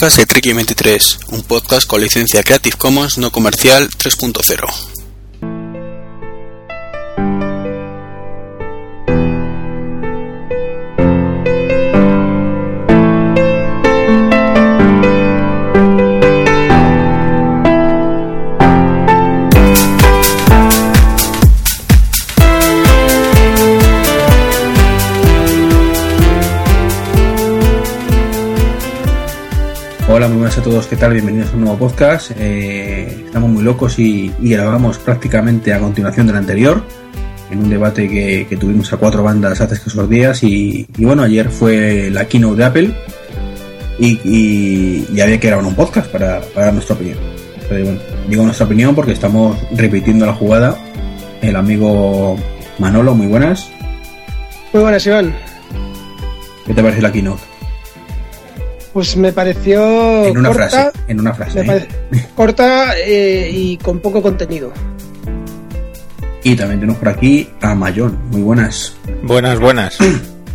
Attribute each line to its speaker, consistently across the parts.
Speaker 1: podcast de Trek 23, un podcast con licencia Creative Commons no comercial 3.0.
Speaker 2: ¿qué tal? Bienvenidos a un nuevo podcast. Eh, estamos muy locos y, y grabamos prácticamente a continuación del anterior, en un debate que, que tuvimos a cuatro bandas hace escasos días. Y, y bueno, ayer fue la keynote de Apple y, y- había que grabar un podcast para, para dar nuestra opinión. Pero bueno, digo nuestra opinión porque estamos repitiendo la jugada. El amigo Manolo, muy buenas.
Speaker 3: Muy buenas, Iván.
Speaker 2: ¿Qué te parece la keynote?
Speaker 3: Pues me pareció
Speaker 2: En una
Speaker 3: corta,
Speaker 2: frase, en una frase.
Speaker 3: me
Speaker 2: ¿eh?
Speaker 3: corta eh, y con poco contenido.
Speaker 2: Y también tenemos por aquí a Mayón, muy buenas.
Speaker 4: Buenas, buenas.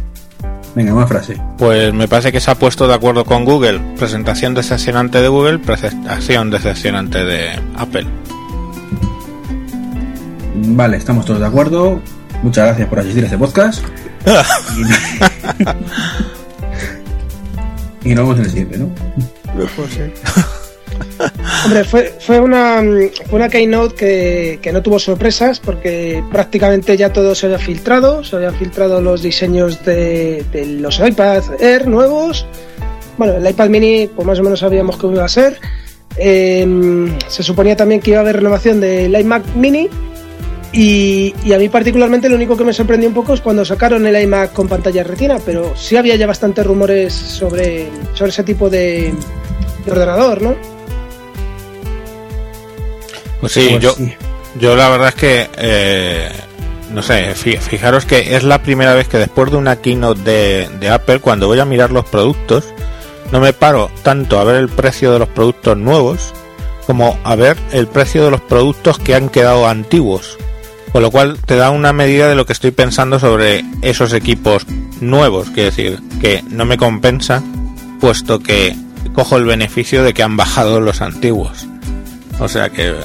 Speaker 2: Venga, una frase.
Speaker 4: Pues me parece que se ha puesto de acuerdo con Google. Presentación decepcionante de Google, presentación decepcionante de Apple.
Speaker 2: Vale, estamos todos de acuerdo. Muchas gracias por asistir a este podcast. y, nos vemos en el siguiente, ¿no?
Speaker 3: Hombre, fue, fue una mm, fue una keynote que, que no tuvo sorpresas porque prácticamente ya todo se había filtrado, se habían filtrado los diseños de, de los iPad Air nuevos. Bueno, el iPad mini, pues más o menos sabíamos cómo iba a ser. Eh, se suponía también que iba a haber renovación del iMac mini. Y, y a mí particularmente lo único que me sorprendió un poco es cuando sacaron el iMac con pantalla retina, pero sí había ya bastantes rumores sobre, sobre ese tipo de, de ordenador, ¿no?
Speaker 4: Pues sí,
Speaker 2: Pues
Speaker 4: yo,
Speaker 2: sí.
Speaker 4: yo la verdad es que, eh, no sé, fi- fijaros que es la primera vez que después de una keynote de, de Apple, cuando voy a mirar los productos, no me paro tanto a ver el precio de los productos nuevos como a ver el precio de los productos que han quedado antiguos. Con lo cual te da una medida de lo que estoy pensando sobre esos equipos nuevos. Quiero decir, que no me compensa, puesto que cojo el beneficio de que han bajado los antiguos. O sea que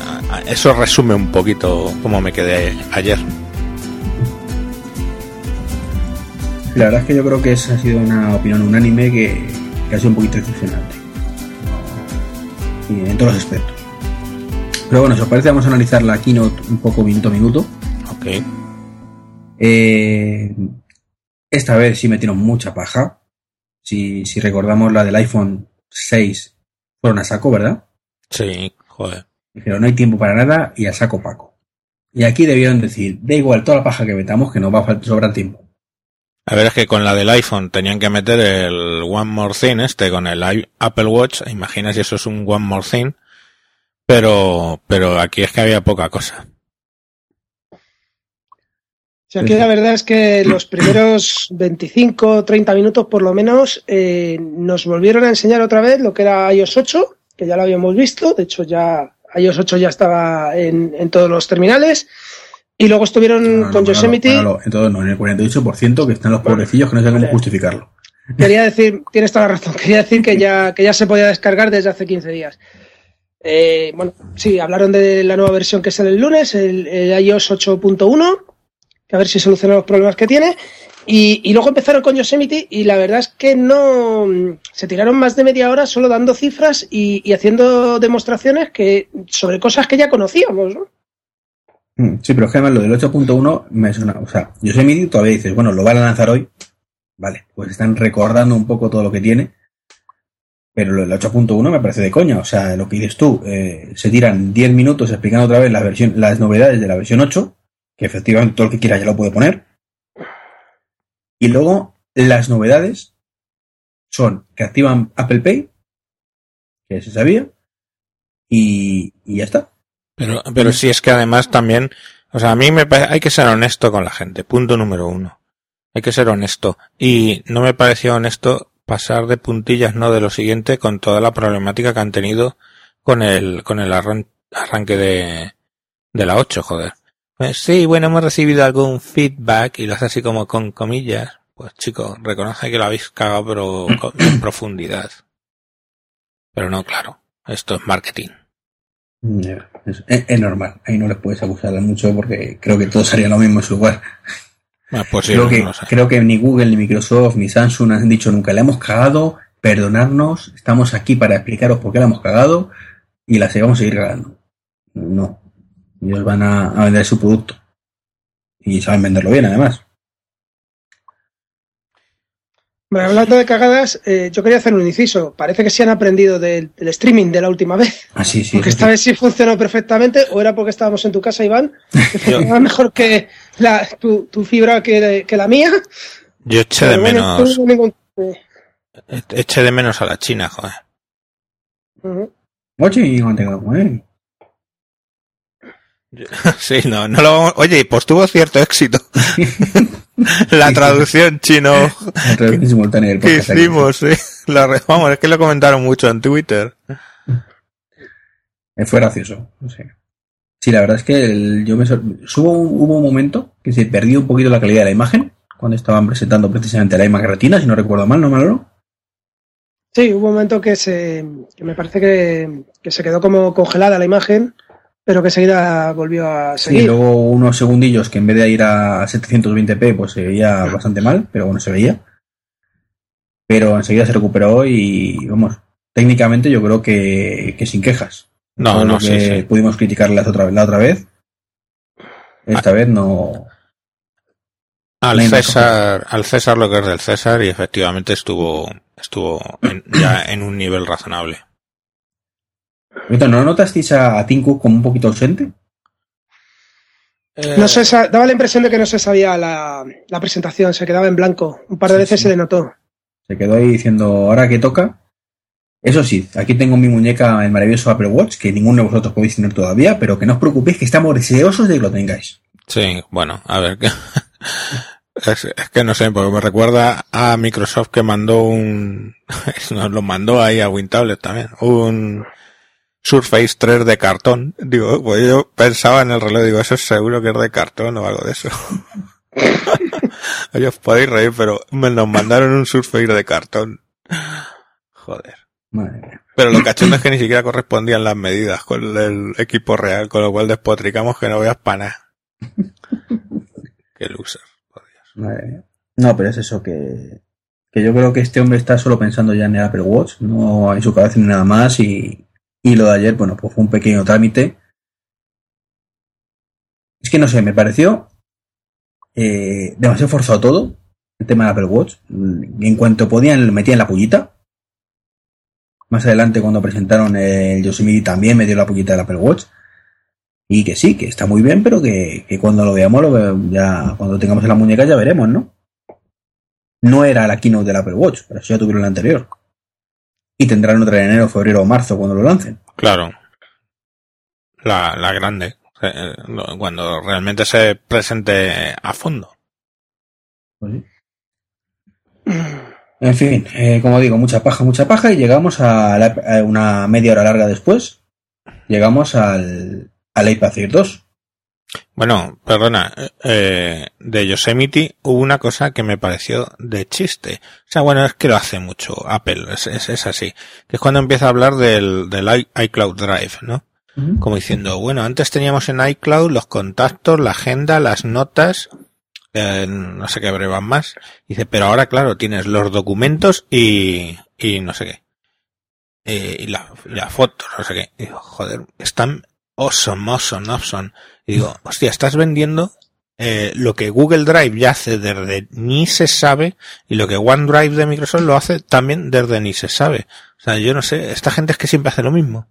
Speaker 4: eso resume un poquito cómo me quedé ayer.
Speaker 2: La verdad es que yo creo que esa ha sido una opinión unánime que, que ha sido un poquito decepcionante. Y en todos los aspectos. Pero bueno, si os parece, vamos a analizar la keynote un poco minuto a minuto. Eh, esta vez sí metieron mucha paja. Si, si recordamos la del iPhone 6, fueron a saco, ¿verdad?
Speaker 4: Sí, joder.
Speaker 2: Dijeron, no hay tiempo para nada y a saco Paco. Y aquí debieron decir, da igual toda la paja que metamos, que nos va a sobrar tiempo.
Speaker 4: A ver, es que con la del iPhone tenían que meter el One More Thing este con el Apple Watch. Imagina si eso es un One More Thing. Pero, pero aquí es que había poca cosa.
Speaker 3: O sea, aquí la verdad es que los primeros 25, 30 minutos por lo menos eh, nos volvieron a enseñar otra vez lo que era iOS 8, que ya lo habíamos visto, de hecho ya iOS 8 ya estaba en, en todos los terminales, y luego estuvieron
Speaker 2: No, no,
Speaker 3: con
Speaker 2: Manolo,
Speaker 3: Yosemite,
Speaker 2: entonces no, en el 48% que están los pobrecillos que no saben cómo justificarlo.
Speaker 3: quería decir, tienes toda la razón, quería decir que ya, que ya se podía descargar desde hace 15 días. Eh, bueno, sí, hablaron de la nueva versión que sale el lunes, el, el iOS 8.1, que a ver si soluciona los problemas que tiene. Y, y luego empezaron con Yosemite y la verdad es que no se tiraron más de media hora solo dando cifras y, y haciendo demostraciones que sobre cosas que ya conocíamos, ¿no?
Speaker 2: Mm, Sí, pero es que además lo del 8.1 me suena. O sea, Yosemite todavía dices, bueno, lo van a lanzar hoy. Vale, pues están recordando un poco todo lo que tiene. Pero lo del 8.1 me parece de coña. O sea, lo que dices tú, eh, se tiran 10 minutos explicando otra vez la versión, las novedades de la versión 8, que efectivamente todo el que quiera ya lo puede poner. Y luego, las novedades son que activan Apple Pay, que se sabía, y, y ya está.
Speaker 4: Pero, pero sí es que además también, o sea, a mí me parece, hay que ser honesto con la gente, punto número uno. Hay que ser honesto. Y no me pareció honesto pasar de puntillas, no de lo siguiente, con toda la problemática que han tenido con el, con el arran- arranque de, de la 8, joder. Pues sí, bueno, hemos recibido algún feedback y lo hace así como con comillas. Pues chicos, reconoce que lo habéis cagado pero en profundidad. Pero no, claro, esto es marketing.
Speaker 2: Es, es, normal, ahí no les puedes acusar mucho porque creo que todos harían lo mismo en su lugar.
Speaker 4: Ah, pues sí,
Speaker 2: creo, que,
Speaker 4: no sé.
Speaker 2: creo que ni Google, ni Microsoft, ni Samsung han dicho nunca, le hemos cagado, perdonarnos, estamos aquí para explicaros por qué la hemos cagado y la vamos a seguir cagando. No, ellos van a, a vender su producto y saben venderlo bien además.
Speaker 3: Bueno, hablando de cagadas, eh, yo quería hacer un inciso. Parece que sí han aprendido del, del streaming de la última vez.
Speaker 2: Ah, sí, sí.
Speaker 3: Porque esta
Speaker 2: sí.
Speaker 3: vez sí funcionó perfectamente, o era porque estábamos en tu casa, Iván, que funcionaba mejor que la, tu, tu fibra que, que la mía.
Speaker 4: Yo eché de
Speaker 3: bueno,
Speaker 4: menos,
Speaker 3: no ningún-
Speaker 4: eché de menos a la China, joder.
Speaker 3: ujú.
Speaker 2: Oye, y no tengo- bueno,
Speaker 4: Sí, no, no lo vamos... Oye, pues tuvo cierto éxito. la traducción chino
Speaker 2: la traducción simultánea del
Speaker 4: que
Speaker 2: podcast aquí.
Speaker 4: hicimos, sí. La re- Vamos, es que lo comentaron mucho en Twitter.
Speaker 2: Eh, Fue gracioso. no sé. Sí, la verdad es que el- yo me sor- hubo, hubo un momento que se perdió un poquito la calidad de la imagen cuando estaban presentando precisamente la imagen retina, si no recuerdo mal, ¿no, Manolo?
Speaker 3: Sí, hubo un momento que se que me parece que, que se quedó como congelada la imagen, pero que enseguida volvió a
Speaker 2: Sí,
Speaker 3: seguir.
Speaker 2: luego unos segundillos que en vez de ir a 720p pues se veía bastante mal, pero bueno, se veía. Pero enseguida se recuperó y vamos, técnicamente yo creo que, que sin quejas.
Speaker 4: No, no, sí,
Speaker 2: pudimos criticarlas otra vez, la otra vez. Esta vez no.
Speaker 4: Al César, al César lo que es del César y efectivamente estuvo, estuvo en- ya en un nivel razonable.
Speaker 2: ¿No notasteis a, a Tim Cook como un poquito ausente?
Speaker 3: No se daba la impresión de que no se sabía la, la presentación, se quedaba en blanco. Un par de
Speaker 2: Sí,
Speaker 3: veces
Speaker 2: sí.
Speaker 3: se le notó.
Speaker 2: Se quedó ahí diciendo, ahora que toca. Eso sí, aquí tengo mi muñeca, el maravilloso Apple Watch, que ninguno de vosotros podéis tener todavía, pero que no os preocupéis, que estamos deseosos de que lo tengáis.
Speaker 4: Sí, bueno, a ver, es, es que no sé, porque me recuerda a Microsoft que mandó un, nos lo mandó ahí a WinTablet también, un Surface 3 de cartón. Digo, pues yo pensaba en el reloj, digo, eso es seguro que es de cartón o algo de eso. Oye, os podéis reír, pero me nos mandaron un Surface de cartón. Joder.
Speaker 2: Madre mía.
Speaker 4: Pero lo cachondo es que ni siquiera correspondían las medidas con el equipo real, con lo cual despotricamos que no veas para nada. Qué loser. por Dios.
Speaker 2: Madre mía. No, pero es eso que, que yo creo que este hombre está solo pensando ya en el Apple Watch, no en su cabeza ni nada más y, y lo de ayer, bueno, pues fue un pequeño trámite. Es que no sé, me pareció eh, demasiado forzado todo, el tema del Apple Watch. En cuanto podían, lo metían la pullita. Más adelante, cuando presentaron el Yosemite, también me dio la pullita del Apple Watch. Y que sí, que está muy bien, pero que, que cuando lo veamos, lo ve- ya cuando tengamos en la muñeca ya veremos, ¿no? No era la keynote del Apple Watch, pero eso ya tuvieron la anterior. Y tendrán otra en enero, febrero o marzo cuando lo lancen.
Speaker 4: Claro. La, la grande. Eh, Cuando realmente se presente a fondo.
Speaker 2: Pues sí. En fin, eh, como digo, mucha paja, mucha paja y llegamos a, la- a una media hora larga después. Llegamos al, al iPad Air 2.
Speaker 4: Bueno, perdona, eh, de Yosemite hubo una cosa que me pareció de chiste. O sea, bueno, es que lo hace mucho Apple, es, es, es así. Que es cuando empieza a hablar del, iCloud Drive, ¿no? como diciendo, bueno, antes teníamos en iCloud los contactos, la agenda, las notas, eh, no sé qué brevan más. Dice, pero ahora, claro, tienes los documentos y, y no sé qué. Eh, y la, y la foto, no sé qué. Y digo, joder, están awesome, awesome, awesome. Y digo, hostia, estás vendiendo eh, lo que Google Drive ya hace desde ni se sabe y lo que OneDrive de Microsoft lo hace también desde ni se sabe. O sea, yo no sé, esta gente es que siempre hace lo mismo.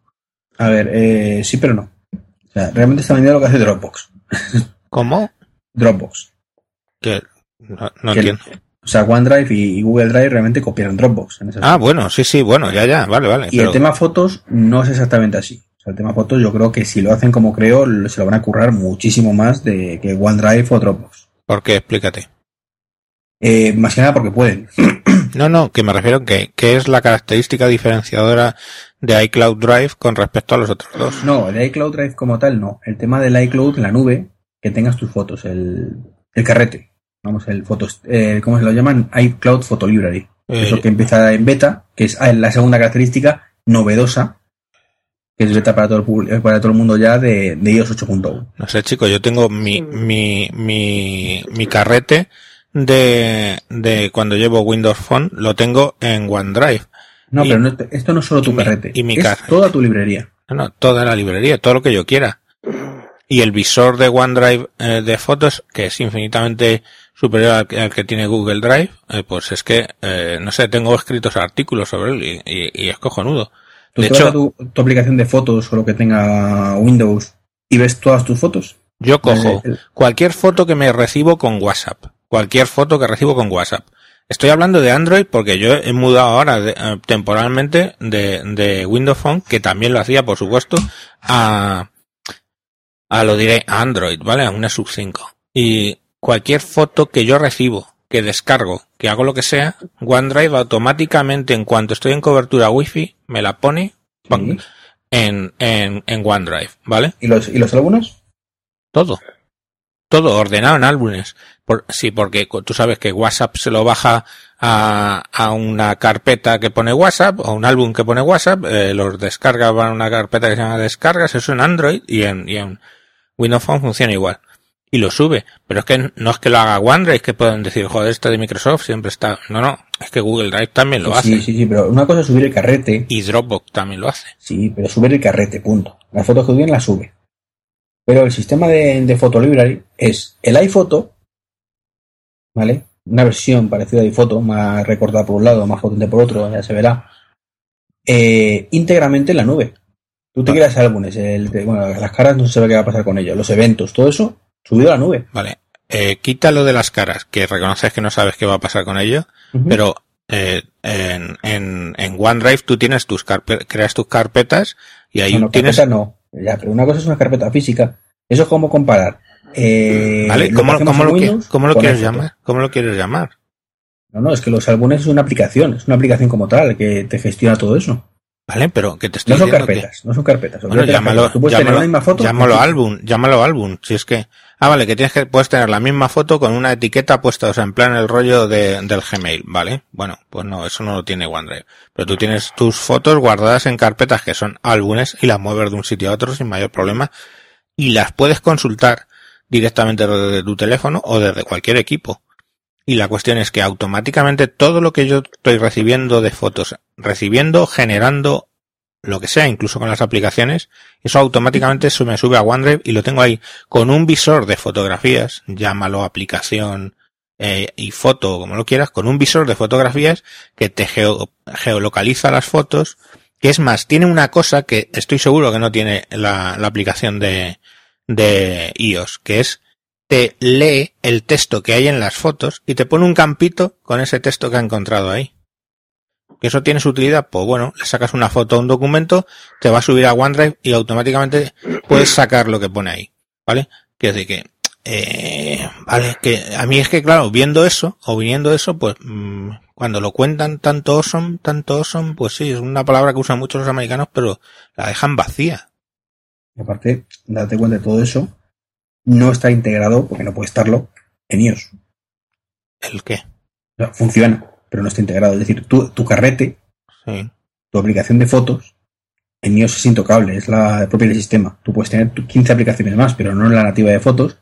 Speaker 2: A ver, eh, sí, pero no. O sea, realmente está vendiendo lo que hace Dropbox.
Speaker 4: ¿Cómo?
Speaker 2: Dropbox.
Speaker 4: Que no, no
Speaker 2: Que-
Speaker 4: entiendo.
Speaker 2: O sea, OneDrive y, y Google Drive realmente copiaron Dropbox. En
Speaker 4: Ah, bueno, sí, sí, bueno, ya, ya, vale, vale.
Speaker 2: Y
Speaker 4: pero-
Speaker 2: el tema fotos no es exactamente así. O sea, el tema fotos yo creo que si lo hacen como creo, se lo van a currar muchísimo más de que OneDrive o Dropbox.
Speaker 4: ¿Por qué? Explícate.
Speaker 2: Eh, más que nada porque pueden.
Speaker 4: No, no, que me refiero que, que es la característica diferenciadora de iCloud Drive con respecto a los otros dos.
Speaker 2: No, el iCloud Drive como tal no. El tema del iCloud, la nube, que tengas tus fotos, el, el carrete. vamos, el fotos, eh, ¿cómo se lo llaman? iCloud Photo Library.
Speaker 4: Eh,
Speaker 2: Eso que empieza en beta, que es ah, la segunda característica novedosa, que es beta para todo el, eh, para todo el mundo ya de, de iOS 8.1.
Speaker 4: No sé, chicos, yo tengo mi, mi, mi, mi carrete de, de cuando llevo Windows Phone, lo tengo en OneDrive.
Speaker 2: No,
Speaker 4: Y-
Speaker 2: pero no- esto no es solo tu
Speaker 4: y mi-
Speaker 2: carrete,
Speaker 4: y mi
Speaker 2: es
Speaker 4: carrete.
Speaker 2: toda tu librería.
Speaker 4: No, no, toda la librería, todo lo que yo quiera. Y el visor de OneDrive eh, de fotos, que es infinitamente superior al que, al que tiene Google Drive, eh, pues es que, eh, no sé, tengo escritos artículos sobre él y, y- y es cojonudo.
Speaker 2: Tú
Speaker 4: De
Speaker 2: te vas a
Speaker 4: hecho,
Speaker 2: tu, tu aplicación de fotos o lo que tenga Windows y ves todas tus fotos.
Speaker 4: yo cojo
Speaker 2: El- el-
Speaker 4: cualquier foto que me recibo con WhatsApp. Cualquier foto que recibo con WhatsApp. Estoy hablando de Android porque yo he mudado ahora de- eh, temporalmente de, de Windows Phone, que también lo hacía, por supuesto, a, a lo diré, a Android, ¿vale? A una sub 5. Y cualquier foto que yo recibo, que descargo, que hago lo que sea, OneDrive automáticamente, en cuanto estoy en cobertura Wi-Fi, me la pone
Speaker 2: Sí.
Speaker 4: en, en, en OneDrive, ¿vale?
Speaker 2: ¿Y los, ¿Y los álbumes?
Speaker 4: Todo. Todo ordenado en álbumes. Por, sí, porque tú sabes que WhatsApp se lo baja a, a una carpeta que pone WhatsApp o un álbum que pone WhatsApp, eh, los descarga van a una carpeta que se llama descargas, eso en Android y en, y en Windows Phone funciona igual. Y lo sube. Pero es que no es que lo haga OneDrive, que pueden decir, joder, este de Microsoft siempre está. No, no, es que Google Drive también lo
Speaker 2: sí,
Speaker 4: hace.
Speaker 2: sí, sí, pero una cosa es subir el carrete.
Speaker 4: Y Dropbox también lo hace.
Speaker 2: Sí, pero subir el carrete, punto. Las fotos que suben las sube. Pero el sistema de, de Photo Library es el iPhoto, ¿vale? Una versión parecida a iPhoto, más recortada por un lado, más potente por otro, ya se verá. eh, íntegramente en la nube. Tú te creas álbumes, el, bueno, las caras no se sabe qué va a pasar con ellos, los eventos, todo eso subido a la nube.
Speaker 4: Vale. Eh, quita lo de las caras, que reconoces que no sabes qué va a pasar con ello. Pero eh, en, en, en OneDrive tú tienes tus carpe- creas tus carpetas y ahí
Speaker 2: Bueno,
Speaker 4: tienes.
Speaker 2: carpeta no. Ya, pero una cosa es una carpeta física. Eso es como comparar. eh,
Speaker 4: ¿Vale? ¿Cómo, lo, cómo quieres llamar? ¿Cómo lo quieres llamar?
Speaker 2: No, no, es que los álbumes es una aplicación, es una aplicación como tal que te gestiona todo eso.
Speaker 4: ¿Vale? Pero que te estoy
Speaker 2: No son
Speaker 4: diciendo que-
Speaker 2: carpetas, no son carpetas.
Speaker 4: Bueno, llámalo.
Speaker 2: Tú puedes tener
Speaker 4: llámalo,
Speaker 2: la misma foto.
Speaker 4: llámalo
Speaker 2: con-
Speaker 4: álbum, llámalo álbum. Si es que, ah, vale, que tienes que, puedes tener la misma foto con una etiqueta puesta, o sea, en plan el rollo de, del Gmail, ¿vale? Bueno, pues no, eso no lo tiene OneDrive. Pero tú tienes tus fotos guardadas en carpetas que son álbumes y las mueves de un sitio a otro sin mayor problema y las puedes consultar directamente desde tu teléfono o desde cualquier equipo. Y la cuestión es que automáticamente todo lo que yo estoy recibiendo de fotos, recibiendo, generando, lo que sea, incluso con las aplicaciones, eso automáticamente se me sube a OneDrive y lo tengo ahí con un visor de fotografías, llámalo aplicación eh, y foto, como lo quieras, con un visor de fotografías que te geo- geolocaliza las fotos, que es más, tiene una cosa que estoy seguro que no tiene la, la aplicación de, de iOS, que es te lee el texto que hay en las fotos y te pone un campito con ese texto que ha encontrado ahí. ¿Que eso tiene su utilidad? Pues bueno, le sacas una foto a un documento, te va a subir a OneDrive y automáticamente puedes sacar lo que pone ahí. ¿Vale? Quiero decir que, eh, vale, que a mí es que claro, viendo eso, o viniendo eso, pues, mm, cuando lo cuentan tanto awesome, tanto awesome, pues sí, es una palabra que usan muchos los americanos, pero la dejan vacía.
Speaker 2: Y aparte, date cuenta de todo eso, no está integrado, porque no puede estarlo, en iOS.
Speaker 4: ¿El qué?
Speaker 2: O sea, funciona, pero no está integrado. Es decir, tu, tu carrete,
Speaker 4: Sí.
Speaker 2: tu aplicación de fotos, en iOS es intocable, es la propia del sistema. Tú puedes tener tu 15 aplicaciones más, pero no en la nativa de fotos,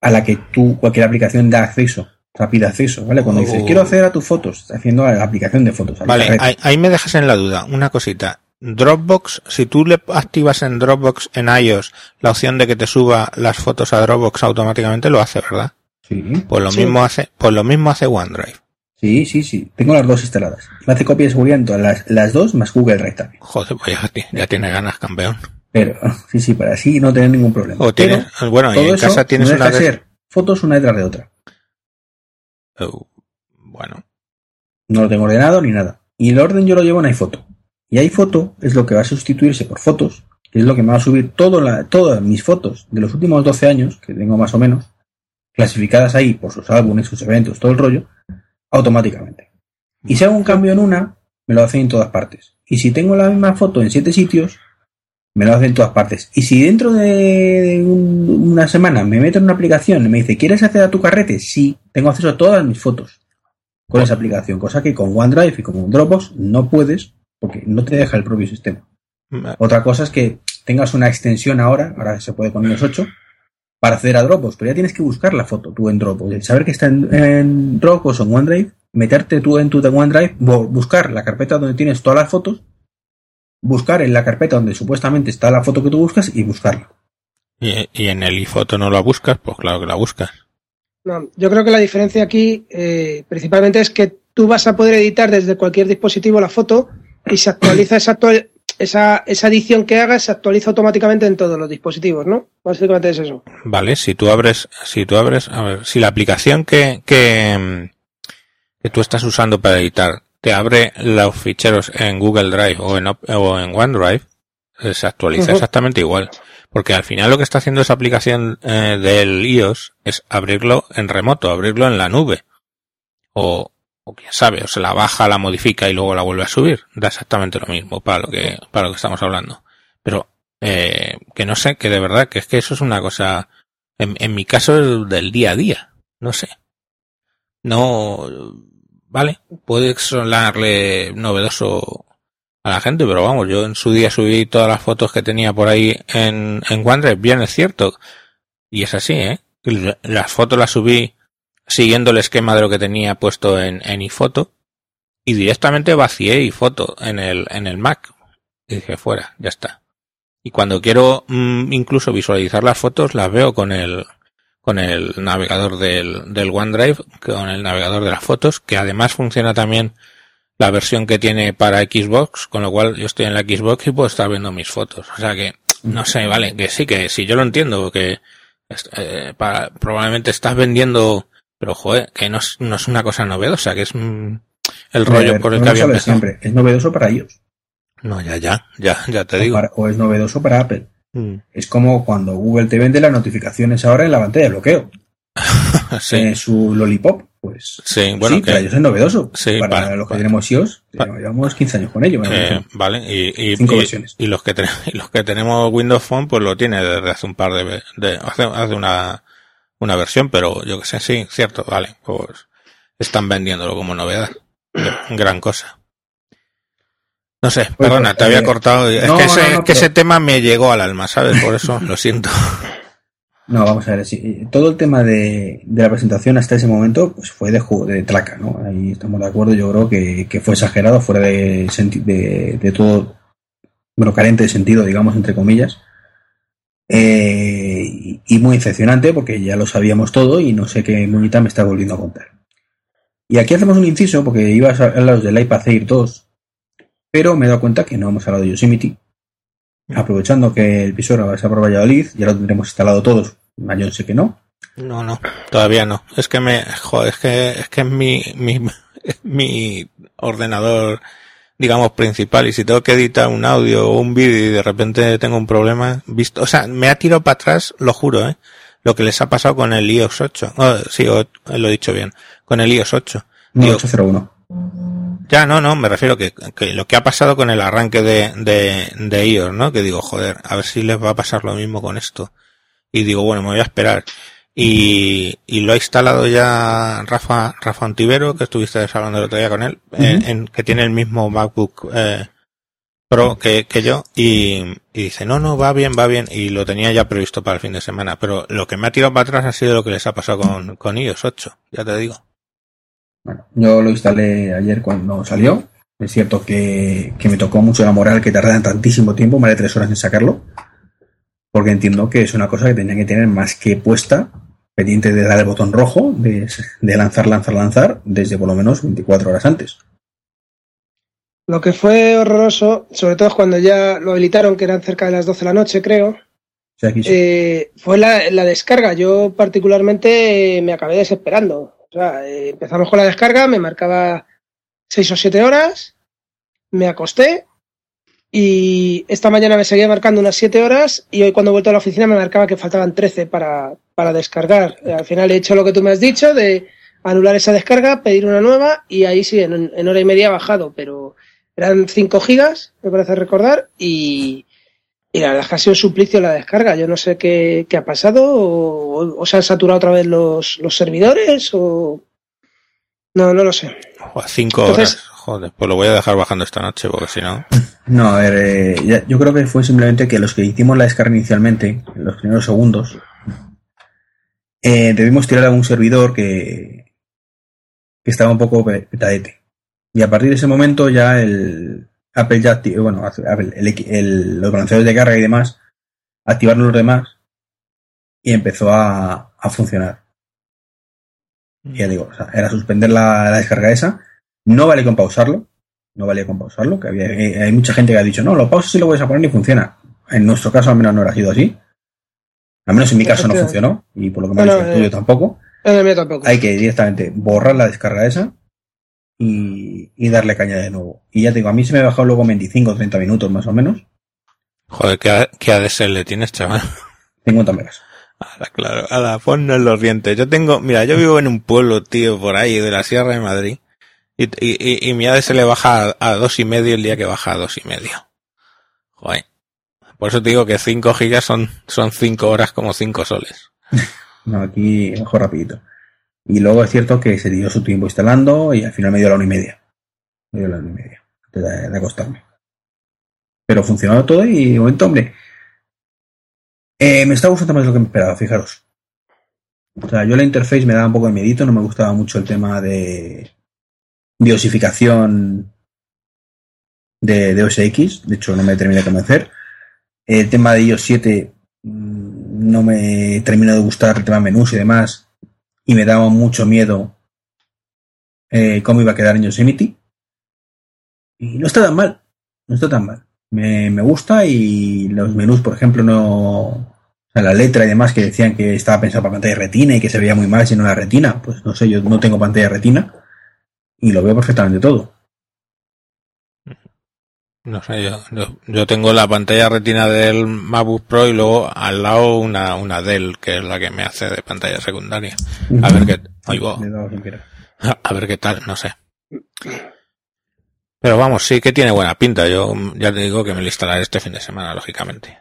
Speaker 2: a la que tú, cualquier aplicación da acceso, rápido acceso, ¿vale? Cuando dices,
Speaker 4: Oh.
Speaker 2: quiero acceder a tus fotos, haciendo la aplicación de fotos. al
Speaker 4: Vale, ahí, ahí me dejas en la duda. Una cosita. Dropbox, si tú le activas en Dropbox en iOS la opción de que te suba las fotos a Dropbox automáticamente, lo hace, ¿verdad?
Speaker 2: Sí,
Speaker 4: Pues lo
Speaker 3: Sí.
Speaker 4: mismo hace, pues lo mismo hace OneDrive.
Speaker 2: Sí, sí, sí. Tengo las dos instaladas. Me hace copia de seguridad en todas las, las dos, más Google Drive también.
Speaker 4: Joder, pues ya, ya tiene ganas, campeón.
Speaker 2: Pero, sí, sí, para así no tener ningún problema.
Speaker 4: O tienes,
Speaker 2: Pero
Speaker 4: bueno, y en
Speaker 2: eso
Speaker 4: casa tienes
Speaker 2: no
Speaker 4: una
Speaker 2: ser fotos una detrás de otra.
Speaker 4: Oh, bueno,
Speaker 2: No lo tengo ordenado ni nada. Y el orden yo lo llevo en iPhoto. Y iPhoto es lo que va a sustituirse por fotos, que es lo que me va a subir todo la, todas mis fotos de los últimos 12 años, que tengo más o menos, clasificadas ahí por sus álbumes, sus eventos, todo el rollo, automáticamente. Y si hago un cambio en una, me lo hacen en todas partes. Y si tengo la misma foto en siete sitios, me lo hace en todas partes. Y si dentro de un- una semana me meto en una aplicación y me dice, ¿quieres acceder a tu carrete? Sí, tengo acceso a todas mis fotos con esa aplicación, cosa que con OneDrive y con Dropbox no puedes porque no te deja el propio sistema. Otra cosa es que tengas una extensión ahora, ahora se puede con iOS 8, para acceder a Dropbox, pero ya tienes que buscar la foto tú en Dropbox. El saber que está en, en Dropbox o en OneDrive, meterte tú en tu OneDrive, bu- buscar la carpeta donde tienes todas las fotos, buscar en la carpeta donde supuestamente está la foto que tú buscas y buscarla.
Speaker 4: Y, y en el iPhoto no la buscas, pues claro que la buscas.
Speaker 3: No, yo creo que la diferencia aquí eh, principalmente es que tú vas a poder editar desde cualquier dispositivo la foto y se actualiza esa, actual- esa, esa edición que hagas, se actualiza automáticamente en todos los dispositivos, ¿no? Básicamente es eso.
Speaker 4: Vale, si tú abres, si tú abres, a ver, si la aplicación que, que, que tú estás usando para editar te abre los ficheros en Google Drive o en, o en OneDrive, eh, se actualiza exactamente igual. Porque al final lo que está haciendo esa aplicación eh, del iOS es abrirlo en remoto, abrirlo en la nube. O, o quién sabe, o se la baja, la modifica y luego la vuelve a subir. Da exactamente lo mismo para lo que, para lo que estamos hablando. Pero, eh, que no sé, que de verdad, que es que eso es una cosa, en, en mi caso, es del día a día. No sé. No, vale, puede sonarle novedoso a la gente, pero vamos, yo en su día subí todas las fotos que tenía por ahí en, en OneDrive, bien es cierto. Y es así, ¿eh? Las fotos las subí siguiendo el esquema de lo que tenía puesto en, en iPhoto y directamente vacié iPhoto en el, en el Mac. Y dije, fuera, ya está. Y cuando quiero mm, incluso visualizar las fotos, las veo con el, con el navegador del, del OneDrive, con el navegador de las fotos, que además funciona también la versión que tiene para Xbox, con lo cual yo estoy en la Xbox y puedo estar viendo mis fotos. O sea que, no sé, vale, que sí, que sí, yo lo entiendo, que eh, para, probablemente estás vendiendo, pero joder, que no es, no es una cosa novedosa, que es mm, el rollo
Speaker 2: ver,
Speaker 4: por el
Speaker 2: no
Speaker 4: que había empezado.
Speaker 2: siempre, es novedoso para ellos.
Speaker 4: No, ya, ya, ya, ya te
Speaker 2: O,
Speaker 4: digo.
Speaker 2: para- o es novedoso para Apple.
Speaker 4: Mm.
Speaker 2: Es como cuando Google te vende las notificaciones ahora en la pantalla de bloqueo.
Speaker 4: Sí,
Speaker 2: Eh, su Lollipop, pues
Speaker 4: sí, bueno,
Speaker 2: sí,
Speaker 4: que,
Speaker 2: para ellos es novedoso.
Speaker 4: Sí,
Speaker 2: para,
Speaker 4: para-
Speaker 2: los que
Speaker 4: para-
Speaker 2: tenemos iOS,
Speaker 4: para-
Speaker 2: llevamos 15 años con ello. me
Speaker 4: eh, vale, y, y, y- los que ten- los que tenemos Windows Phone, pues lo tiene desde hace un par de, de hace, hace una, una versión, pero yo que sé, sí, cierto, vale, pues están vendiéndolo como novedad. Gran cosa. No sé,
Speaker 2: Pues,
Speaker 4: perdona, te había
Speaker 2: eh,
Speaker 4: cortado. Es
Speaker 2: no,
Speaker 4: que, ese,
Speaker 2: no, no,
Speaker 4: es que
Speaker 2: pero-
Speaker 4: ese tema me llegó al alma, ¿sabes? Por eso lo siento.
Speaker 2: No, vamos a ver, sí, todo el tema de, de la presentación hasta ese momento pues fue de, de traca, ¿no? Ahí estamos de acuerdo, yo creo que, que fue exagerado, fuera de, de, de todo, bueno, carente de sentido, digamos, entre comillas. Eh, y, muy decepcionante porque ya lo sabíamos todo y no sé qué monita me está volviendo a contar. Y aquí hacemos un inciso porque ibas a hablar del iPad Air 2, pero me he dado cuenta que no hemos hablado de Yosemite. Aprovechando que el piso ahora va a por Valladolid, ya lo tendremos instalado todos. Yo sé que no.
Speaker 4: No, no, todavía no. Es que me, es que, es que mi, mi, mi ordenador, digamos, principal. Y si tengo que editar un audio o un vídeo y de repente tengo un problema, visto, o sea, me ha tirado para atrás, lo juro, eh, lo que les ha pasado con el iOS 8. Oh, sí, lo he dicho bien, con el iOS 8.
Speaker 2: No,
Speaker 4: Digo,
Speaker 2: 801.
Speaker 4: ya, no, no, me refiero que, que lo que ha pasado con el arranque de, de, de iOS, ¿no? Que digo, joder, a ver si les va a pasar lo mismo con esto. Y digo, bueno, me voy a esperar. Y, y lo ha instalado ya Rafa, Rafa Antivero, que estuviste hablando el otro día con él, en- en- que tiene el mismo MacBook eh, Pro que, que yo, y, y dice, no, no, va bien, va bien, y lo tenía ya previsto para el fin de semana, pero lo que me ha tirado para atrás ha sido lo que les ha pasado con, con iOS 8, ya te digo.
Speaker 2: Bueno, yo lo instalé ayer cuando salió. Es cierto que, que me tocó mucho la moral que tardan tantísimo tiempo, más de tres horas en sacarlo. Porque entiendo que es una cosa que tenían que tener más que puesta, pendiente de dar el botón rojo, de, de lanzar, lanzar, lanzar, desde por lo menos 24 horas antes.
Speaker 3: Lo que fue horroroso, sobre todo cuando ya lo habilitaron, que eran cerca de las 12 de la noche, creo,
Speaker 2: aquí sí.
Speaker 3: eh, fue la, la descarga. Yo particularmente me acabé desesperando. O sea, eh, empezamos con la descarga, me marcaba 6 o 7 horas, me acosté y esta mañana me seguía marcando unas 7 horas y hoy cuando he vuelto a la oficina me marcaba que faltaban 13 para, para descargar. Eh, Al final he hecho lo que tú me has dicho de anular esa descarga, pedir una nueva y ahí sí, en, en hora y media ha bajado, pero eran 5 gigas, me parece recordar, y, Y la verdad es que ha sido un suplicio la descarga. Yo no sé qué, qué ha pasado, o, o se han saturado otra vez los, los servidores, o. No, no lo sé.
Speaker 4: O a cinco
Speaker 3: Entonces-
Speaker 4: horas. Joder, pues lo voy a dejar bajando esta noche porque si no.
Speaker 2: No, a ver, eh, ya- yo creo que fue simplemente que los que hicimos la descarga inicialmente, en los primeros segundos, eh, debimos tirar a un servidor que, que estaba un poco pe- petadete. Y a partir de ese momento ya el Apple ya, bueno, Apple, el el- los balanceadores de carga y demás, activaron los demás y empezó a, a funcionar. Y ya digo, o sea, era suspender la, la descarga esa. No vale con pausarlo. No valía con pausarlo. Que había, eh, hay mucha gente que ha dicho, no, lo pausas y lo vuelves a poner y funciona. En nuestro caso, al menos no ha sido así. Al menos en mi caso no funcionó. Y por lo que me ha
Speaker 3: No,
Speaker 2: dicho
Speaker 3: no,
Speaker 2: el tuyo
Speaker 3: eh.
Speaker 2: tampoco.
Speaker 3: En el mío tampoco.
Speaker 2: Hay que directamente borrar la descarga esa y, y darle caña de nuevo. Y ya te digo, a mí se me ha bajado luego en 25 o 30 minutos más o menos.
Speaker 4: Joder, ¿qué, qué ADSL tienes, chaval?
Speaker 2: 50 megas.
Speaker 4: Ahora, claro, ahora ponnos los dientes. Yo tengo, mira, yo vivo en un pueblo, tío, por ahí, de la Sierra de Madrid. Y, y, y, mi ADSL baja a, dos y medio el día que baja a dos y medio. Joder. Por eso te digo que 5 gigas son, son 5 horas como 5 soles.
Speaker 2: No, aquí mejor rapidito. Y luego es cierto que se dio su tiempo instalando y al final me dio la una y media. Me dio la una y media de, acostarme. Pero funcionó todo y de momento, hombre, eh, me está gustando más lo que me esperaba, fijaros. O sea, yo la interface me daba un poco de miedito, no me gustaba mucho el tema de diosificación de, de OS X, de hecho no me terminé de convencer. El tema de iOS 7 mm, no me terminó de gustar el tema de menús y demás, y me daba mucho miedo eh, cómo iba a quedar en Yosemite. Y no está tan mal, no está tan mal. Me, me gusta y los menús, por ejemplo, no. O sea, la letra y demás que decían que estaba pensado para pantalla retina y que se veía muy mal si no era retina, pues no sé, yo no tengo pantalla retina y lo veo perfectamente todo.
Speaker 4: No sé, yo, yo, yo tengo la pantalla retina del MacBook Pro y luego al lado una, una Dell, que es la que me hace de pantalla secundaria. A ver qué,
Speaker 2: querer.
Speaker 4: A ver qué tal, no sé. Pero vamos, sí que tiene buena pinta. Yo ya te digo que me lo instalaré este fin de semana, lógicamente.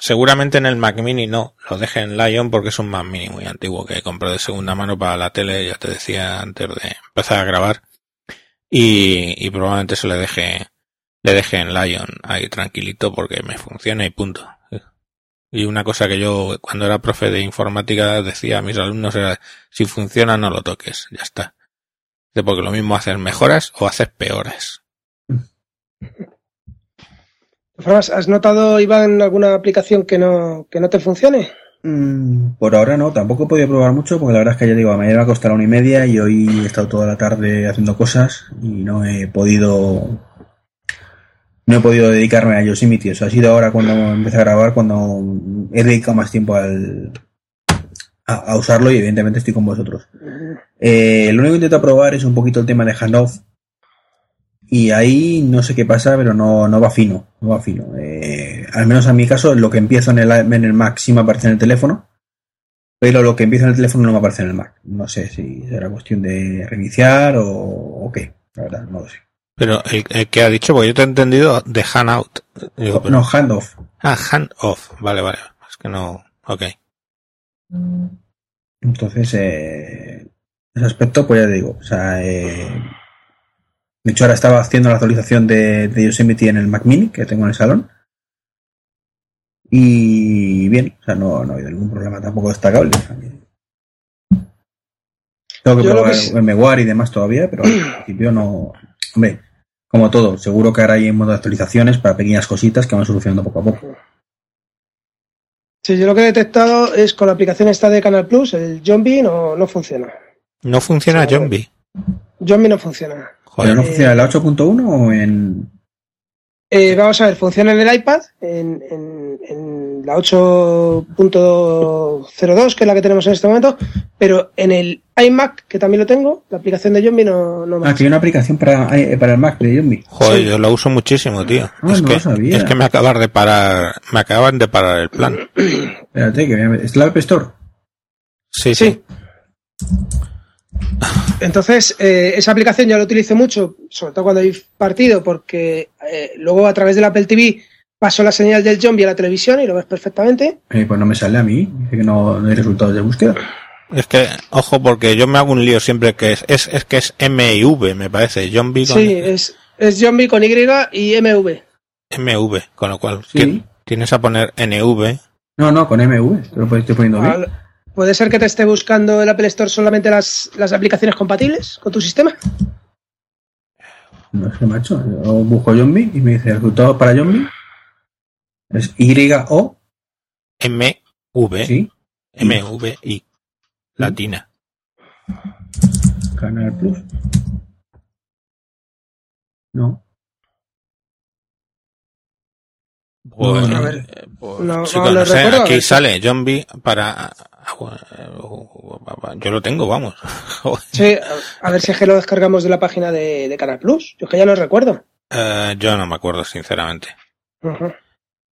Speaker 4: Seguramente en el Mac Mini no, lo deje en Lion porque es un Mac Mini muy antiguo que compré de segunda mano para la tele, ya te decía antes de empezar a grabar. Y, probablemente se le deje, le deje en Lion ahí tranquilito porque me funciona y punto. Y una cosa que yo cuando era profe de informática decía a mis alumnos era si funciona no lo toques, ya está. Porque lo mismo haces mejoras o haces peores.
Speaker 3: Formas, ¿Has notado, Iván, alguna aplicación que no, que no te funcione?
Speaker 2: Mm, por ahora no, tampoco he podido probar mucho porque la verdad es que ya digo, mañana me va a costar una y media y hoy he estado toda la tarde haciendo cosas y no he podido no he podido dedicarme a Yosemite. Eso ha sido ahora cuando empecé a grabar, cuando he dedicado más tiempo al, a, a usarlo y evidentemente estoy con vosotros. Eh, lo único que intento probar es un poquito el tema de handoff y ahí no sé qué pasa, pero no, no va fino, no va fino. Eh, al menos en mi caso, lo que empiezo en el, en el Mac sí me aparece en el teléfono, pero lo que empiezo en el teléfono no me aparece en el Mac. No sé si será cuestión de reiniciar o, o qué, la verdad, no lo sé.
Speaker 4: Pero el, el que ha dicho, porque yo te he entendido de hand out. Digo, pero-
Speaker 2: No, handoff.
Speaker 4: Ah, hand off. Vale, vale. Es que no. Ok.
Speaker 2: Entonces, eh, ese aspecto, pues ya te digo, o sea, eh, de hecho ahora estaba haciendo la actualización de, de Yosemite en el Mac Mini que tengo en el salón. Y bien, o sea, no, no ha habido ningún problema tampoco destacable. o sea, Tengo que
Speaker 3: Yo
Speaker 2: probar
Speaker 3: que sí-
Speaker 2: el MWare y demás todavía, pero al principio no. Hombre, como todo, seguro que ahora hay en modo de actualizaciones para pequeñas cositas que van solucionando poco a poco.
Speaker 3: Sí, yo lo que he detectado es con la aplicación esta de Canal Plus, el Zombie no, no funciona.
Speaker 4: No funciona Zombie.
Speaker 3: Zombie no funciona.
Speaker 2: ¿Pero
Speaker 4: Joder.
Speaker 2: no funciona en la 8.1 o en.?
Speaker 3: Eh, vamos a ver, funciona en el iPad, en, en- en la 8.02, que es la que tenemos en este momento, pero en el iMac, que también lo tengo, la aplicación de Zombie no, no me
Speaker 2: Ah, que hay una aplicación para, eh, para el Mac de Zombie.
Speaker 4: Joder,
Speaker 3: Sí.
Speaker 4: yo lo uso muchísimo, tío.
Speaker 2: Ah,
Speaker 4: es,
Speaker 2: no
Speaker 4: que,
Speaker 2: lo sabía.
Speaker 4: es que me acaban de parar, me acaban de parar el plan.
Speaker 2: Espérate, que voy a ver. ¿Es la App Store?
Speaker 4: Sí, sí.
Speaker 3: Sí. Entonces, eh, esa aplicación ya la utilizo mucho, sobre todo cuando hay partido, porque eh, luego a través del Apple TV paso la señal del zombie a la televisión y lo ves perfectamente.
Speaker 2: Eh, pues no me sale a mí, dice que no, no hay resultados de búsqueda.
Speaker 4: Es que, ojo, porque yo me hago un lío siempre que es, es, es que es M y V, me parece. Zombie con
Speaker 3: Sí, es, es zombie con Y y MV.
Speaker 4: MV, con lo cual
Speaker 2: Sí.
Speaker 4: ti- tienes a poner NV.
Speaker 2: No, no, con MV, te lo estoy poniendo bien.
Speaker 3: Al- ¿Puede ser que te esté buscando el Apple Store solamente las, las aplicaciones compatibles con tu sistema?
Speaker 2: No sé, macho. Yo busco zombie y me dice resultados para zombie. Es Y-O,
Speaker 4: MV.
Speaker 2: sí,
Speaker 4: MVI. Latina.
Speaker 2: Canal Plus. No.
Speaker 3: A ver.
Speaker 4: eh, pues,
Speaker 3: No,
Speaker 4: chico,
Speaker 3: no
Speaker 4: no
Speaker 3: lo
Speaker 4: sé,
Speaker 3: recuerdo,
Speaker 4: aquí sale zombie para... Yo lo tengo, vamos.
Speaker 3: Sí, a, ver si es que lo descargamos de la página de, de Canal Plus. Yo es que ya no recuerdo.
Speaker 4: Eh, yo no me acuerdo, sinceramente.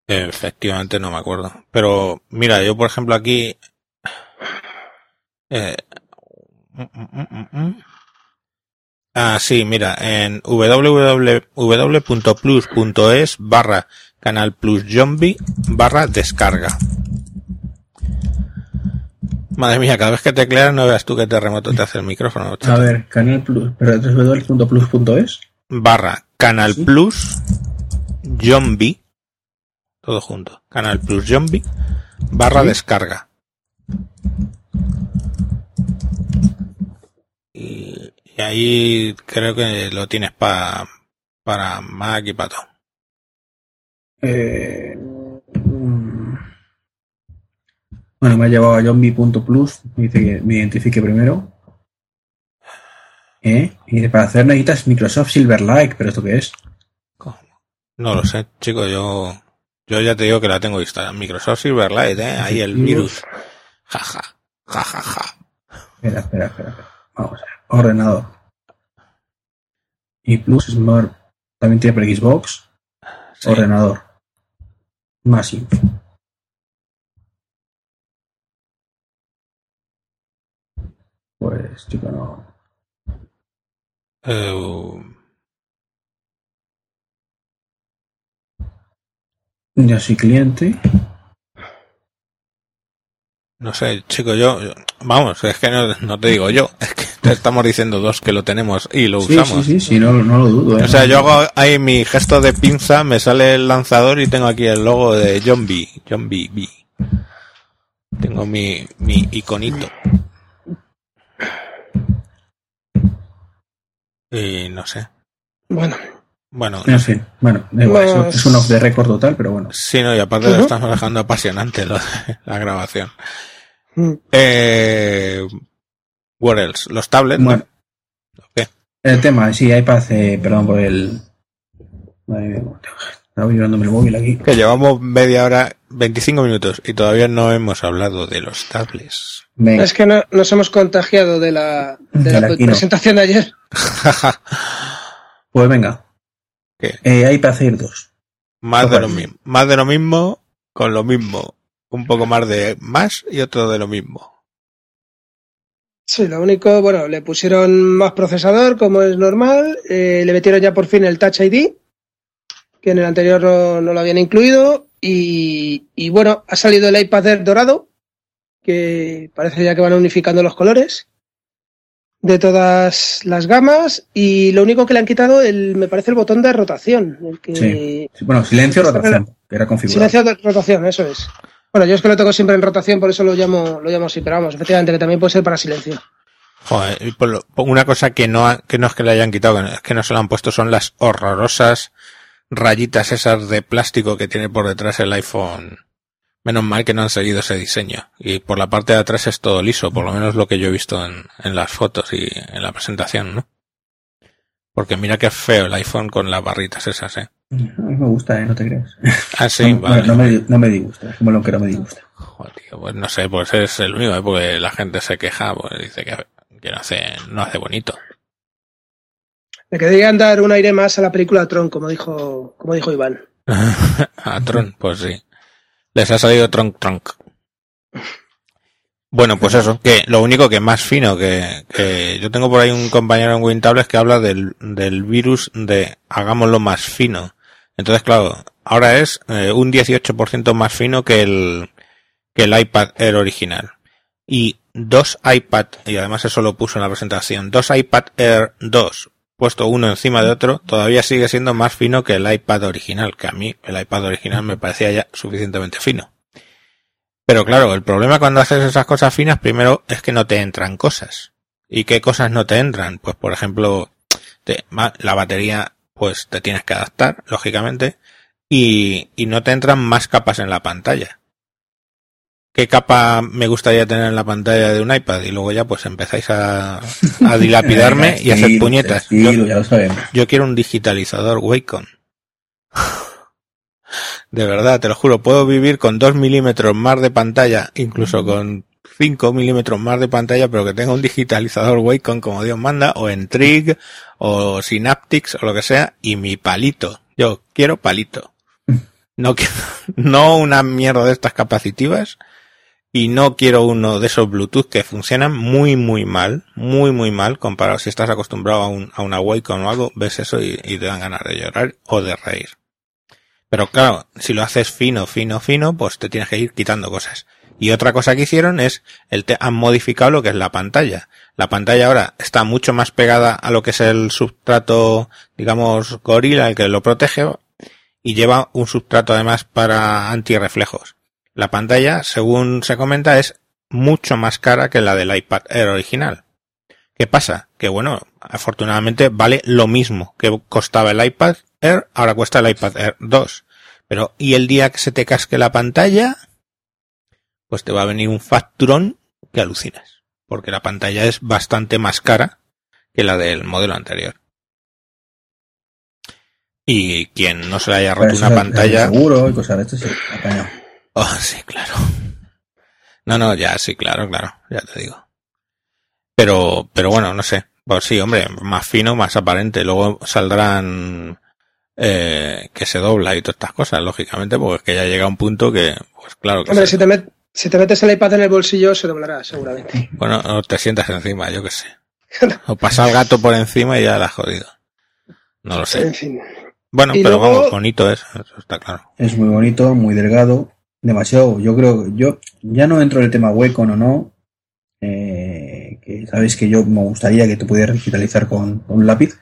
Speaker 4: Efectivamente no me acuerdo. Pero mira, yo por ejemplo aquí... eh, mm, mm, mm. Ah, sí, mira, en www.plus.es barra canal plus zombie barra descarga. Madre mía, cada vez que tecleas no veas tú qué terremoto te hace el micrófono.
Speaker 2: A ver, Canal Plus, pero www.plus.es.
Speaker 4: barra canal
Speaker 2: Sí.
Speaker 4: plus zombie todo junto canal plus zombie barra
Speaker 2: Sí.
Speaker 4: descarga y, y ahí creo que lo tienes pa, para Mac y para todo
Speaker 2: Eh, mm, bueno, me ha llevado a zombie.plus. Me dice que me identifique primero. ¿Eh? Y dice, para hacer necesitas Microsoft Silverlight, pero ¿esto qué es?
Speaker 4: no lo sé chico yo yo ya te digo que la tengo instalada Microsoft Silverlight eh ahí el virus jaja jajaja
Speaker 2: Espera, espera, espera. espera. Vamos a ver. Ordenador. Y Plus Smart también tiene para Xbox.
Speaker 4: Sí.
Speaker 2: Ordenador. Más info. Pues, chico, no.
Speaker 4: Eh,
Speaker 2: Yo soy cliente.
Speaker 4: No sé, chico, yo, yo- vamos, es que no, no te digo yo, es que te estamos diciendo dos que lo tenemos y lo
Speaker 2: Sí,
Speaker 4: usamos.
Speaker 2: sí, sí, sí, no, no lo dudo. ¿eh?
Speaker 4: O sea, yo hago ahí mi gesto de pinza, me sale el lanzador y tengo aquí el logo de John B. John B. B. Tengo mi, mi iconito. Y no sé.
Speaker 3: Bueno,
Speaker 4: Bueno,
Speaker 2: En fin, bueno, igual,
Speaker 3: Pues-
Speaker 2: es un off the record total, pero bueno.
Speaker 4: sí, no, y aparte lo estamos dejando apasionante lo de la grabación.
Speaker 3: mm,
Speaker 4: Eh, what else? Los tablets.
Speaker 2: Bueno, el tema, sí, iPad, eh, perdón por el. Madre mía, estaba llevándome el móvil aquí.
Speaker 4: Que llevamos media hora, 25 minutos y todavía no hemos hablado de los tablets.
Speaker 2: Venga,
Speaker 3: es que no- nos hemos contagiado de la, de
Speaker 2: De
Speaker 3: la
Speaker 2: la keynote.
Speaker 3: presentación de ayer.
Speaker 2: pues venga.
Speaker 4: ¿Qué?
Speaker 2: Eh, iPad Air 2.
Speaker 4: más de lo mismo. Más de lo mismo con lo mismo. Un poco más de más y otro de lo mismo.
Speaker 3: Sí, lo único, bueno, le pusieron más procesador, como es normal, eh, le metieron ya por fin el Touch ID, que en el anterior no, no lo habían incluido, y, y bueno, ha salido el iPad Air dorado, que parece ya que van unificando los colores de todas las gamas, y lo único que le han quitado, el, me parece el botón de rotación, el que
Speaker 2: Sí. Sí, Bueno, silencio rotación, que era configurado.
Speaker 3: Silencio de rotación, eso es. Bueno, yo es que lo tengo siempre en rotación, por eso lo llamo, lo llamo así, pero vamos, efectivamente que también puede ser para silencio.
Speaker 4: Joder, y por lo- por una cosa que no, ha- que no es que le hayan quitado, es que no se lo han puesto, son las horrorosas rayitas esas de plástico que tiene por detrás el iPhone. Menos mal que no han seguido ese diseño. Y por la parte de atrás es todo liso, por lo menos lo que yo he visto en, en las fotos y en la presentación, ¿no? Porque mira qué feo el iPhone con las barritas esas, ¿eh?
Speaker 2: A mí me gusta, ¿eh? No te creas.
Speaker 4: Ah, sí,
Speaker 2: no,
Speaker 4: vale.
Speaker 2: no me, no me disgusta, es como lo que no me disgusta.
Speaker 4: Joder, tío, pues no sé, pues es el único, ¿eh? porque la gente se queja, pues dice que, que no hace, no hace bonito.
Speaker 3: Le querían dar un aire más a la película Tron, como dijo, como dijo Iván.
Speaker 4: A Tron, pues sí. Les ha salido Tronk Tronk. Bueno, pues eso, que lo único que más fino que, que yo tengo por ahí un compañero en WinTables que habla del, del virus de hagámoslo más fino. Entonces, claro, ahora es eh, un 18% más fino que el, que el iPad Air original. Y dos iPad, y además eso lo puso en la presentación, dos iPad Air 2 puesto uno encima de otro, todavía sigue siendo más fino que el iPad original, que a mí el iPad original me parecía ya suficientemente fino. Pero claro, el problema cuando haces esas cosas finas, primero es que no te entran cosas. ¿Y qué cosas no te entran? Pues por ejemplo, la batería, pues te tienes que adaptar, lógicamente, y, y no te entran más capas en la pantalla qué capa me gustaría tener en la pantalla de un iPad y luego ya pues empezáis a, a dilapidarme y a hacer puñetas.
Speaker 2: Yo, ya lo sabemos.
Speaker 4: yo quiero un digitalizador Wacom. De verdad, te lo juro, puedo vivir con 2 milímetros más de pantalla, incluso con 5 milímetros más de pantalla, pero que tenga un digitalizador Wacom como Dios manda, o en Trig, o Synaptics, o lo que sea, y mi palito. Yo quiero palito. No, no una mierda de estas capacitivas, y no quiero uno de esos Bluetooth que funcionan muy muy mal, muy muy mal comparado si estás acostumbrado a, un, a una Wacom o algo, ves eso y, te dan ganas de llorar o de reír. Pero claro, si lo haces fino, fino, fino, pues te tienes que ir quitando cosas. Y otra cosa que hicieron es, el te han modificado lo que es la pantalla. La pantalla ahora está mucho más pegada a lo que es el substrato, digamos, gorila, el que lo protege, y lleva un substrato además para antirreflejos. La pantalla, según se comenta, es mucho más cara que la del iPad Air original. ¿Qué pasa? Que bueno, afortunadamente vale lo mismo que costaba el iPad Air, ahora cuesta el iPad Air 2. Pero, ¿y el día que se te casque la pantalla? Pues te va a venir un facturón que alucinas. Porque la pantalla es bastante más cara que la del modelo anterior. Y quien no se le haya roto una pantalla.
Speaker 2: Seguro y cosas de esto, sí,
Speaker 4: Oh, sí, claro. No, no, ya, sí, claro, claro, ya te digo. Pero, pero bueno, no sé. Pues sí, hombre, más fino, más aparente. Luego saldrán eh, que se dobla y todas estas cosas, lógicamente, porque es que ya llega un punto que, pues claro que.
Speaker 3: Hombre, si te, si te, metes el iPad en el bolsillo, se doblará, seguramente.
Speaker 4: Bueno, o te sientas encima, yo qué sé. o pasa el gato por encima y ya la has jodido. No lo sé.
Speaker 3: En fin.
Speaker 4: Bueno, pero vamos, bonito es, eso está claro.
Speaker 2: Es muy bonito, muy delgado demasiado. Yo creo, yo ya no entro en el tema hueco o no, eh, que sabéis que yo me gustaría que tú pudieras digitalizar con, un lápiz.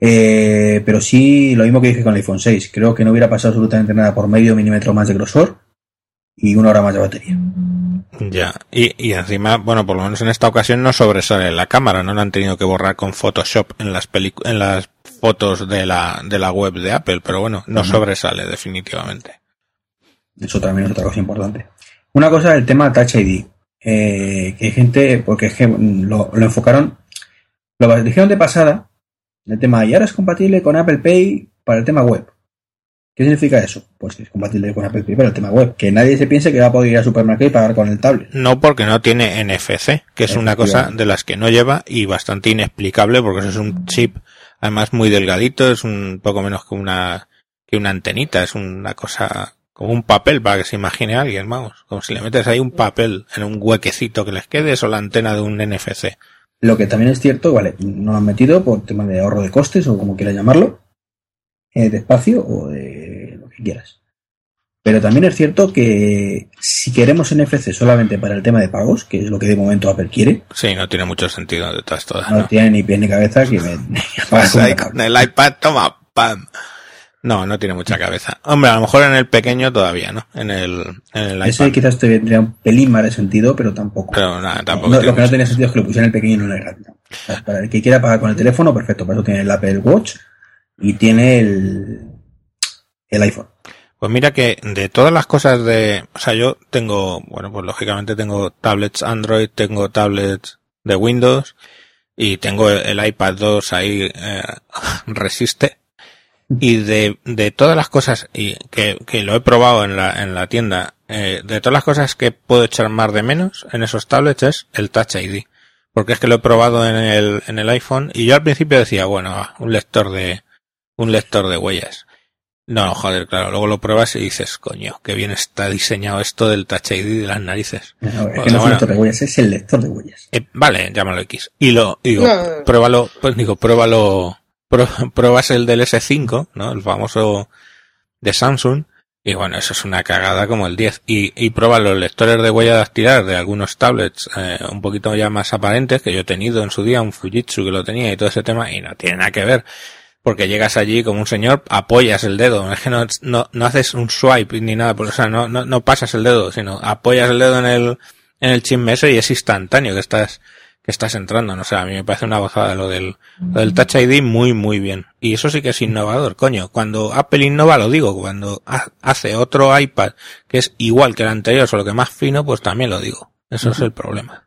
Speaker 2: Eh, pero sí, lo mismo que dije con el iPhone 6. Creo que no hubiera pasado absolutamente nada por medio milímetro más de grosor y una hora más de batería.
Speaker 4: Ya, y, y encima, bueno, por lo menos en esta ocasión no sobresale la cámara, no la han tenido que borrar con Photoshop en las en las fotos de la, de la web de Apple, pero bueno, no sobresale definitivamente.
Speaker 2: Eso también es otra cosa importante. Una cosa el tema Touch ID. Eh, que hay gente, porque es que lo, enfocaron, lo dijeron de pasada, el tema, y ahora es compatible con Apple Pay para el tema web. ¿Qué significa eso? Pues que es compatible con Apple Pay para el tema web. Que nadie se piense que va a poder ir al supermercado y pagar con el tablet.
Speaker 4: No, porque no tiene NFC, que es una cosa de las que no lleva y bastante inexplicable porque eso es un chip además muy delgadito, es un poco menos que una, que una antenita, es una cosa como un papel para que se imagine a alguien, vamos, como si le metes ahí un papel en un huequecito que les quede, o la antena de un NFC.
Speaker 2: Lo que también es cierto, vale, no lo han metido por tema de ahorro de costes o como quieras llamarlo, eh, de espacio o de lo que quieras. Pero también es cierto que si queremos NFC solamente para el tema de pagos, que es lo que de momento Apple quiere.
Speaker 4: Sí, no tiene mucho sentido de todas todas.
Speaker 2: No, tiene ni pie ni cabeza que me.
Speaker 4: ahí con el iPad, toma, pam. No, no tiene mucha cabeza. Hombre, a lo mejor en el pequeño todavía, ¿no? En el, en el
Speaker 2: Ese quizás tendría un pelín más de sentido, pero tampoco.
Speaker 4: Pero nada, tampoco.
Speaker 2: lo que no tenía sentido es que lo pusiera en el pequeño y no en el grande. para el que quiera pagar con el teléfono, perfecto. Para eso tiene el Apple Watch y tiene el, el iPhone.
Speaker 4: Pues mira que de todas las cosas de, o sea, yo tengo, bueno, pues lógicamente tengo tablets Android, tengo tablets de Windows y tengo el iPad 2 ahí eh, resiste y de, de todas las cosas y que, que lo he probado en la, en la tienda, eh, de todas las cosas que puedo echar más de menos en esos tablets es el Touch ID. Porque es que lo he probado en el, en el iPhone y yo al principio decía, bueno, un lector de, un lector de huellas. No, joder, claro, luego lo pruebas y dices, coño, qué bien está diseñado esto del Touch ID de las narices.
Speaker 2: No, es que no es el lector de huellas, es el lector de huellas.
Speaker 4: Eh, vale, llámalo X. Y lo, digo, pruébalo, pues digo, pruébalo pruebas el del S5, ¿no? El famoso de Samsung. Y bueno, eso es una cagada como el 10. Y, y prueba los lectores de huella dactilar de algunos tablets eh, un poquito ya más aparentes que yo he tenido en su día, un Fujitsu que lo tenía y todo ese tema, y no tiene nada que ver. Porque llegas allí como un señor, apoyas el dedo. Es que no, no, no haces un swipe ni nada, o sea, no, no, no pasas el dedo, sino apoyas el dedo en el, en el chisme y es instantáneo que estás, que estás entrando. No sé, a mí me parece una gozada lo del, lo del Touch ID muy, muy bien. Y eso sí que es innovador, coño. Cuando Apple innova, lo digo, cuando ha- hace otro iPad que es igual que el anterior, solo que más fino, pues también lo digo. Eso es el problema.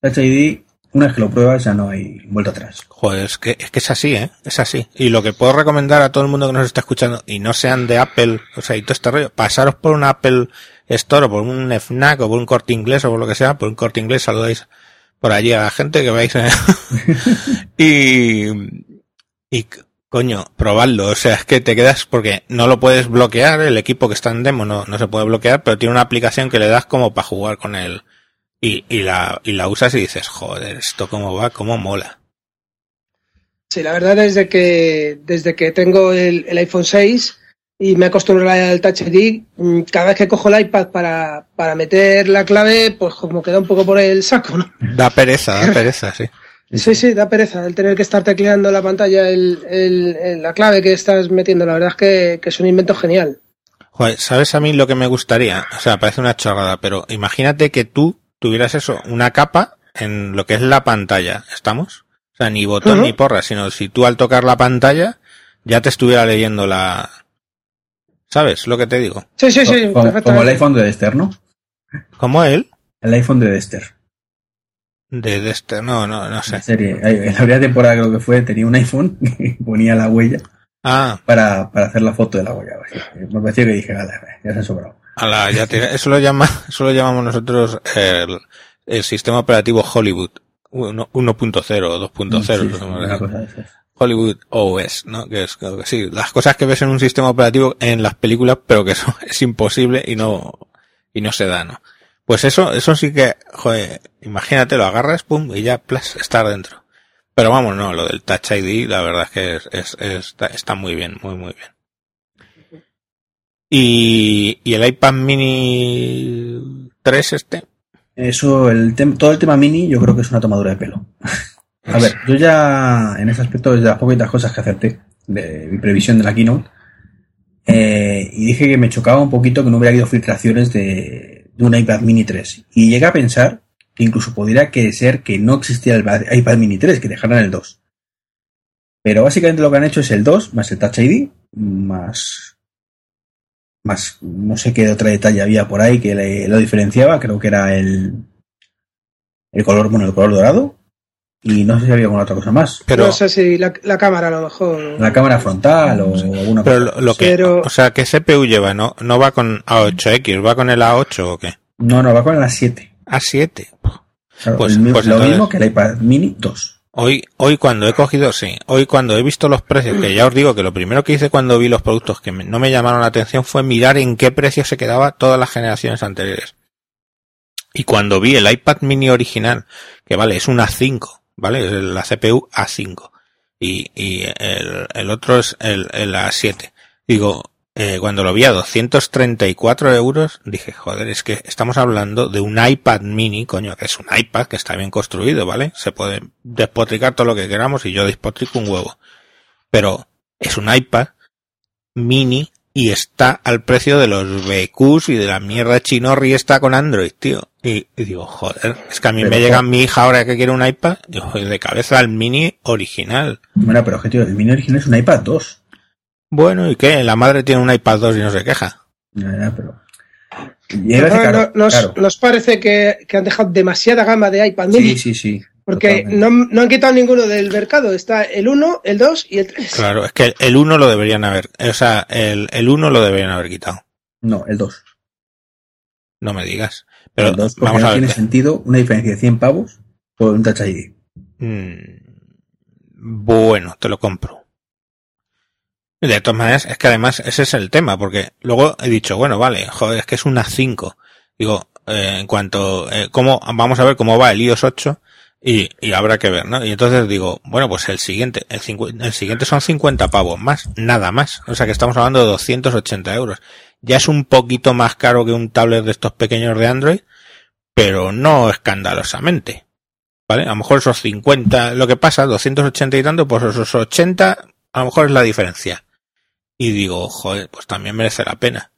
Speaker 2: Touch ID, una vez que lo pruebas ya no hay vuelta atrás.
Speaker 4: Joder, es que, es que es así, ¿eh? Es así. Y lo que puedo recomendar a todo el mundo que nos está escuchando y no sean de Apple, o sea, y todo este rollo, pasaros por un Apple Store o por un FNAC o por un corte inglés o por lo que sea, por un corte inglés saludáis por allí a la gente que vais ¿eh? y, y coño, probadlo, o sea, es que te quedas porque no lo puedes bloquear, el equipo que está en demo no, no se puede bloquear, pero tiene una aplicación que le das como para jugar con él y, y la, y la usas y dices, joder, esto cómo va, cómo mola.
Speaker 3: Sí, la verdad es de que desde que tengo el, el iPhone 6 y me acostumbro al Touch ID, mm, cada vez que cojo el iPad para, para meter la clave, pues como queda un poco por el saco, ¿no?
Speaker 4: Da pereza, da pereza, sí.
Speaker 3: Sí, sí, da pereza el tener que estar tecleando la pantalla el, el- el- la clave que estás metiendo. La verdad es que, que es un invento genial.
Speaker 4: Joder, ¿sabes a mí lo que me gustaría? O sea, parece una chorrada, pero imagínate que tú tuvieras eso, una capa en lo que es la pantalla, ¿estamos? O sea, ni botón ni porra, sino si tú al tocar la pantalla ya te estuviera leyendo la... ¿Sabes lo que te digo?
Speaker 3: Sí, sí, sí,
Speaker 2: como, como el iPhone de Dexter, ¿no?
Speaker 4: Como él,
Speaker 2: El iPhone de Dexter.
Speaker 4: de, de este, no, no, no sé.
Speaker 2: serie. En la primera temporada creo que fue, tenía un iPhone y ponía la huella
Speaker 4: Ah,
Speaker 2: para, para hacer la foto de la huella. Me pareció que dije, "Vale, ya se han sobrado.
Speaker 4: a la, ya te- eso lo llama, eso lo llamamos nosotros el, el sistema operativo Hollywood. uno- 1.0 o 2.0. Hollywood OS, ¿no? Que es, que sí, las cosas que ves en un sistema operativo en las películas, pero que eso es imposible y no, y no se da, ¿no? Pues eso, eso sí que, joder, imagínate, lo agarras, pum, y ya, plas, estar dentro. Pero vamos, no, lo del Touch ID, la verdad es que es, es- es- está, muy bien, muy, muy bien. Y, y el iPad mini 3 este,
Speaker 2: Eso, el todo el tema mini, yo creo que es una tomadura de pelo. A ver, yo ya en ese aspecto, de las poquitas cosas que acerté de mi previsión de la keynote, eh, y dije que me chocaba un poquito que no hubiera habido filtraciones de, un iPad mini 3. Y llegué a pensar que incluso podría que ser que no existiera el iPad mini 3, que dejaran el 2. Pero básicamente lo que han hecho es el 2 más el Touch ID, más, más no sé qué otra detalle había por ahí que le- lo diferenciaba, creo que era el, el color, bueno, el color dorado. Y no sé si había alguna otra cosa más.
Speaker 4: pero,
Speaker 3: no sé si la, la cámara a lo mejor.
Speaker 2: La cámara frontal o alguna
Speaker 4: pero
Speaker 2: cosa.
Speaker 4: lo, lo que,
Speaker 3: Pero-
Speaker 4: o sea, ¿qué CPU lleva? ¿No, no va con A8X, va con el A8 o qué?
Speaker 2: No, no, va con 7.
Speaker 4: A7.
Speaker 2: Claro,
Speaker 4: Pues-
Speaker 2: el mismo-
Speaker 4: pues
Speaker 2: lo
Speaker 4: entonces-
Speaker 2: mismo que el iPad mini 2.
Speaker 4: Hoy, hoy cuando he cogido, sí, hoy cuando he visto los precios, que ya os digo que lo primero que hice cuando vi los productos que me- no me llamaron la atención fue mirar en qué precio se quedaba todas las generaciones anteriores. Y cuando vi el iPad mini original, que vale, es un A5, ¿vale? Es la CPU A5. Y, y el, el otro es el, el A7. Digo, eh, cuando lo vi a 234 euros, dije, joder, es que estamos hablando de un iPad mini, coño, que es un iPad que está bien construido, ¿vale? Se puede despotricar todo lo que queramos y yo despotrico un huevo. Pero es un iPad mini y está al precio de los BQs y de la mierda chinorri está con Android, tío. Y, digo, joder, es que a mí
Speaker 2: Pero,
Speaker 4: me llega mi hija ahora que quiere un iPad, joder, de cabeza al mini original.
Speaker 2: Bueno, pero objetivo, el mini original es un iPad 2.
Speaker 4: Bueno, ¿y qué? La madre tiene un iPad 2 y no se queja.
Speaker 2: Pero.
Speaker 3: No,
Speaker 2: sí, claro,
Speaker 3: no, nos,
Speaker 2: claro.
Speaker 3: nos parece que, que han dejado demasiada gama de iPad
Speaker 2: Sí,
Speaker 3: mini.
Speaker 2: sí, sí.
Speaker 3: Porque
Speaker 2: totalmente.
Speaker 3: no, no han quitado ninguno del mercado. Está el 1, el 2 y el 3.
Speaker 4: Claro, es que el 1 lo deberían haber, o sea, el, el 1 lo deberían haber quitado.
Speaker 2: No, el 2.
Speaker 4: No me digas. Pero
Speaker 2: el 2 porque
Speaker 4: vamos
Speaker 2: no
Speaker 4: a ver.
Speaker 2: tiene sentido una diferencia de 100 pavos por un Touch ID.
Speaker 4: Mm, Bueno, te lo compro. De todas maneras, es que además ese es el tema, porque luego he dicho, bueno, vale, joder, es que es una 5. Digo, eh, en cuanto, eh, cómo, vamos a ver cómo va el iOS 8 Y, y habrá que ver, ¿no? Y entonces digo, bueno, pues el siguiente, el, el siguiente son 50 pavos más, nada más. O sea que estamos hablando de 280 euros. Ya es un poquito más caro que un tablet de estos pequeños de Android, pero no escandalosamente. ¿Vale? A lo mejor esos 50, lo que pasa, 280 y tanto, pues esos 80, a lo mejor es la diferencia. Y digo, joder, pues también merece la pena.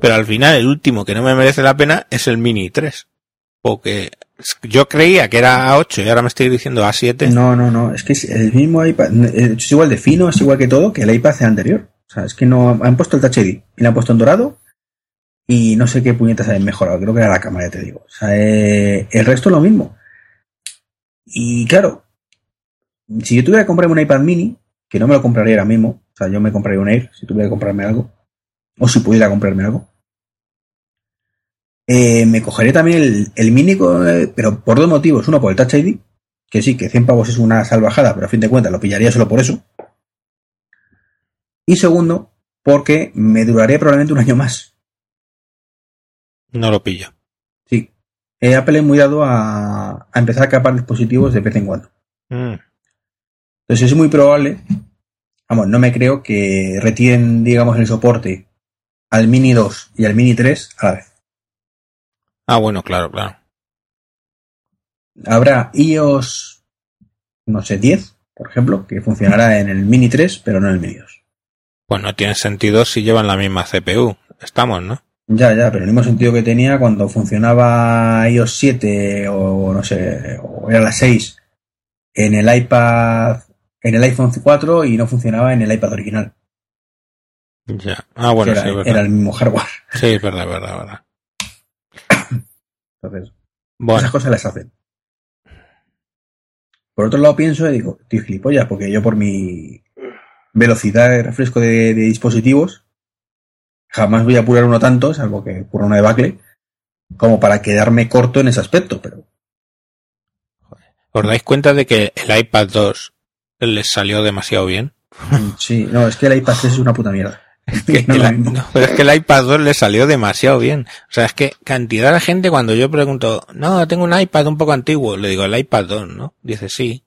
Speaker 4: Pero al final el último que no me merece la pena es el Mini 3. Porque yo creía que era A8 y ahora me estoy diciendo A7.
Speaker 2: No, no, no. Es que es el mismo iPad. Es igual de fino, es igual que todo que el iPad anterior. O sea, es que no han puesto el Touch ID y lo han puesto en dorado y no sé qué puñetas han mejorado. Creo que era la cámara, ya te digo. O sea, eh, el resto es lo mismo. Y claro, si yo tuviera que comprarme un iPad mini, que no me lo compraría ahora mismo, o sea, yo me compraría un Air si tuviera que comprarme algo, o si pudiera comprarme algo, eh, me cogería también el, el mini, eh, pero por dos motivos. Uno, por el Touch ID, que sí, que 100 pavos es una salvajada, pero a fin de cuentas lo pillaría solo por eso. Y segundo, porque me duraría probablemente un año más.
Speaker 4: No lo pillo.
Speaker 2: Sí. Eh, Apple es muy dado a, a, empezar a capar dispositivos de vez en cuando.
Speaker 4: Mm.
Speaker 2: Entonces es muy probable, vamos, no me creo que retiren, digamos, el soporte al Mini 2 y al Mini 3 a la vez.
Speaker 4: Ah, bueno, claro, claro.
Speaker 2: Habrá iOS, no sé, 10, por ejemplo, que funcionará en el Mini 3, pero no en el Mini 2.
Speaker 4: Pues no tiene sentido si llevan la misma CPU. Estamos, ¿no?
Speaker 2: Ya, ya, pero el mismo sentido que tenía cuando funcionaba iOS 7 o no sé, o era la 6 en el iPad, en el iPhone 4 y no funcionaba en el iPad original.
Speaker 4: Ya. Ah, bueno,
Speaker 2: era,
Speaker 4: sí, es verdad.
Speaker 2: era el mismo hardware.
Speaker 4: Sí, es verdad, es verdad, es verdad.
Speaker 2: Entonces,
Speaker 4: Bueno,
Speaker 2: esas cosas las hacen. Por otro lado pienso y digo, estoy gilipollas, porque yo por mi velocidad de refresco de, de dispositivos jamás voy a apurar uno tanto, salvo que ocurra una debacle, como para quedarme corto en ese aspecto, pero
Speaker 4: ¿os dais cuenta de que el iPad 2 les salió demasiado bien?
Speaker 2: sí, no, es que el iPad 3 es una puta mierda.
Speaker 4: Que
Speaker 2: No
Speaker 4: la- no, pero es que el iPad 2 le salió demasiado bien. O sea, es que cantidad de gente cuando yo pregunto, no, tengo un iPad un poco antiguo, le digo, el iPad 2, ¿no? Dice, sí.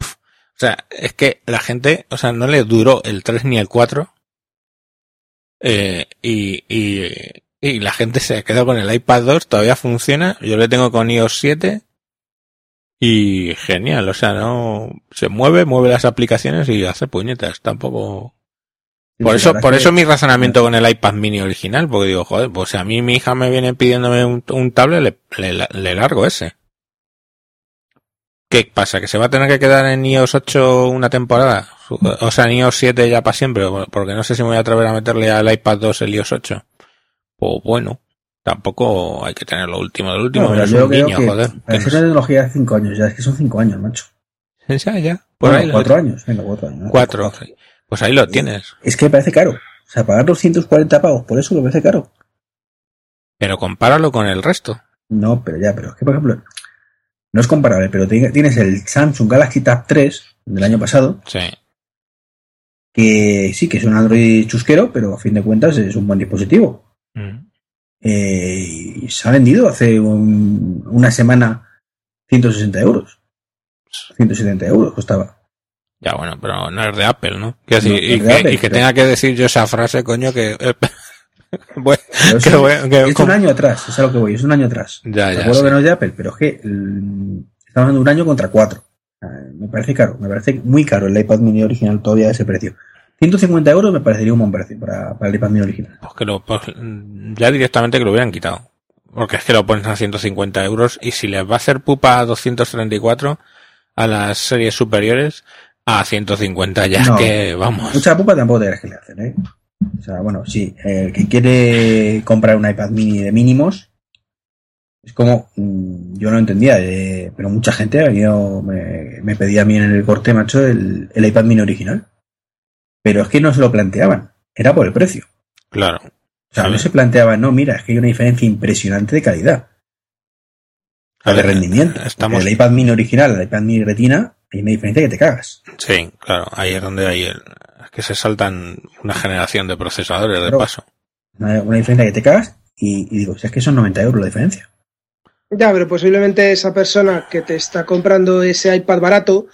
Speaker 4: O sea, es que la gente, o sea, no le duró el 3 ni el 4. Eh, y, y, y la gente se quedó con el iPad 2, todavía funciona. Yo le tengo con iOS 7. Y genial, o sea, no se mueve, mueve las aplicaciones y hace puñetas. Tampoco, por eso, por
Speaker 2: es
Speaker 4: eso
Speaker 2: que-
Speaker 4: mi razonamiento con el iPad mini original, porque digo, joder, pues si a mí mi hija me viene pidiéndome un, un tablet, le, le, le largo ese. ¿Qué pasa? ¿Que se va a tener que quedar en iOS 8 una temporada? O sea, en iOS 7 ya para siempre, porque no sé si me voy a atrever a meterle al iPad 2 el iOS 8. Pues bueno, tampoco hay que tener lo último del último,
Speaker 2: No,
Speaker 4: es un niño,
Speaker 2: que
Speaker 4: joder.
Speaker 2: Ser una tecnología de 5 años, ya es que son 5 años, macho.
Speaker 4: Ya, ya. Por
Speaker 2: Bueno,
Speaker 4: ahí
Speaker 2: 4 años, venga, 4 años. ¿no?
Speaker 4: Cuatro. Pues ahí lo tienes.
Speaker 2: Es que me parece caro. O sea, pagar 240 pavos, por eso me parece caro.
Speaker 4: Pero compáralo con el resto.
Speaker 2: No, pero ya, pero es que, por ejemplo, no es comparable, pero tienes el Samsung Galaxy Tab 3 del año pasado,
Speaker 4: Sí.
Speaker 2: que sí, que es un Android chusquero, pero a fin de cuentas es un buen dispositivo.
Speaker 4: Mm.
Speaker 2: Eh, y se ha vendido hace un- una semana 160 euros. 170 euros costaba.
Speaker 4: Ya bueno, pero no es de Apple, ¿no? Y, que,
Speaker 2: Apple,
Speaker 4: y que
Speaker 2: pero-
Speaker 4: tenga que decir yo esa frase, coño, que... eh, bueno,
Speaker 2: es,
Speaker 4: que voy- que-
Speaker 2: es un año atrás, es a lo que voy, es un año atrás.
Speaker 4: Ya, ya,
Speaker 2: Recuerdo
Speaker 4: sí.
Speaker 2: que no es de Apple, pero es que mm, estamos hablando de un año contra cuatro. Me parece caro, me parece muy caro el iPad mini original todavía a ese precio. 150 euros me parecería un buen precio para, para el iPad mini original.
Speaker 4: Pues que lo, pues, mm, ya directamente que lo hubieran quitado. Porque es que lo pones a 150 euros y si les va a hacer pupa a 234 a las series superiores, a 150 ya
Speaker 2: No.
Speaker 4: que, vamos.
Speaker 2: Mucha pupa tampoco te que le hacen, ¿eh? O sea, bueno, sí, el que quiere comprar un iPad mini de mínimos, es como, mm, yo no entendía, eh, pero mucha gente ha venido, me, me pedía a mí en el corte, macho, el, el iPad mini original. Pero es que no se lo planteaban, era por el precio.
Speaker 4: Claro.
Speaker 2: O sea,
Speaker 4: Sí.
Speaker 2: no se planteaban, no, mira, es que hay una diferencia impresionante de calidad,
Speaker 4: A
Speaker 2: de
Speaker 4: ver,
Speaker 2: rendimiento.
Speaker 4: Estamos,
Speaker 2: El iPad mini original, el iPad mini retina, hay una diferencia que te cagas.
Speaker 4: sí, claro, ahí es donde hay el, es que se saltan una generación de procesadores de paso.
Speaker 2: Una, una diferencia que te cagas y, y digo, si es que son 90 euros la diferencia.
Speaker 3: Ya, pero posiblemente esa persona que te está comprando ese iPad barato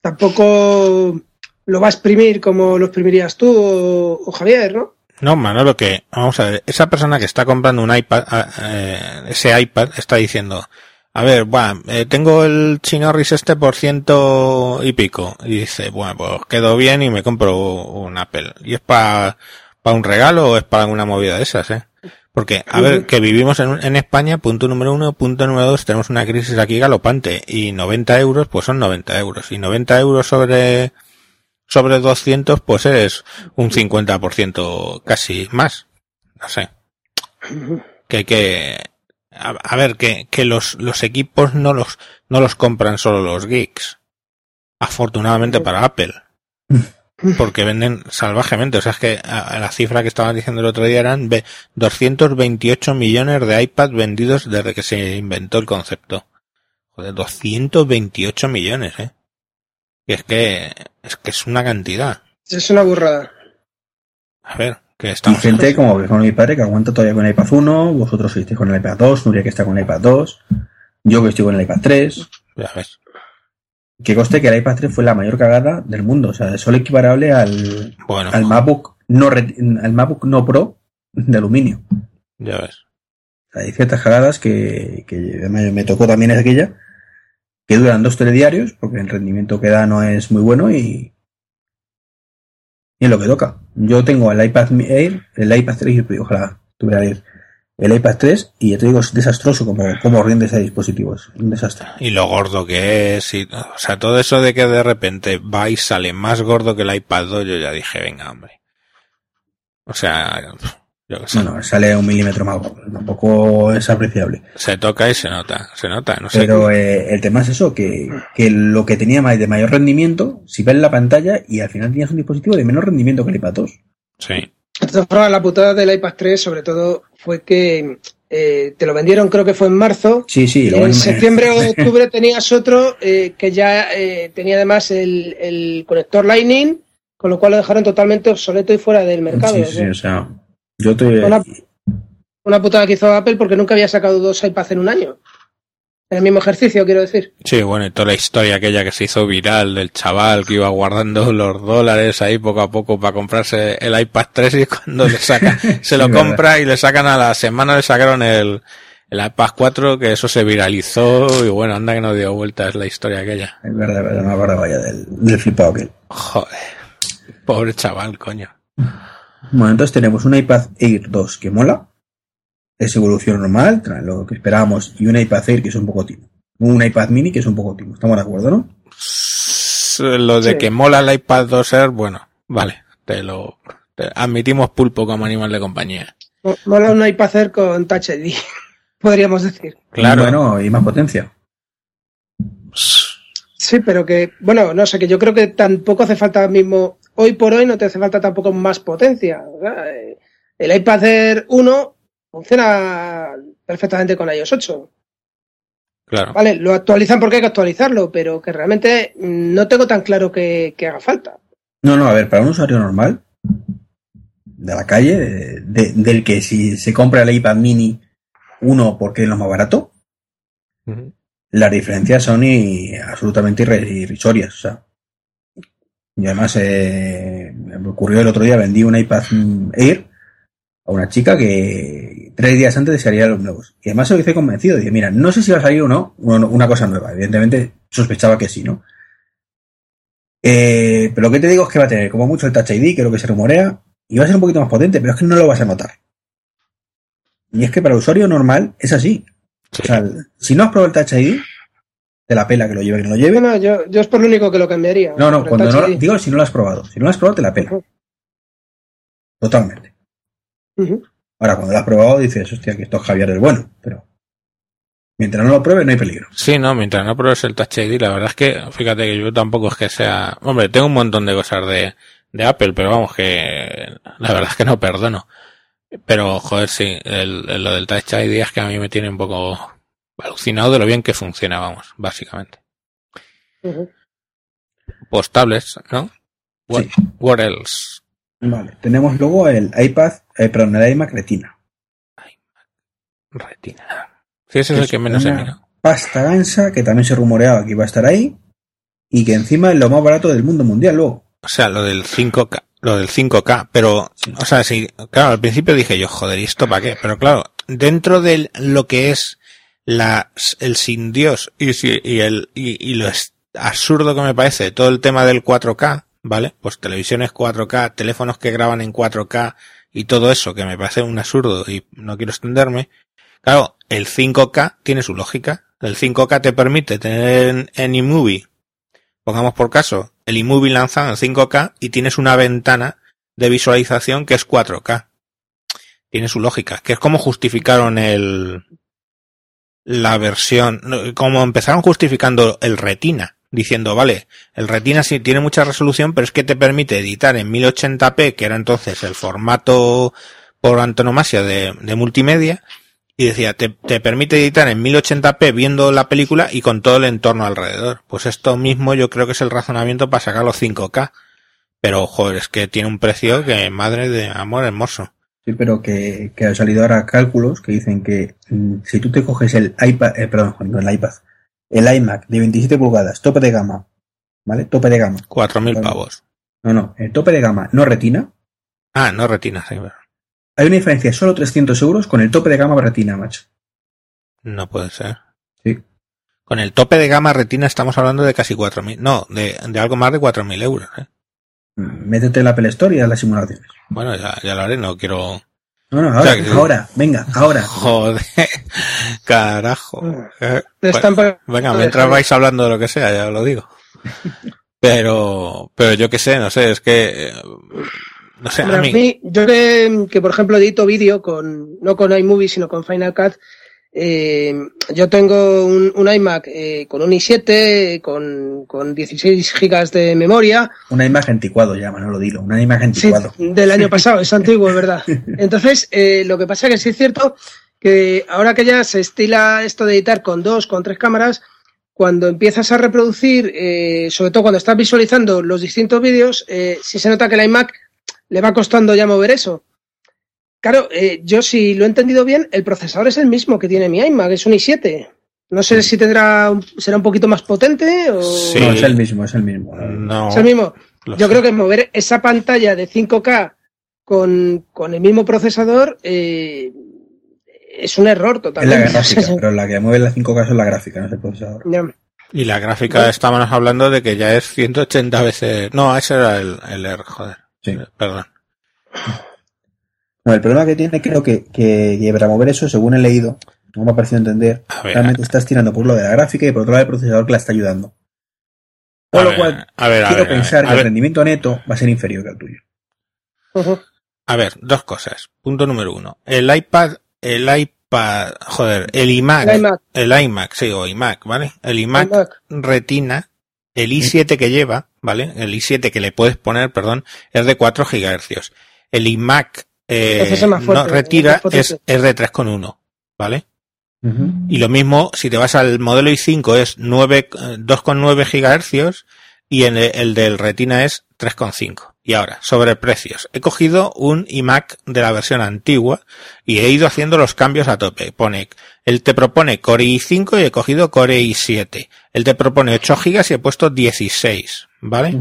Speaker 3: tampoco lo va a exprimir como lo exprimirías tú o, o Javier, ¿no?
Speaker 4: No, Manolo, que, vamos a ver, esa persona que está comprando un iPad, ah, eh, ese iPad, está diciendo, a ver, bueno, eh, tengo el Chinorris este por ciento y pico. Y dice, bueno, pues quedo bien y me compro un Apple. ¿Y es para un regalo o es para una movida de esas, eh? Porque, a ver, que vivimos en, en España, punto número uno, punto número dos, tenemos una crisis aquí galopante. Y 90 euros, pues son 90 euros. Y 90 euros sobre, sobre 200, pues es un 50% casi más. No sé. Que hay que, a, a ver, que, que los, los equipos no los, no los compran solo los geeks. Afortunadamente para Apple. Porque venden salvajemente. O sea, es que a, a la cifra que estaban diciendo el otro día eran ve- 228 millones de iPad vendidos desde que se inventó el concepto. Joder, 228 millones, eh. Y es que, es que es una cantidad.
Speaker 3: Es una burrada.
Speaker 4: A ver, que
Speaker 2: Y gente como, como mi padre que aguanta todavía con el iPad 1, vosotros estáis con el iPad 2, Nuria que está con el iPad 2, yo que estoy con el iPad 3.
Speaker 4: Ya ves.
Speaker 2: Que coste que el iPad 3 fue la mayor cagada del mundo. O sea, es solo equiparable al,
Speaker 4: Bueno,
Speaker 2: al MacBook no al MacBook no Pro de aluminio.
Speaker 4: ya ves.
Speaker 2: Hay ciertas cagadas que, que me, me tocó también es aquella que duran dos telediarios porque el rendimiento que da no es muy bueno y y es lo que toca. Yo tengo el iPad Air, el iPad 3, y ojalá tuviera el, el iPad 3 y ya te digo, es desastroso como, como rinde ese dispositivo, es un desastre.
Speaker 4: Y lo gordo que es, y, o sea, todo eso de que de repente va y sale más gordo que el iPad 2, yo ya dije, venga, hombre. O sea, yo sé.
Speaker 2: Bueno, sale un milímetro más gordo, tampoco es apreciable.
Speaker 4: Se toca y se nota, se nota, no sé.
Speaker 2: Pero eh, el tema es eso, que, que lo que tenía más de mayor rendimiento, si ves la pantalla y al final tenías un dispositivo de menor rendimiento que el iPad 2.
Speaker 4: Sí,
Speaker 3: De todas formas, la putada del iPad 3, sobre todo, fue que eh, te lo vendieron, creo que fue en marzo.
Speaker 2: Sí, sí, luego
Speaker 3: en septiembre o octubre tenías otro eh, que ya eh, tenía además el, el conector Lightning, con lo cual lo dejaron totalmente obsoleto y fuera del mercado.
Speaker 2: Sí, sí, o sea, yo te...
Speaker 3: Hola. Una putada que hizo Apple porque nunca había sacado dos iPads en un año. En el mismo ejercicio, quiero decir.
Speaker 4: sí, bueno, y toda la historia aquella que se hizo viral del chaval que iba guardando los dólares ahí poco a poco para comprarse el iPad 3 y cuando le saca, se lo compra y le sacan a la semana le sacaron el, el iPad 4 que eso se viralizó y bueno, anda que no dio vueltas la historia aquella.
Speaker 2: Es verdad, verdad, me acuerdo vaya del, del flipado aquel.
Speaker 4: Joder. Pobre chaval, coño.
Speaker 2: Bueno, entonces tenemos un iPad Air 2 que mola, es evolución normal, trae lo que esperábamos, y un iPad Air que es un poco timo. Un iPad mini que es un poco timo. Estamos de acuerdo, ¿no?
Speaker 4: Lo de
Speaker 3: Sí.
Speaker 4: que mola el iPad 2R, bueno, vale, te lo te- admitimos pulpo como animal de compañía.
Speaker 3: Mo- Mola un iPad Air con Touch ID, podríamos decir.
Speaker 4: Claro.
Speaker 2: Bueno, y más potencia.
Speaker 3: Sí, pero que, bueno, no sé, que yo creo que tampoco hace falta mismo, hoy por hoy no te hace falta tampoco más potencia. El iPad Air 1 funciona perfectamente con iOS 8.
Speaker 4: Claro.
Speaker 3: Vale, lo actualizan porque hay que actualizarlo, pero que realmente no tengo tan claro que, que haga falta.
Speaker 2: No, no, a ver, para un usuario normal, de la calle, de- de- del que si se compra el iPad mini, uno porque es lo más barato, las diferencias son i- absolutamente irrisorias. O sea. Y además, eh, me ocurrió el otro día, vendí un iPad Air a una chica que tres días antes desearía los nuevos. Y además se lo hice convencido. Dije, mira, no sé si va a salir o no una, una cosa nueva. Evidentemente sospechaba que sí, ¿no? Eh, pero lo que te digo es que va a tener como mucho el Touch ID, que es lo que se rumorea, y va a ser un poquito más potente, pero es que no lo vas a notar. Y es que para el usuario normal es así.
Speaker 4: Sí.
Speaker 2: O sea, si no has probado el Touch ID, te la pela que lo lleve, que no lo lleve.
Speaker 3: Bueno, yo, yo es por lo único que lo cambiaría.
Speaker 2: No, no,
Speaker 3: el
Speaker 2: cuando no,
Speaker 3: ID.
Speaker 2: digo si no lo has probado. Si no lo has probado, te la pela. Totalmente. Ahora, cuando lo has probado, dices, hostia, que esto es Javier del bueno, pero mientras no lo pruebes, no hay peligro.
Speaker 4: Sí, no, mientras no pruebes el Touch ID, la verdad es que, fíjate que yo tampoco es que sea, hombre, tengo un montón de cosas de, de Apple, pero vamos que, la verdad es que no perdono. Pero, joder, sí, el, el- lo del Touch ID es que a mí me tiene un poco alucinado de lo bien que funciona, vamos, básicamente.
Speaker 3: Ujú.
Speaker 4: Tablets, ¿no? What,
Speaker 2: Sí.
Speaker 4: what else?
Speaker 2: Vale. Tenemos luego el iPad, eh, perdón, el iMac Retina.
Speaker 4: Retina. Sí, ese es el que menos he
Speaker 2: una
Speaker 4: mirado.
Speaker 2: Pasta gansa que también se rumoreaba que iba a estar ahí y que encima es lo más barato del mundo mundial luego.
Speaker 4: O sea, lo del 5K, lo del 5K, pero, o sea, sí, claro, al principio dije yo, joder, ¿y esto para qué? Pero claro, dentro de lo que es la, el sin Dios y, y el, y, y lo absurdo que me parece todo el tema del 4K, ¿vale? Pues televisiones 4K, teléfonos que graban en 4K y todo eso, que me parece un absurdo y no quiero extenderme. Claro, el 5K tiene su lógica. El 5K te permite tener en, en pongamos por caso, el iMovie lanzado en 5K y tienes una ventana de visualización que es 4K. Tiene su lógica, que es como justificaron el la versión, como empezaron justificando el Retina, diciendo, vale, el Retina sí tiene mucha resolución, pero es que te permite editar en 1080p, que era entonces el formato por antonomasia de, de multimedia, y decía, te, te permite editar en 1080p viendo la película y con todo el entorno alrededor. Pues esto mismo yo creo que es el razonamiento para sacar los 5K. Pero, joder, es que tiene un precio que, madre de amor hermoso.
Speaker 2: Sí, pero que, que han salido ahora cálculos que dicen que mm, si tú te coges el iPad, eh, perdón, no el iPad, el iMac de 27 pulgadas, tope de gama, ¿vale? Tope de gama.
Speaker 4: 4.000
Speaker 2: Vale.
Speaker 4: pavos.
Speaker 2: No, no, el tope de gama no retina.
Speaker 4: Ah, no retina, sí, pero
Speaker 2: Hay una diferencia de solo 300 euros con el tope de gama retina, macho.
Speaker 4: no puede ser.
Speaker 2: Sí.
Speaker 4: Con el tope de gama retina estamos hablando de casi 4.000, no, de, de algo más de 4.000 euros. ¿eh?
Speaker 2: Métete en la Apple Store y haz las simulaciones.
Speaker 4: Bueno, ya, ya lo haré, no quiero...
Speaker 2: No, no,
Speaker 4: O
Speaker 2: ahora,
Speaker 4: sea, que-
Speaker 2: ahora, venga, ahora.
Speaker 4: Joder, carajo. Eh, bueno, venga, mientras vais hablando de lo que sea, ya lo digo. Pero, pero yo qué sé, no sé, es que, eh, no sé,
Speaker 3: Hombre,
Speaker 4: a
Speaker 3: a
Speaker 4: mí,
Speaker 3: mí, yo que, que, por ejemplo edito vídeo con no con iMovie sino con Final Cut eh, yo tengo un, un iMac eh, con un i7 con, con 16 gigas de memoria
Speaker 2: Una imagen anticuado ya, Manolo, dilo. Una imagen
Speaker 3: Sí,
Speaker 2: anticuado.
Speaker 3: del año pasado, es antiguo, es verdad. Entonces, eh, lo que pasa que sí es cierto que ahora que ya se estila esto de editar con dos, con tres cámaras, cuando empiezas a reproducir, eh, sobre todo cuando estás visualizando los distintos vídeos, eh, sí se nota que el iMac le va costando ya mover eso. Claro, eh, yo si lo he entendido bien, el procesador es el mismo que tiene mi iMac, es un i7. No sé si tendrá, será un poquito más potente o
Speaker 4: Sí.
Speaker 2: No, es el mismo, es el mismo.
Speaker 4: no,
Speaker 3: es el mismo. Yo
Speaker 4: sé.
Speaker 3: creo que mover esa pantalla de 5K con, con el mismo procesador eh, es un error
Speaker 2: Es la
Speaker 3: totalmente.
Speaker 2: gráfica, pero la que mueve la 5K es la gráfica, no es el procesador.
Speaker 4: Y la gráfica estábamos hablando de que ya es 180 veces, no, ese era el, el R, joder,
Speaker 2: Sí.
Speaker 4: perdón.
Speaker 2: No, el problema que tiene, creo que, que, que para mover eso, según he leído, no me ha parecido entender,
Speaker 4: ver,
Speaker 2: realmente estás tirando por lo de la gráfica y por otro lado el procesador que la está ayudando. Con lo
Speaker 4: ver,
Speaker 2: cual,
Speaker 4: a ver, a
Speaker 2: quiero
Speaker 4: ver, a ver,
Speaker 2: pensar
Speaker 4: a
Speaker 2: que el
Speaker 4: ver,
Speaker 2: rendimiento neto va a ser inferior que el tuyo.
Speaker 4: A ver, dos cosas. Punto número uno. El iPad, el iPad, joder, el iMac,
Speaker 3: El iMac.
Speaker 4: el iMac, sí, o iMac, ¿vale? El iMac
Speaker 3: iMac.
Speaker 4: Retina, el i7 que lleva, ¿vale? El i7 que le puedes poner, perdón, es de 4 GHz. El iMac eh,
Speaker 3: Ese es el más fuerte,
Speaker 4: no
Speaker 3: el
Speaker 4: retira es, es de 3,1, ¿vale? Y lo mismo, si te vas al modelo i5 es 9, eh, 2,9 GHz y en el, el del Retina es 3,5. Y ahora, sobre precios. He cogido un iMac de la versión antigua y he ido haciendo los cambios a tope. Pone, él te propone Core i5 y he cogido Core i7. Él te propone 8 GB y he puesto 16, ¿vale?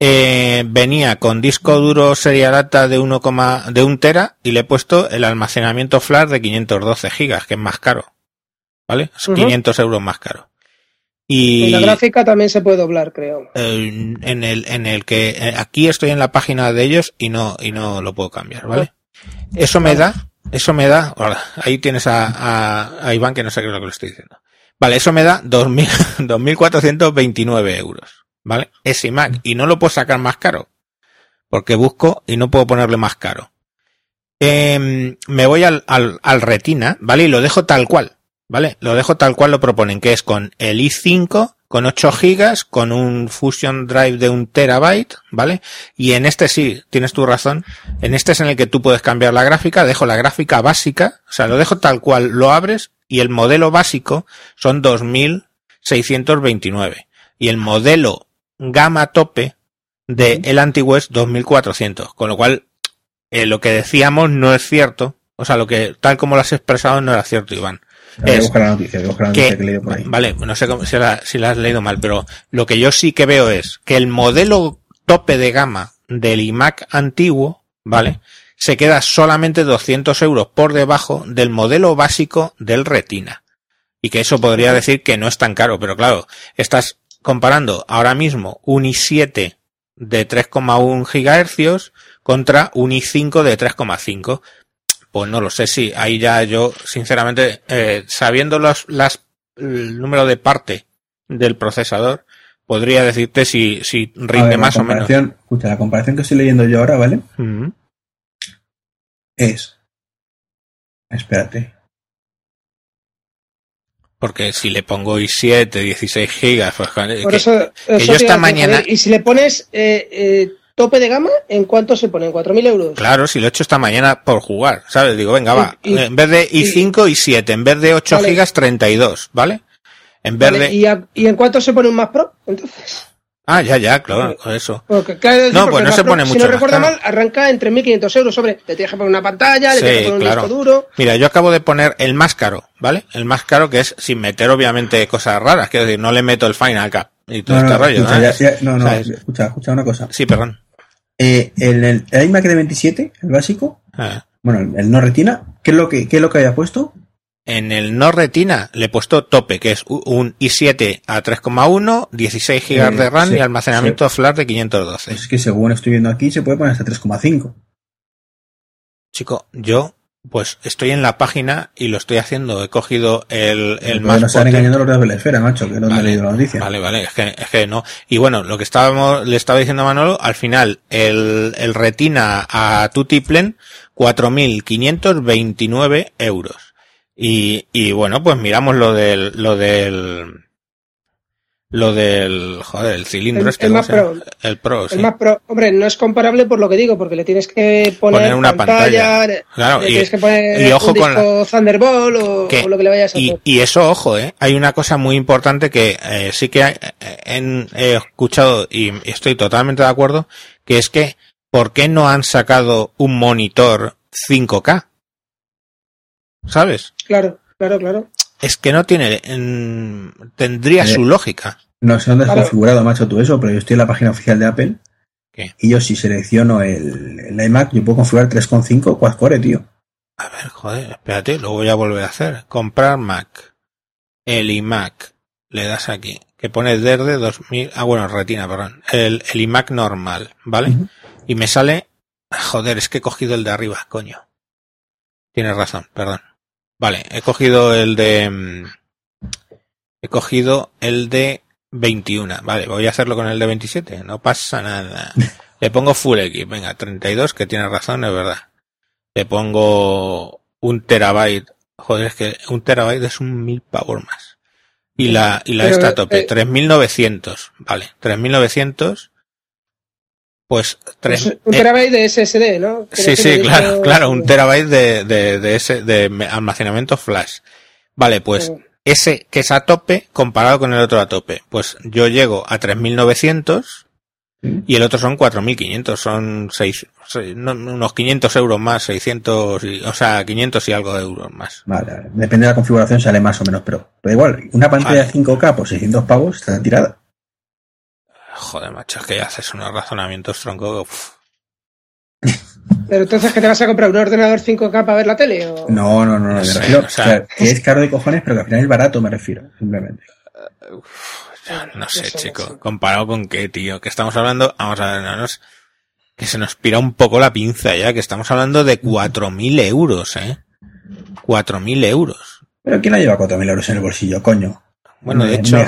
Speaker 4: Eh, venía con disco duro serie data de 1, de 1 tera y le he puesto el almacenamiento flash de 512 gigas, que es más caro. ¿Vale? Es
Speaker 3: Ujú.
Speaker 4: 500 euros más caro.
Speaker 3: Y
Speaker 4: Y
Speaker 3: la gráfica también se puede doblar, creo.
Speaker 4: eh, en el, en el que eh, aquí estoy en la página de ellos y no, y no lo puedo cambiar, ¿vale? Eso me da, eso me da, hola, ahí tienes a, a, a Iván que no sé qué es lo que le estoy diciendo. Vale, eso me da 2.000 2.429 euros, ¿vale? Es iMac y no lo puedo sacar más caro porque busco y no puedo ponerle más caro. Em, me voy al, al, al Retina, ¿vale? Y lo dejo tal cual, ¿vale? Lo dejo tal cual lo proponen, que es con el i5, con 8 gigas, con un Fusion Drive de un terabyte, ¿vale? Y en este sí, tienes tu razón, en este es en el que tú puedes cambiar la gráfica, dejo la gráfica básica, o sea, lo dejo tal cual, lo abres y el modelo básico son 2629. Y el modelo gama tope de el antiguo es 2400, con lo cual eh, lo que decíamos no es cierto, o sea, lo que tal como lo has expresado no era cierto, Iván. Es
Speaker 2: la noticia, la
Speaker 4: que,
Speaker 2: por ahí.
Speaker 4: vale, no sé cómo- si la, si la has leído mal, pero lo que yo sí que veo es que el modelo tope de gama del iMac antiguo, ¿vale? Se queda solamente 200 euros por debajo del modelo básico del Retina. Y que eso podría decir que no es tan caro, pero claro, estás comparando ahora mismo un i7 de 3,1 gigahercios contra un i5 de 3,5. Pues no lo sé si ahí ya yo, sinceramente, eh, sabiendo los, las, el número de parte del procesador, podría decirte si, si rinde
Speaker 2: ver,
Speaker 4: más o menos.
Speaker 2: Escucha, la comparación que estoy leyendo yo ahora, ¿vale? Es. Espérate.
Speaker 4: Porque si le pongo i7, 16 gigas, pues
Speaker 3: Por
Speaker 4: que-
Speaker 3: eso, eso
Speaker 4: yo esta mañana-
Speaker 3: Javier, Y si le pones eh, eh, tope de gama, ¿en cuánto se pone? ¿En 4.000 euros?
Speaker 4: claro, si lo he hecho esta mañana por jugar, ¿sabes? Digo, venga, va,
Speaker 3: Y- y-
Speaker 4: en vez de i5, i7, en vez de 8
Speaker 3: Vale.
Speaker 4: gigas, 32, ¿vale? En vez
Speaker 3: Vale,
Speaker 4: de...
Speaker 3: ¿y, a- ¿Y en cuánto se pone un Mac Pro? Entonces.
Speaker 4: Ah, ya, ya, claro, eso.
Speaker 3: Porque, claro, decir,
Speaker 4: No, pues no se
Speaker 3: Pro,
Speaker 4: pone
Speaker 3: Si
Speaker 4: mucho
Speaker 3: no
Speaker 4: más
Speaker 3: recuerdo mal, arranca entre 1.500 euros. Sobre, le tienes que poner una pantalla, le
Speaker 4: Sí,
Speaker 3: tienes que poner un
Speaker 4: claro.
Speaker 3: disco duro.
Speaker 4: Mira, yo acabo de poner el más caro, ¿vale? El más caro que es sin meter obviamente cosas raras, quiero decir, no le meto el Final Cut y todo
Speaker 2: No,
Speaker 4: este
Speaker 2: no,
Speaker 4: rollo,
Speaker 2: escucha,
Speaker 4: ¿no?
Speaker 2: ya- ya- no, no,
Speaker 4: ¿Sabes?
Speaker 2: escucha, escucha una cosa.
Speaker 4: Sí, perdón.
Speaker 2: Eh, el, el, el iMac de 27, el básico,
Speaker 4: Ah.
Speaker 2: bueno, el, el no retina, ¿qué es lo que, qué es lo que había puesto?
Speaker 4: En el no retina le he puesto tope, que es un i7 a 3,1, 16 GB
Speaker 2: Eh,
Speaker 4: de RAM
Speaker 2: sí,
Speaker 4: y almacenamiento flash de 512.
Speaker 2: Es que según estoy viendo aquí, se puede poner hasta 3,5.
Speaker 4: Chico, yo pues estoy en la página y lo estoy haciendo. He cogido el, el más
Speaker 2: nos están engañando los de la esfera, macho, que no
Speaker 4: Vale,
Speaker 2: la noticia.
Speaker 4: Vale, vale, es que, es que no. Y bueno, lo que estábamos, le estaba diciendo a Manolo, al final, el, el Retina a Tutiplen, 4.529 euros. Y, y bueno, pues miramos lo del, lo del, lo del, joder, el cilindro
Speaker 3: El-
Speaker 4: este.
Speaker 3: el
Speaker 4: ¿cómo
Speaker 3: Mac
Speaker 4: se llama?
Speaker 3: Pro.
Speaker 4: El Pro,
Speaker 3: El. Mac Pro, hombre, no es comparable por lo que digo, porque le tienes que poner,
Speaker 4: Poner una pantalla.
Speaker 3: le
Speaker 4: Claro, y-
Speaker 3: tienes que poner
Speaker 4: y ojo
Speaker 3: un
Speaker 4: con
Speaker 3: disco Thunderbolt o, lo que le vayas a
Speaker 4: Y,
Speaker 3: hacer.
Speaker 4: y eso, ojo, ¿eh? hay una cosa muy importante que eh, sí que eh, en- he escuchado y estoy totalmente de acuerdo, que es que ¿por qué no han sacado un monitor 5K? ¿Sabes?
Speaker 3: Claro, claro, claro.
Speaker 4: Es que no tiene, tendría
Speaker 2: Eh,
Speaker 4: su lógica.
Speaker 2: No sé dónde has
Speaker 3: Claro.
Speaker 2: configurado, macho, tú eso, pero yo estoy en la página oficial de Apple.
Speaker 4: ¿Qué?
Speaker 2: Y yo si selecciono el, el iMac, yo puedo configurar 3,5 quad-core, tío.
Speaker 4: A ver, joder, espérate, lo voy a volver a hacer. Comprar Mac. El iMac. Le das aquí. Que pone desde 2000. Ah, bueno, retina, perdón. El, el iMac normal, ¿vale? Y me sale. Joder, es que he cogido el de arriba, coño. Tienes razón, perdón. Vale, he cogido el de. mm, He cogido el de 21. Vale, voy a hacerlo con el de 27. No pasa nada. Le pongo Full X. Venga, 32, que tiene razón, es verdad. Le pongo un terabyte. Joder, es que un terabyte es un mil pavos más. Y la, y la
Speaker 3: Pero,
Speaker 4: esta a tope,
Speaker 3: eh,
Speaker 4: 3900. Vale, 3900. Pues tres,
Speaker 3: Pues un
Speaker 4: eh,
Speaker 3: terabyte de SSD, ¿no?
Speaker 4: Sí,
Speaker 3: Creo
Speaker 4: sí, claro, claro, un terabyte de, de, de ese, de almacenamiento flash. Vale, pues
Speaker 3: Eh,
Speaker 4: ese que es a tope comparado con el otro a tope. Pues yo llego a 3900
Speaker 2: Sí.
Speaker 4: y el otro son 4500, son seis, seis- no, unos 500 euros más, 600, y- o sea, 500 y algo de euros más.
Speaker 2: Vale, vale. depende de la configuración, sale más o menos, pero, pero igual, una pantalla
Speaker 4: Vale.
Speaker 2: 5K por 600 pavos está tirada.
Speaker 4: Joder, macho, es que ya haces unos razonamientos tronco. uf.
Speaker 3: Pero entonces, ¿qué te vas a comprar? ¿Un ordenador 5K para ver la tele? O...
Speaker 2: No, no, no, no,
Speaker 4: No
Speaker 2: me
Speaker 4: sé,
Speaker 2: refiero,
Speaker 4: o sea-
Speaker 2: o sea, que es caro de cojones, pero que al final es barato, me refiero, simplemente.
Speaker 4: Ya, no
Speaker 3: No
Speaker 4: sé,
Speaker 3: sé,
Speaker 4: chico.
Speaker 3: no sé.
Speaker 4: Comparado con qué, tío. Que estamos hablando, vamos a ver, no nos- que se nos pira un poco la pinza ya, que estamos hablando de 4.000 euros, eh. 4.000 euros.
Speaker 2: Pero ¿quién la lleva 4.000 euros en el bolsillo, coño?
Speaker 4: Bueno, de
Speaker 2: Me-
Speaker 4: hecho.
Speaker 2: O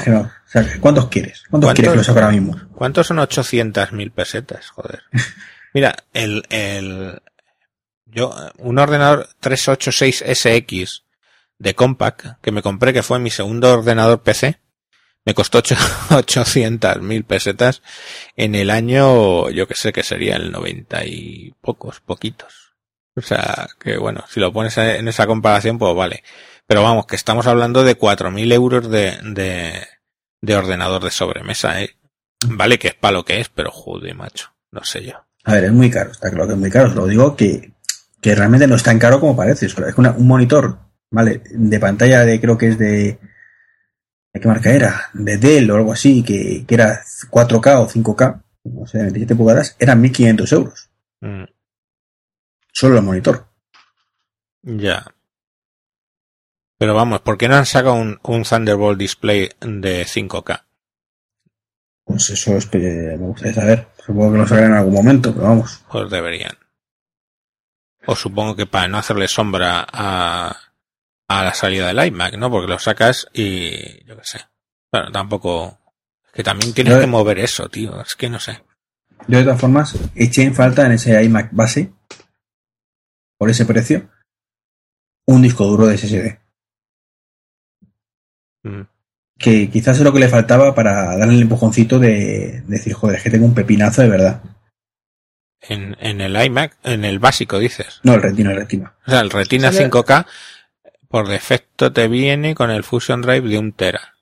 Speaker 2: sea, ¿cuántos quieres? ¿Cuántos
Speaker 4: ¿Cuántos?
Speaker 2: quieres que lo saque ahora mismo?
Speaker 4: ¿cuántos son 800.000 pesetas? Joder. Mira, el, el, yo, un ordenador 386SX de Compaq que me compré, que fue mi segundo ordenador PC, me costó ocho- 800.000 pesetas en el año, yo que sé que sería el 90 y pocos, poquitos. O sea, que bueno, si lo pones en esa comparación, pues vale. Pero vamos, que estamos hablando de 4.000 euros de, de, de ordenador de sobremesa, ¿eh? Vale que es para lo que es, pero joder, macho. No sé yo.
Speaker 2: A ver, es muy caro, está claro que es muy caro. Os lo digo que, que realmente no es tan caro como parece. Es que un monitor ¿vale? De pantalla de, creo que es de, ¿de qué marca era? De Dell o algo así, que, que era 4K o 5K, o sea, 27 pulgadas, eran 1.500 euros.
Speaker 4: Mm,
Speaker 2: Solo el monitor.
Speaker 4: ya. Pero vamos, ¿por qué no han sacado un, un Thunderbolt display de 5K?
Speaker 2: Pues eso es que me gustaría saber. Supongo que lo sacarán en algún momento, pero vamos.
Speaker 4: Pues deberían. O supongo que para no hacerle sombra a, a la salida del iMac, ¿no? Porque lo sacas y yo qué sé. Bueno, tampoco... Es que también tienes
Speaker 2: Yo-
Speaker 4: que mover eso, tío. Es que no sé.
Speaker 2: Yo de todas formas eché en falta en ese iMac base, por ese precio, un disco duro de SSD.
Speaker 4: Mm.
Speaker 2: Que quizás es lo que le faltaba para darle el empujoncito de, de decir, joder, es que tengo un pepinazo de verdad.
Speaker 4: En, en el iMac, en el básico dices.
Speaker 2: No, el retina, el retina.
Speaker 4: O sea, el Retina
Speaker 3: Sale-
Speaker 4: 5K por defecto te viene con el Fusion Drive de un tera.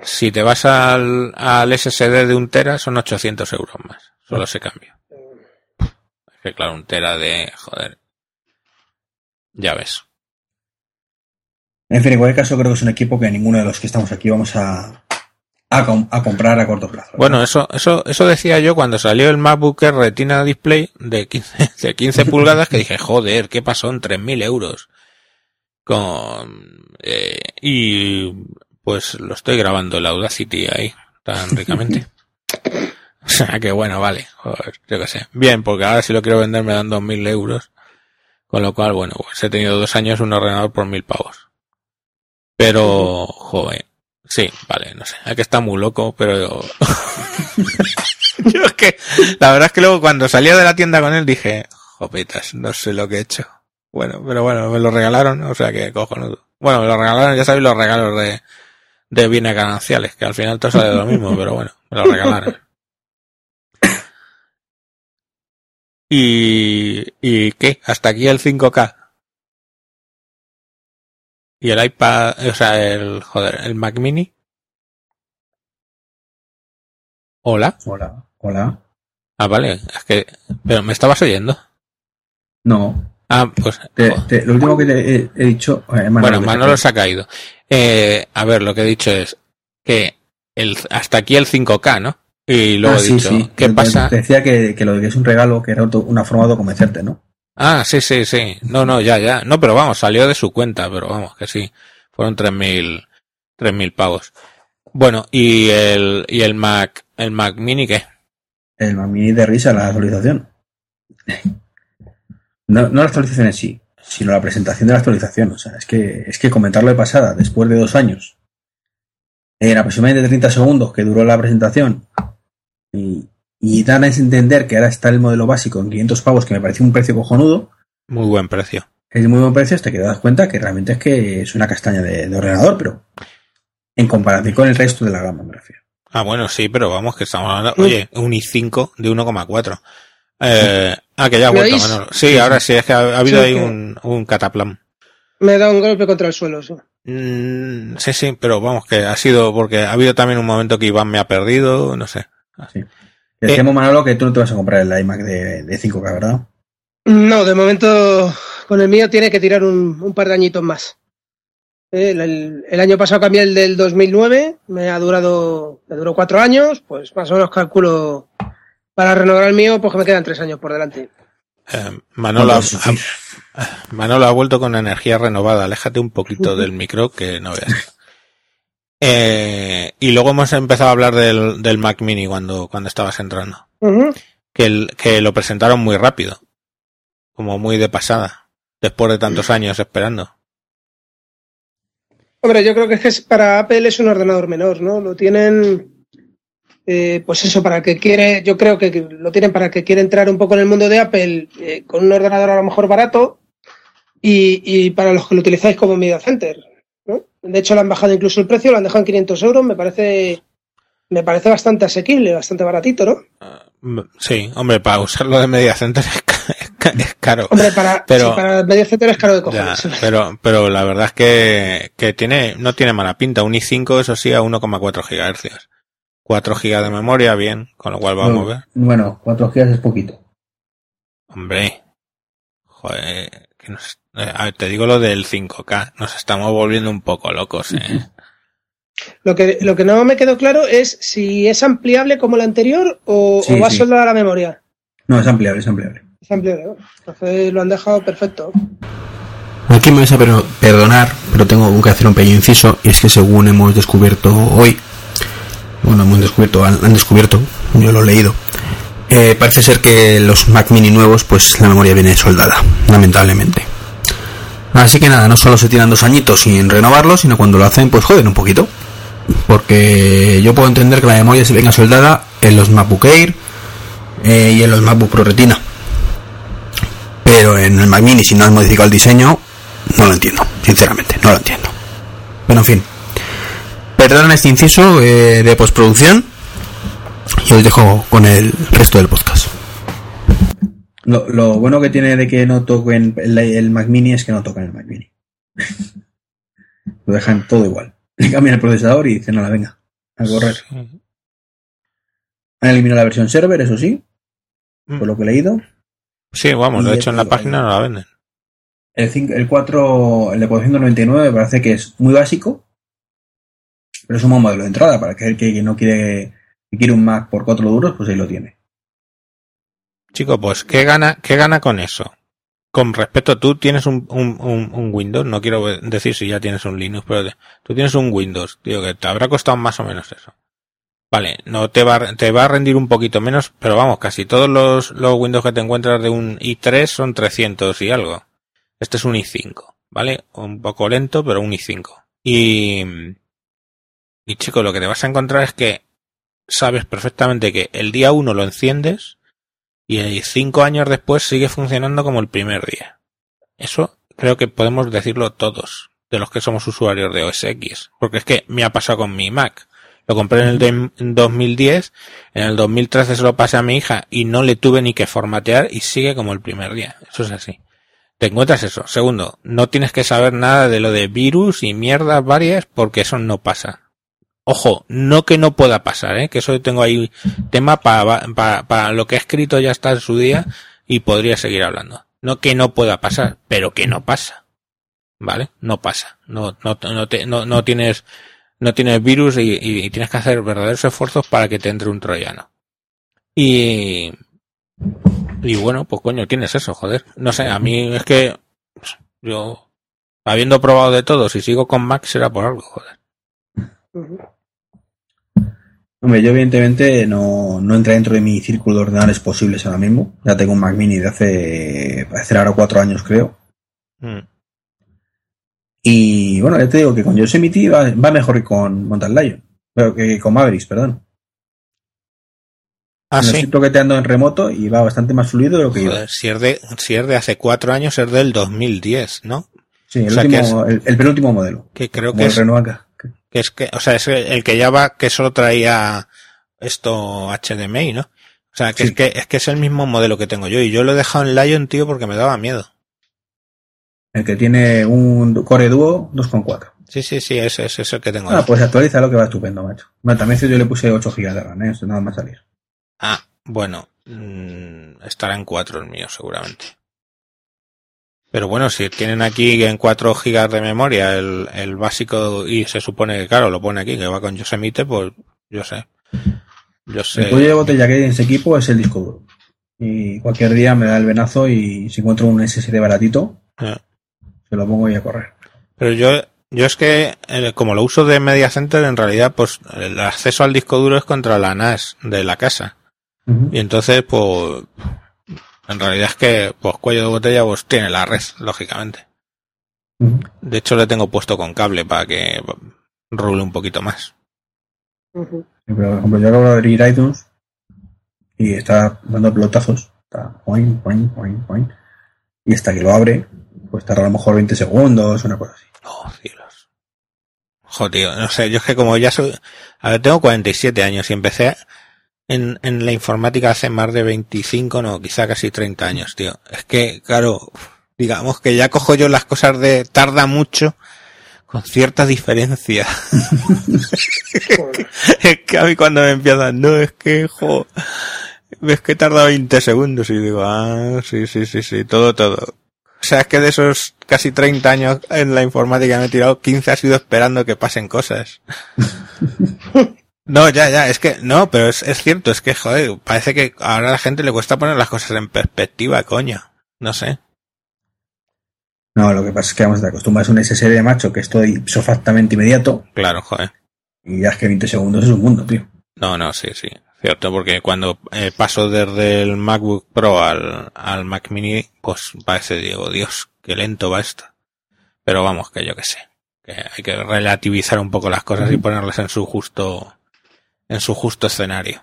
Speaker 4: Si te vas al, al SSD de un tera son 800 euros más. Solo se cambia. Es que claro, un tera de... Joder. Ya ves.
Speaker 2: En fin, en cualquier caso, creo que es un equipo que ninguno de los que estamos aquí vamos a, a, com- a comprar a corto plazo.
Speaker 4: Bueno, eso, eso, eso decía yo cuando salió el MacBook Air Retina Display de 15, de 15 pulgadas que dije, joder, ¿qué pasó en 3.000 euros? Con, eh, y pues lo estoy grabando el Audacity ahí, tan ricamente. o sea que bueno, vale, joder, yo qué sé. Bien, porque ahora si lo quiero vender me dan 2.000 euros. Con lo cual, bueno, pues he tenido dos años un ordenador por mil pavos. Pero, joder, sí, vale, no sé, hay que está muy loco, pero yo es que, la verdad es que luego cuando salía de la tienda con él dije, jopetas, no sé lo que he hecho. Bueno, pero bueno, me lo regalaron, o sea que cojonudo. Bueno, me lo regalaron, ya sabéis los regalos de, de bienes gananciales, que al final todo sale lo mismo, pero bueno, me lo regalaron. ¿Y, y qué? ¿Hasta aquí el 5K? ¿Y el iPad, o sea, el, joder, el Mac Mini? Hola.
Speaker 2: Hola, hola.
Speaker 4: Ah, vale, es que, pero me estabas oyendo.
Speaker 2: No,
Speaker 4: Ah, pues,
Speaker 2: te- te- lo último que te he, he dicho... eh, Manolo,
Speaker 4: bueno, Manolo se ha caído. Eh, a ver, lo que he dicho es que el, hasta aquí el 5K, ¿no? Y luego
Speaker 2: Ah,
Speaker 4: he
Speaker 2: sí,
Speaker 4: dicho,
Speaker 2: sí.
Speaker 4: ¿qué
Speaker 2: Te-
Speaker 4: pasa?
Speaker 2: Te decía que, que lo de que es un regalo, que era una forma de convencerte, ¿no?
Speaker 4: Ah, sí, sí, sí. No, no, ya, ya. No, pero vamos, salió de su cuenta, pero vamos, que sí. Fueron tres mil, tres mil pavos. Bueno, y el, y el Mac, el Mac Mini, ¿qué?
Speaker 2: El mami de risa la actualización. No, no la actualización en sí, sino la presentación de la actualización. O sea, es que, es que comentarlo de pasada, después de dos años, en aproximadamente 30 segundos que duró la presentación, y, y dan a entender que ahora está el modelo básico en 500 pavos, que me parece un precio cojonudo,
Speaker 4: Muy buen precio.
Speaker 2: es muy buen precio, hasta que te das cuenta que realmente es que es una castaña de, de ordenador, pero en comparación con el resto de la gama, me refiero.
Speaker 4: Ah, bueno, sí, pero vamos, que estamos hablando, oye, un i5 de 1,4. Eh, ah, que ya ha
Speaker 3: ¿Me
Speaker 4: vuelto? Manolo. Sí, ahora sí, es que ha, ha habido
Speaker 3: Sí,
Speaker 4: ahí un, un cataplam.
Speaker 3: Me da un golpe contra el suelo, sí.
Speaker 4: Mm, sí, sí, pero vamos, que ha sido porque ha habido también un momento que Iván me ha perdido, no sé.
Speaker 2: Decíamos, Manolo, que tú no te vas a comprar el iMac de, de 5K, ¿verdad?
Speaker 3: No, de momento con el mío tiene que tirar un, un par de añitos más. Eh, El, el- el año pasado cambié el del 2009, me ha durado, me duró cuatro años, pues más o menos calculo para renovar el mío, pues que me quedan tres años por delante.
Speaker 4: Eh, Manolo, ha- Manolo ha vuelto con energía renovada. Aléjate un poquito del micro que no veas. Eh, y luego hemos empezado a hablar del, del Mac Mini cuando, cuando estabas entrando. Que, el- que lo presentaron muy rápido. Como muy de pasada. Después de tantos años esperando.
Speaker 3: Hombre, yo creo que es que es- para Apple es un ordenador menor, ¿no? Lo tienen, eh, pues eso, para el que quiere, yo creo que lo tienen para el que quiere entrar un poco en el mundo de Apple eh, con un ordenador a lo mejor barato y, y para los que lo utilizáis como media center, ¿no? De hecho, le han bajado incluso el precio, lo han dejado en 500 euros, me parece, me parece bastante asequible, bastante baratito, ¿no?
Speaker 4: Mm, Sí, hombre, para usarlo de media center es, ca- es ca- es caro.
Speaker 3: Hombre, para,
Speaker 4: Pero-
Speaker 3: sí, para media center es caro de
Speaker 4: Ya,
Speaker 3: cojones.
Speaker 4: pero, pero la verdad es que, que tiene, no tiene mala pinta. Un i5, eso sí, a 1,4 GHz. 4 GB de memoria, bien, con lo cual vamos a ver.
Speaker 2: Bueno, 4 GB es poquito.
Speaker 4: Hombre, Joder, que nos, eh, a ver, te digo lo del 5K. Nos estamos volviendo un poco locos, ¿eh?
Speaker 3: Lo que, lo que no me quedó claro es si es ampliable como la anterior o,
Speaker 2: Sí,
Speaker 3: o va a
Speaker 2: sí.
Speaker 3: soldar a la memoria.
Speaker 2: No, es ampliable, es ampliable.
Speaker 3: Es ampliable, ¿no? Entonces lo han dejado perfecto.
Speaker 1: Aquí me vais a per- perdonar, pero tengo que hacer un pequeño inciso, y es que según hemos descubierto hoy, bueno, hemos descubierto, han, han descubierto, yo lo he leído, eh, parece ser que los Mac Mini nuevos, pues la memoria viene soldada, lamentablemente. Así que nada, no solo se tiran dos añitos sin renovarlos, sino cuando lo hacen, pues joden un poquito. Porque yo puedo entender que la memoria se venga soldada en los MacBook Air eh, y en los MacBook Pro Retina. Pero en el Mac Mini, si no has modificado el diseño, no lo entiendo, sinceramente, no lo entiendo. Pero en fin, perdonen este inciso eh, de postproducción y os dejo con el resto del podcast.
Speaker 2: Lo, lo bueno que tiene de que no toquen el, el Mac Mini es que no tocan el Mac Mini. lo dejan todo igual. Le cambian el procesador y dicen, nada, venga, a correr. Han eliminado la versión server, eso sí, por lo que he leído.
Speaker 4: Sí, vamos, de
Speaker 2: Y
Speaker 4: hecho en la página no la venden.
Speaker 2: El, 5 el 4, el de 499 me parece que es muy básico, pero es un buen modelo de entrada para aquel que, que no quiere, que quiere un Mac por 4 duros, pues ahí lo tiene.
Speaker 4: Chico, pues, ¿qué gana, qué gana con eso? Con respecto, tú tienes un, un, un, Windows, no quiero decir si ya tienes un Linux, pero tú tienes un Windows, tío, que te habrá costado más o menos eso. Vale, no te va, te va a rendir un poquito menos, pero vamos, casi todos los, los Windows que te encuentras de un i3 son 300 y algo. Este es un i5, ¿vale? Un poco lento, pero un i5. Y, y chico, lo que te vas a encontrar es que sabes perfectamente que el día 1 lo enciendes y cinco años después sigue funcionando como el primer día. Eso creo que podemos decirlo todos de los que somos usuarios de OS X, porque es que me ha pasado con mi Mac. Lo compré en el de- en 2010, en el 2013 se lo pasé a mi hija y no le tuve ni que formatear y sigue como el primer día. Eso es así. Te encuentras eso. Segundo, no tienes que saber nada de lo de virus y mierdas varias porque eso no pasa. Ojo, no que no pueda pasar, ¿eh? que eso tengo ahí tema para lo que he escrito ya está en su día y podría seguir hablando. No que no pueda pasar, pero que no pasa. ¿Vale? No pasa. No, no, no, te- no, no tienes, no tienes virus y, tienes que hacer verdaderos esfuerzos para que te entre un troyano. Y, y bueno, pues coño, tienes eso, joder. No sé, a mí es que yo, habiendo probado de todo, si sigo con Mac será por algo, joder.
Speaker 2: Hombre, yo evidentemente no, no entra dentro de mi círculo de ordenadores posibles ahora mismo. Ya tengo un Mac Mini de hace, hace ahora cuatro años, creo.
Speaker 4: Mm.
Speaker 2: Y bueno, ya te digo que con Yosemite va, va mejor que con Mountain Lion. Pero que con Mavericks, perdón.
Speaker 4: Ah, sí.
Speaker 2: estoy toqueteando en remoto y va bastante más fluido de lo que iba.
Speaker 4: Joder, si es de, si es de hace cuatro años, es del 2010, ¿no?
Speaker 2: Sí, el,
Speaker 4: o sea,
Speaker 2: último, el, el penúltimo modelo.
Speaker 4: Que creo que es. Que es que, o sea, es el que ya va, que solo traía esto HDMI, ¿no? O sea, que
Speaker 2: Sí.
Speaker 4: es que, es que es el mismo modelo que tengo yo y yo lo he dejado en Lion, tío, porque me daba miedo.
Speaker 2: El que tiene un Core Duo 2.4.
Speaker 4: Sí, sí, sí, ese, ese es el que tengo
Speaker 2: Ah, pues actualiza lo que va estupendo, macho. Bueno, también si yo le puse 8 GB de RAM, ¿eh? Eso nada más salir.
Speaker 4: Ah, bueno, mm, estará en 4 el mío, seguramente. Pero bueno, si tienen aquí en 4 gigas de memoria el, el básico y se supone que, claro, lo pone aquí, que va con Yosemite, pues yo sé. Yo sé.
Speaker 2: El cuello de botella que hay en ese equipo es el disco duro. Y cualquier día me da el venazo y si encuentro un SSD baratito,
Speaker 4: Eh.
Speaker 2: se lo pongo y a correr.
Speaker 4: Pero yo, yo es que, eh, como lo uso de Media Center, en realidad, pues el acceso al disco duro es contra la NAS de la casa. Y entonces, pues, en realidad es que, pues, cuello de botella, pues tiene la red, lógicamente. De hecho, le tengo puesto con cable para que rule un poquito más.
Speaker 2: Sí, Pero, por ejemplo, yo acabo de abrir iTunes y está dando pelotazos. Está poing, poing, poing, poing. Y hasta que lo abre, pues tarda a lo mejor 20 segundos, una cosa así.
Speaker 4: Oh, cielos. Joder, tío, no sé, yo es que como ya soy, a ver, tengo 47 años y empecé en, en la informática hace más de 25, no, quizá casi 30 años, tío. Es que, claro, digamos que ya cojo yo las cosas de tarda mucho con cierta diferencia. Es que a mí cuando me empiezan, no, es que, jo, ves que tarda 20 segundos y digo, ah, sí, sí, sí, sí, todo, todo. sea, es que de esos casi 30 años en la informática me he tirado, 15 ha sido esperando que pasen cosas. No, ya, ya, es que, no, pero es, es cierto, es que, joder, parece que ahora a la gente le cuesta poner las cosas en perspectiva, coño. No sé.
Speaker 2: No, lo que pasa es que vamos, te acostumbras a un SSD macho que estoy ipsofactamente inmediato
Speaker 4: Claro, joder.
Speaker 2: y ya es que 20 segundos es un mundo, tío.
Speaker 4: No, no, sí, sí. Cierto, porque cuando eh, paso desde el MacBook Pro al, al Mac Mini, pues parece, digo, Dios, qué lento va esto. Pero vamos, que yo que sé. Que hay que relativizar un poco las cosas y ponerlas en su justo, en su justo escenario.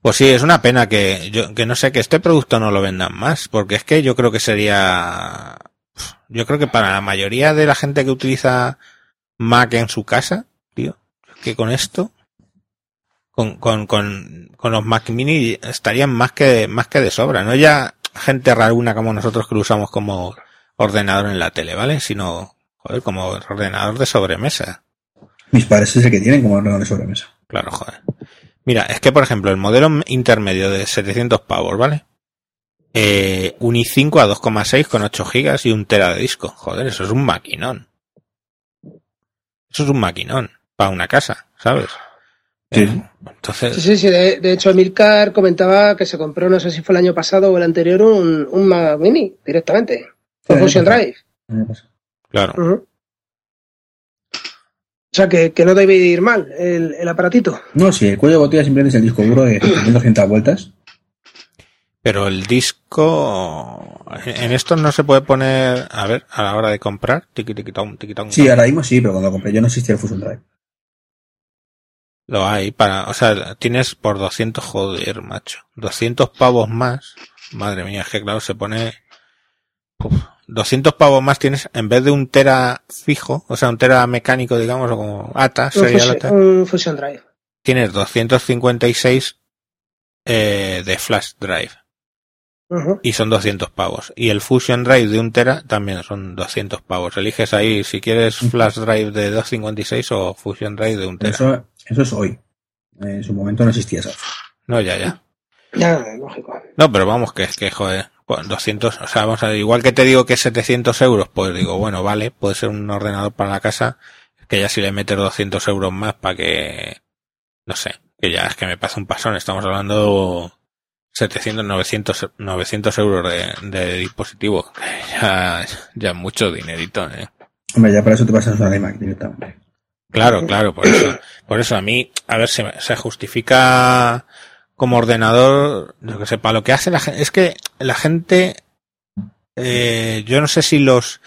Speaker 4: Pues sí, es una pena que yo, que no sé, que este producto no lo vendan más, porque es que yo creo que sería, yo creo que para la mayoría de la gente que utiliza Mac en su casa, tío, que con esto, con, con, con, con los Mac Mini estarían más que, más que de sobra, no ya gente raruna como nosotros que lo usamos como ordenador en la tele, ¿vale? Sino, joder, como ordenador de sobremesa.
Speaker 2: Mis padres es el que tienen como ordenador de sobremesa.
Speaker 4: Claro, joder. Mira, es que por ejemplo, el modelo intermedio de 700 pavos, ¿vale? Eh, un i5 a 2,6 con 8 gigas y un tera de disco. Joder, eso es un maquinón. Eso es un maquinón para una casa, ¿sabes?
Speaker 2: Sí.
Speaker 4: Eh, entonces,
Speaker 3: Sí, sí, sí. De, de hecho, Emilcar comentaba que se compró, no sé si fue el año pasado o el anterior, un, un Mac Mini directamente. Con
Speaker 2: Sí,
Speaker 3: Fusion. Drive.
Speaker 4: Claro.
Speaker 3: O sea, que, que no debe ir mal el, el aparatito.
Speaker 2: No, si el cuello de botella simplemente es el disco duro de 200 vueltas.
Speaker 4: Pero el disco, en esto no se puede poner, a ver, a la hora de comprar, tiqui tiqui tom, tiqui tom,
Speaker 2: Sí,
Speaker 4: tom.
Speaker 2: ahora mismo sí, pero cuando lo compré yo no existía el Fusion Drive.
Speaker 4: Lo hay para, o sea, tienes por 200, joder, macho. 200 pavos más. Madre mía, es que claro, se pone, uf, 200 pavos más tienes, en vez de un tera fijo, o sea, un tera mecánico, digamos, o como ATA,
Speaker 3: Un Fusion,
Speaker 4: ATA,
Speaker 3: un Fusion Drive.
Speaker 4: tienes 256 eh, de flash drive. Y son 200 pavos. Y el Fusion Drive de un tera también son 200 pavos. Eliges ahí si quieres Flash Drive de 256 o Fusion Drive de un tera.
Speaker 2: Eso, eso es hoy. En su momento no existía eso.
Speaker 4: No, ya, ya.
Speaker 3: Ya, lógico.
Speaker 4: No, pero vamos, que es que, joder, pues 200, o sea, vamos a ver, igual que te digo que 700 euros, pues digo, bueno, vale, puede ser un ordenador para la casa, que ya si le metes 200 euros más para que, no sé, que ya es que me pasa un pasón, estamos hablando 700, 900, 900 euros de, de dispositivo, ya, ya mucho dinerito, eh.
Speaker 2: Hombre, ya para eso te pasas a una iMac directamente.
Speaker 4: Claro, claro, por eso, por eso a mí, a ver, se, se justifica como ordenador, yo que sé, para lo que hace la gente, es que la gente, eh, yo no sé si los,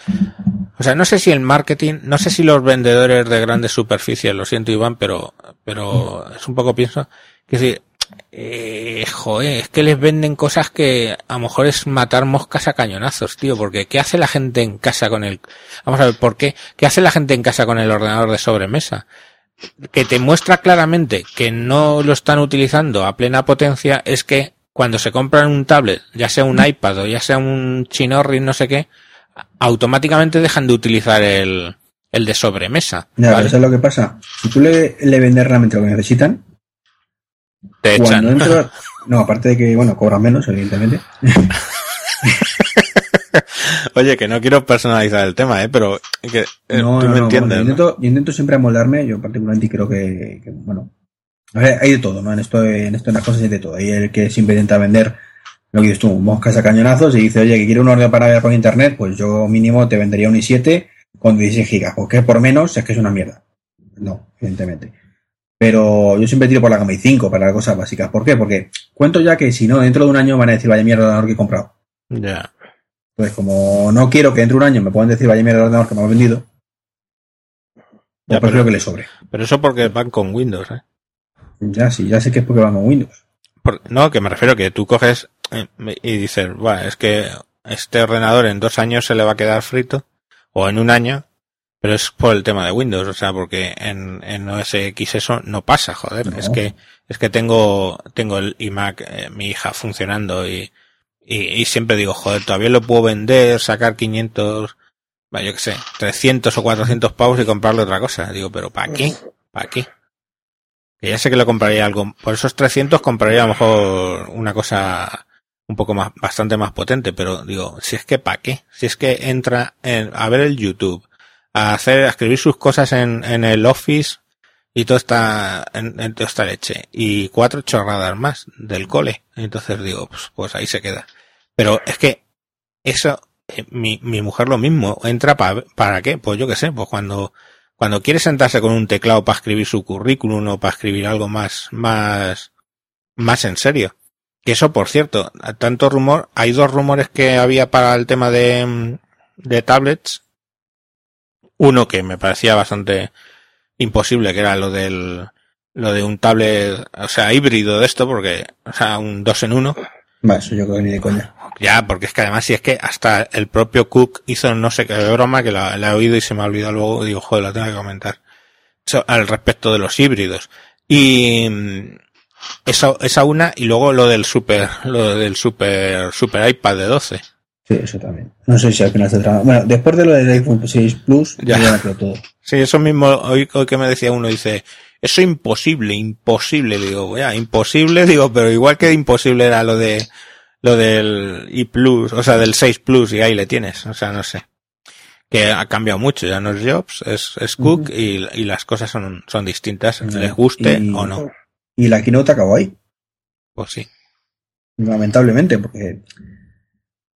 Speaker 4: o sea, no sé si el marketing, no sé si los vendedores de grandes superficies, lo siento Iván, pero, pero es un poco pienso, que si, eh, joder, es que les venden cosas que a lo mejor es matar moscas a cañonazos, tío, porque ¿qué hace la gente en casa con el, vamos a ver, ¿por qué? ¿Qué hace la gente en casa con el ordenador de sobremesa? Que te muestra claramente que no lo están utilizando a plena potencia es que cuando se compran un tablet, ya sea un iPad o ya sea un chinorri, no sé qué, automáticamente dejan de utilizar el, el de sobremesa.
Speaker 2: Ya,
Speaker 4: ¿vale?
Speaker 2: pero ¿sabes lo que pasa? Si tú le, le vendes realmente lo que necesitan,
Speaker 4: Te echan.
Speaker 2: entras... No, aparte de que, bueno, cobran menos, evidentemente.
Speaker 4: Oye, que no quiero personalizar el tema, ¿eh? Pero que, eh,
Speaker 2: no,
Speaker 4: tú
Speaker 2: no,
Speaker 4: me
Speaker 2: no,
Speaker 4: entiendes.
Speaker 2: bueno, yo, intento, yo intento siempre amoldarme, yo particularmente creo que, que, bueno, hay de todo, ¿no? En esto, en esto en las cosas hay de todo. Hay el que siempre intenta vender lo que dices tú, moscas a cañonazos y dice, oye, que quiero un orden para ver por internet, pues yo mínimo te vendería un i7 con 16 gigas, porque por menos es que es una mierda. No, evidentemente. Pero yo siempre tiro por la gama i5 para cosas básicas. ¿Por qué? Porque cuento ya que si no, dentro de un año van a decir, vaya mierda ordenador que he comprado.
Speaker 4: Ya.
Speaker 2: Entonces, como no quiero que dentro de un año me puedan decir, vaya mierda de ordenador que me ha vendido,
Speaker 4: Ya,
Speaker 2: pues prefiero
Speaker 4: pero-
Speaker 2: que le sobre.
Speaker 4: Pero eso porque van con Windows, ¿eh?
Speaker 2: Ya, sí, ya sé que es porque van con Windows.
Speaker 4: Por- no, que me refiero que tú coges eh, y dices, "Buah, es que este ordenador en dos años se le va a quedar frito, o en un año, pero es por el tema de Windows, o sea, porque en, en OS X eso no pasa, joder,
Speaker 2: No.
Speaker 4: es que, es que tengo, tengo el iMac, eh, mi hija funcionando y, y, y siempre digo, joder, todavía lo puedo vender, sacar 500, va, yo qué sé, 300 o 400 pavos y comprarle otra cosa. Digo, pero ¿para qué? ¿Para qué? Que ya sé que lo compraría algo. Por esos 300 compraría a lo mejor una cosa un poco más, bastante más potente, pero digo, si es que para qué, si es que entra en, a ver el YouTube, a hacer, a escribir sus cosas en, en el Office y todo está, en, en toda esta leche, y cuatro chorradas más del cole. Entonces digo, pues, pues ahí se queda. Pero es que eso, eh, mi, mi mujer lo mismo, entra para, para qué, pues yo qué sé, pues cuando, cuando quiere sentarse con un teclado para escribir su currículum o para escribir algo más, más, más en serio. Que eso, por cierto, tanto rumor, hay dos rumores que había para el tema de, de tablets. Uno que me parecía bastante imposible, que era lo del, lo de un tablet, o sea, híbrido de esto, porque, o sea, un dos en uno.
Speaker 2: Va, eso yo creo que ni de coña.
Speaker 4: Ya, porque es que además si es que hasta el propio Cook hizo no sé qué broma que la, la he oído y se me ha olvidado luego, digo, joder, la tengo que comentar. So, al respecto de los híbridos. Y mm, esa, esa una, y luego lo del super, lo del super, super iPad de 12.
Speaker 2: Sí, eso también. No sé si al final se trama. Bueno, después de lo del iPhone 6 Plus,
Speaker 4: Ya.
Speaker 2: ya, todo.
Speaker 4: Sí, eso mismo, hoy, hoy que me decía uno, dice, eso imposible, imposible, digo, ya, imposible, digo, pero igual que imposible era lo de, lo del i Plus, o sea, del 6 Plus, y ahí le tienes, o sea, no sé. Que ha cambiado mucho, ya no es Jobs, es, es Cook, y, y las cosas son, son distintas, les guste
Speaker 2: Y-
Speaker 4: o no.
Speaker 2: Y la keynote acabó ahí,
Speaker 4: Pues sí.
Speaker 2: lamentablemente, porque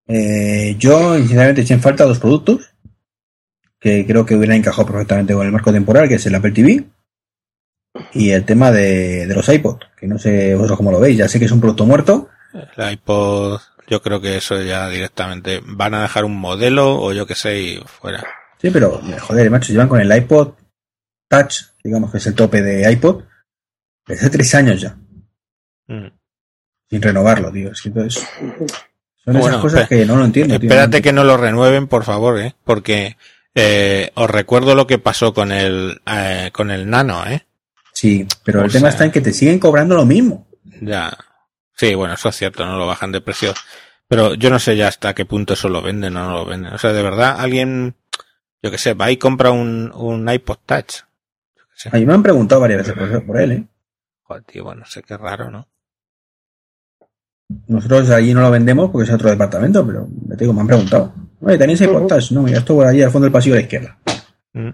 Speaker 2: eh, yo, sinceramente, eché en falta dos productos que creo que hubieran encajado perfectamente con el marco temporal, que es el Apple TV y el tema de, de los iPod, que no sé vosotros cómo lo veis, ya sé que es un producto muerto,
Speaker 4: El iPod, yo creo que eso ya directamente van a dejar un modelo o yo que sé y fuera.
Speaker 2: sí, pero joder, macho, llevan con el iPod Touch, digamos que es el tope de iPod, desde hace tres años ya.
Speaker 4: Mm.
Speaker 2: sin renovarlo, tío. Es que entonces, son
Speaker 4: Bueno,
Speaker 2: esas cosas que no lo entiendo. tío.
Speaker 4: Espérate que no lo renueven, por favor, ¿eh? Porque eh, os recuerdo lo que pasó con el eh, con el Nano, ¿eh?
Speaker 2: Sí, pero
Speaker 4: O
Speaker 2: el tema está en que te siguen cobrando lo mismo.
Speaker 4: Ya. Sí, bueno, eso es cierto, no lo bajan de precio. Pero yo no sé ya hasta qué punto eso lo venden o no lo venden. O sea, de verdad, alguien, yo que sé, va y compra un, un iPod Touch.
Speaker 2: A mí me han preguntado varias veces por, por él, ¿eh?
Speaker 4: Joder, tío, bueno, sé qué raro, ¿no?
Speaker 2: Nosotros allí no lo vendemos porque es otro departamento, pero te digo, me han preguntado. Oye, ¿tenéis iPod Touch? No, mira, esto por allí al fondo del pasillo a la izquierda.
Speaker 4: Mm.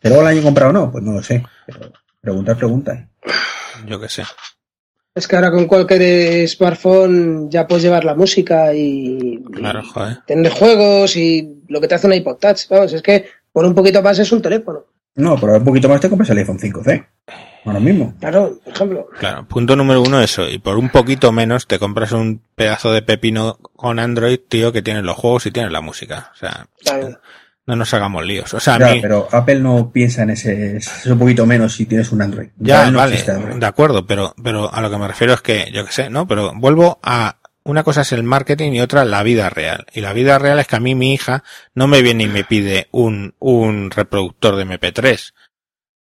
Speaker 2: ¿Que luego el año comprado o no? Pues no lo sé. Pero preguntar, pregunta. ¿eh?
Speaker 4: Yo que sé.
Speaker 3: Es que ahora con cualquier smartphone ya puedes llevar la música y,
Speaker 4: Claro, joder.
Speaker 3: y tener juegos y lo que te hace un iPod Touch. Vamos, es que por un poquito más es un teléfono.
Speaker 2: No, pero un poquito más te compras el iPhone 5C. Ahora mismo.
Speaker 3: Claro, por ejemplo.
Speaker 4: Claro, punto número uno eso. Y por un poquito menos te compras un pedazo de pepino con Android, tío, que tiene los juegos y tiene la música. O sea,
Speaker 3: Claro.
Speaker 4: No nos hagamos líos. O sea, a
Speaker 2: Ya,
Speaker 4: mí,
Speaker 2: pero Apple no piensa en ese, es un poquito menos si tienes un Android.
Speaker 4: Ya,
Speaker 2: no
Speaker 4: vale,
Speaker 2: Android.
Speaker 4: de acuerdo, pero, pero a lo que me refiero es que, yo qué sé, ¿no? Pero vuelvo a, una cosa es el marketing y otra la vida real. Y la vida real es que a mí mi hija no me viene y me pide un, un reproductor de MP3.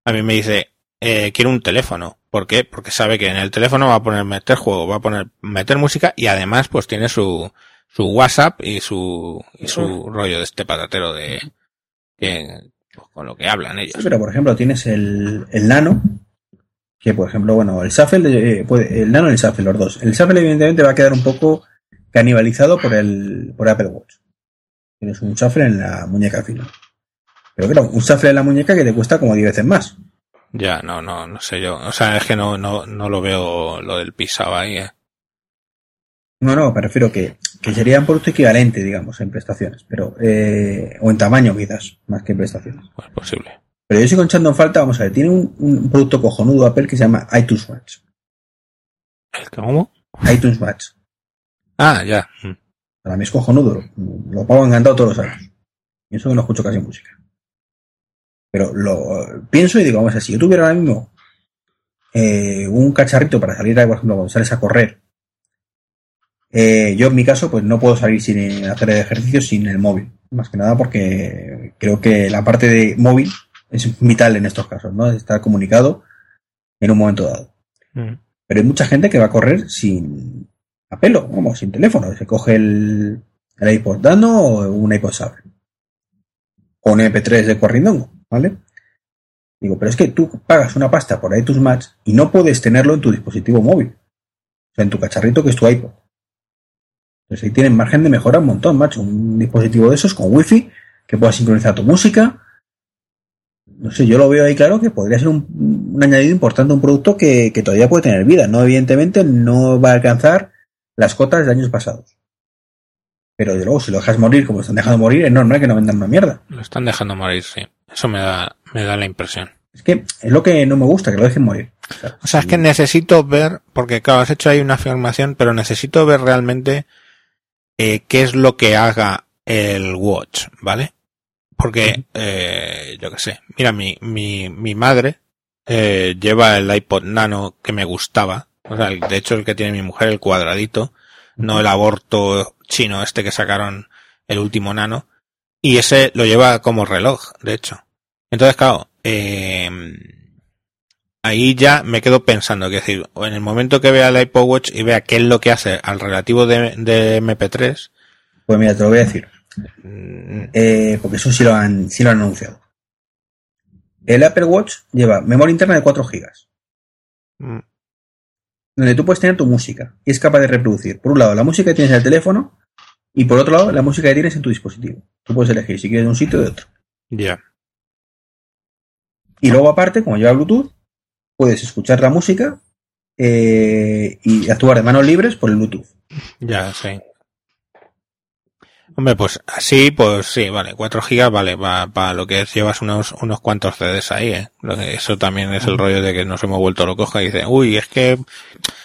Speaker 4: A mí me dice, eh, quiero un teléfono. ¿Por qué? Porque sabe que en el teléfono va a poner meter juego, va a poner meter música y además pues tiene su, su WhatsApp y su, y su rollo de este patatero de, que, pues, con lo que hablan ellos.
Speaker 2: Sí, pero por ejemplo tienes el, el Nano, que por ejemplo, bueno, el Shuffle, eh, puede- el Nano y el Shuffle, los dos. El Shuffle evidentemente va a quedar un poco canibalizado por el por Apple Watch. Tienes un Shuffle en la muñeca al final. Pero claro, un Shuffle en la muñeca que te cuesta como 10 veces más.
Speaker 4: Ya, no, no, no sé yo. O sea, es que no, no, no lo veo lo del pisado ahí, eh.
Speaker 2: No, no, me refiero que, que sería un producto equivalente, digamos, en prestaciones, pero eh, o en tamaño quizás, más que en prestaciones.
Speaker 4: Pues posible.
Speaker 2: Pero yo sigo echando en falta, vamos a ver, tiene un, un producto cojonudo Apple que se llama iTunes Match.
Speaker 4: ¿El ¿Cómo?
Speaker 2: iTunes Match.
Speaker 4: Ah, ya. Mm.
Speaker 2: Para mí es cojonudo. Lo pago encantado todos los años. Y eso que no escucho casi música. Pero lo pienso y digo, vamos a ver, si yo tuviera ahora mismo eh, un cacharrito para salir, por ejemplo, cuando sales a correr, eh, yo en mi caso, pues no puedo salir sin hacer ejercicio sin el móvil. Más que nada porque creo que la parte de móvil es vital en estos casos, ¿no? Estar comunicado en un momento dado.
Speaker 4: Mm.
Speaker 2: Pero hay mucha gente que va a correr sin a pelo, vamos, sin teléfono. Se coge el, el iPod Nano o un iPod Sable. O un MP3 de corrindongo, ¿vale? Digo, pero es que tú pagas una pasta por iTunes Match y no puedes tenerlo en tu dispositivo móvil. O sea, en tu cacharrito que es tu iPod. Pues ahí tienen margen de mejora un montón, macho. Un dispositivo de esos con wifi que pueda sincronizar tu música. No sé, yo lo veo ahí claro que podría ser un, un añadido importante a un producto que, que todavía puede tener vida. No, evidentemente, no va a alcanzar las cotas de años pasados. Pero de luego, si lo dejas morir como lo están dejando morir, es normal que no vendan una mierda.
Speaker 4: Lo están dejando morir, sí. Eso me da, me da la impresión.
Speaker 2: Es que es lo que no me gusta, que lo dejen morir. O sea,
Speaker 4: O sea, es que necesito ver, porque claro, has hecho ahí una afirmación, pero necesito ver realmente eh, qué es lo que haga el Watch, ¿vale? Porque, eh, yo qué sé, mira, mi, mi, mi madre eh, lleva el iPod Nano que me gustaba, o sea, el- de hecho el que tiene mi mujer, el cuadradito, no el aborto chino este que sacaron el último Nano, y ese lo lleva como reloj, de hecho. Entonces, claro, eh, ahí ya me quedo pensando, que decir, o en el momento que vea el iPod Watch y vea qué es lo que hace al relativo de, de MP3,
Speaker 2: Pues mira, te lo voy a decir.
Speaker 4: mm,
Speaker 2: Eh, porque eso sí lo han, sí lo han anunciado. El Apple Watch lleva memoria interna de 4 GB,
Speaker 4: mm,
Speaker 2: donde tú puedes tener tu música y es capaz de reproducir, por un lado, la música que tienes en el teléfono y por otro lado, la música que tienes en tu dispositivo. Tú puedes elegir si quieres de un sitio o de otro.
Speaker 4: ya.
Speaker 2: Y luego, aparte, como lleva Bluetooth, puedes escuchar la música eh, y actuar de manos libres por el Bluetooth.
Speaker 4: Ya, sí. Hombre, pues así, pues sí, vale, 4 gigas, vale, para lo que es, llevas unos, unos cuantos CDs ahí, eh. Eso también es el rollo de que nos hemos vuelto locos y dice, uy, es que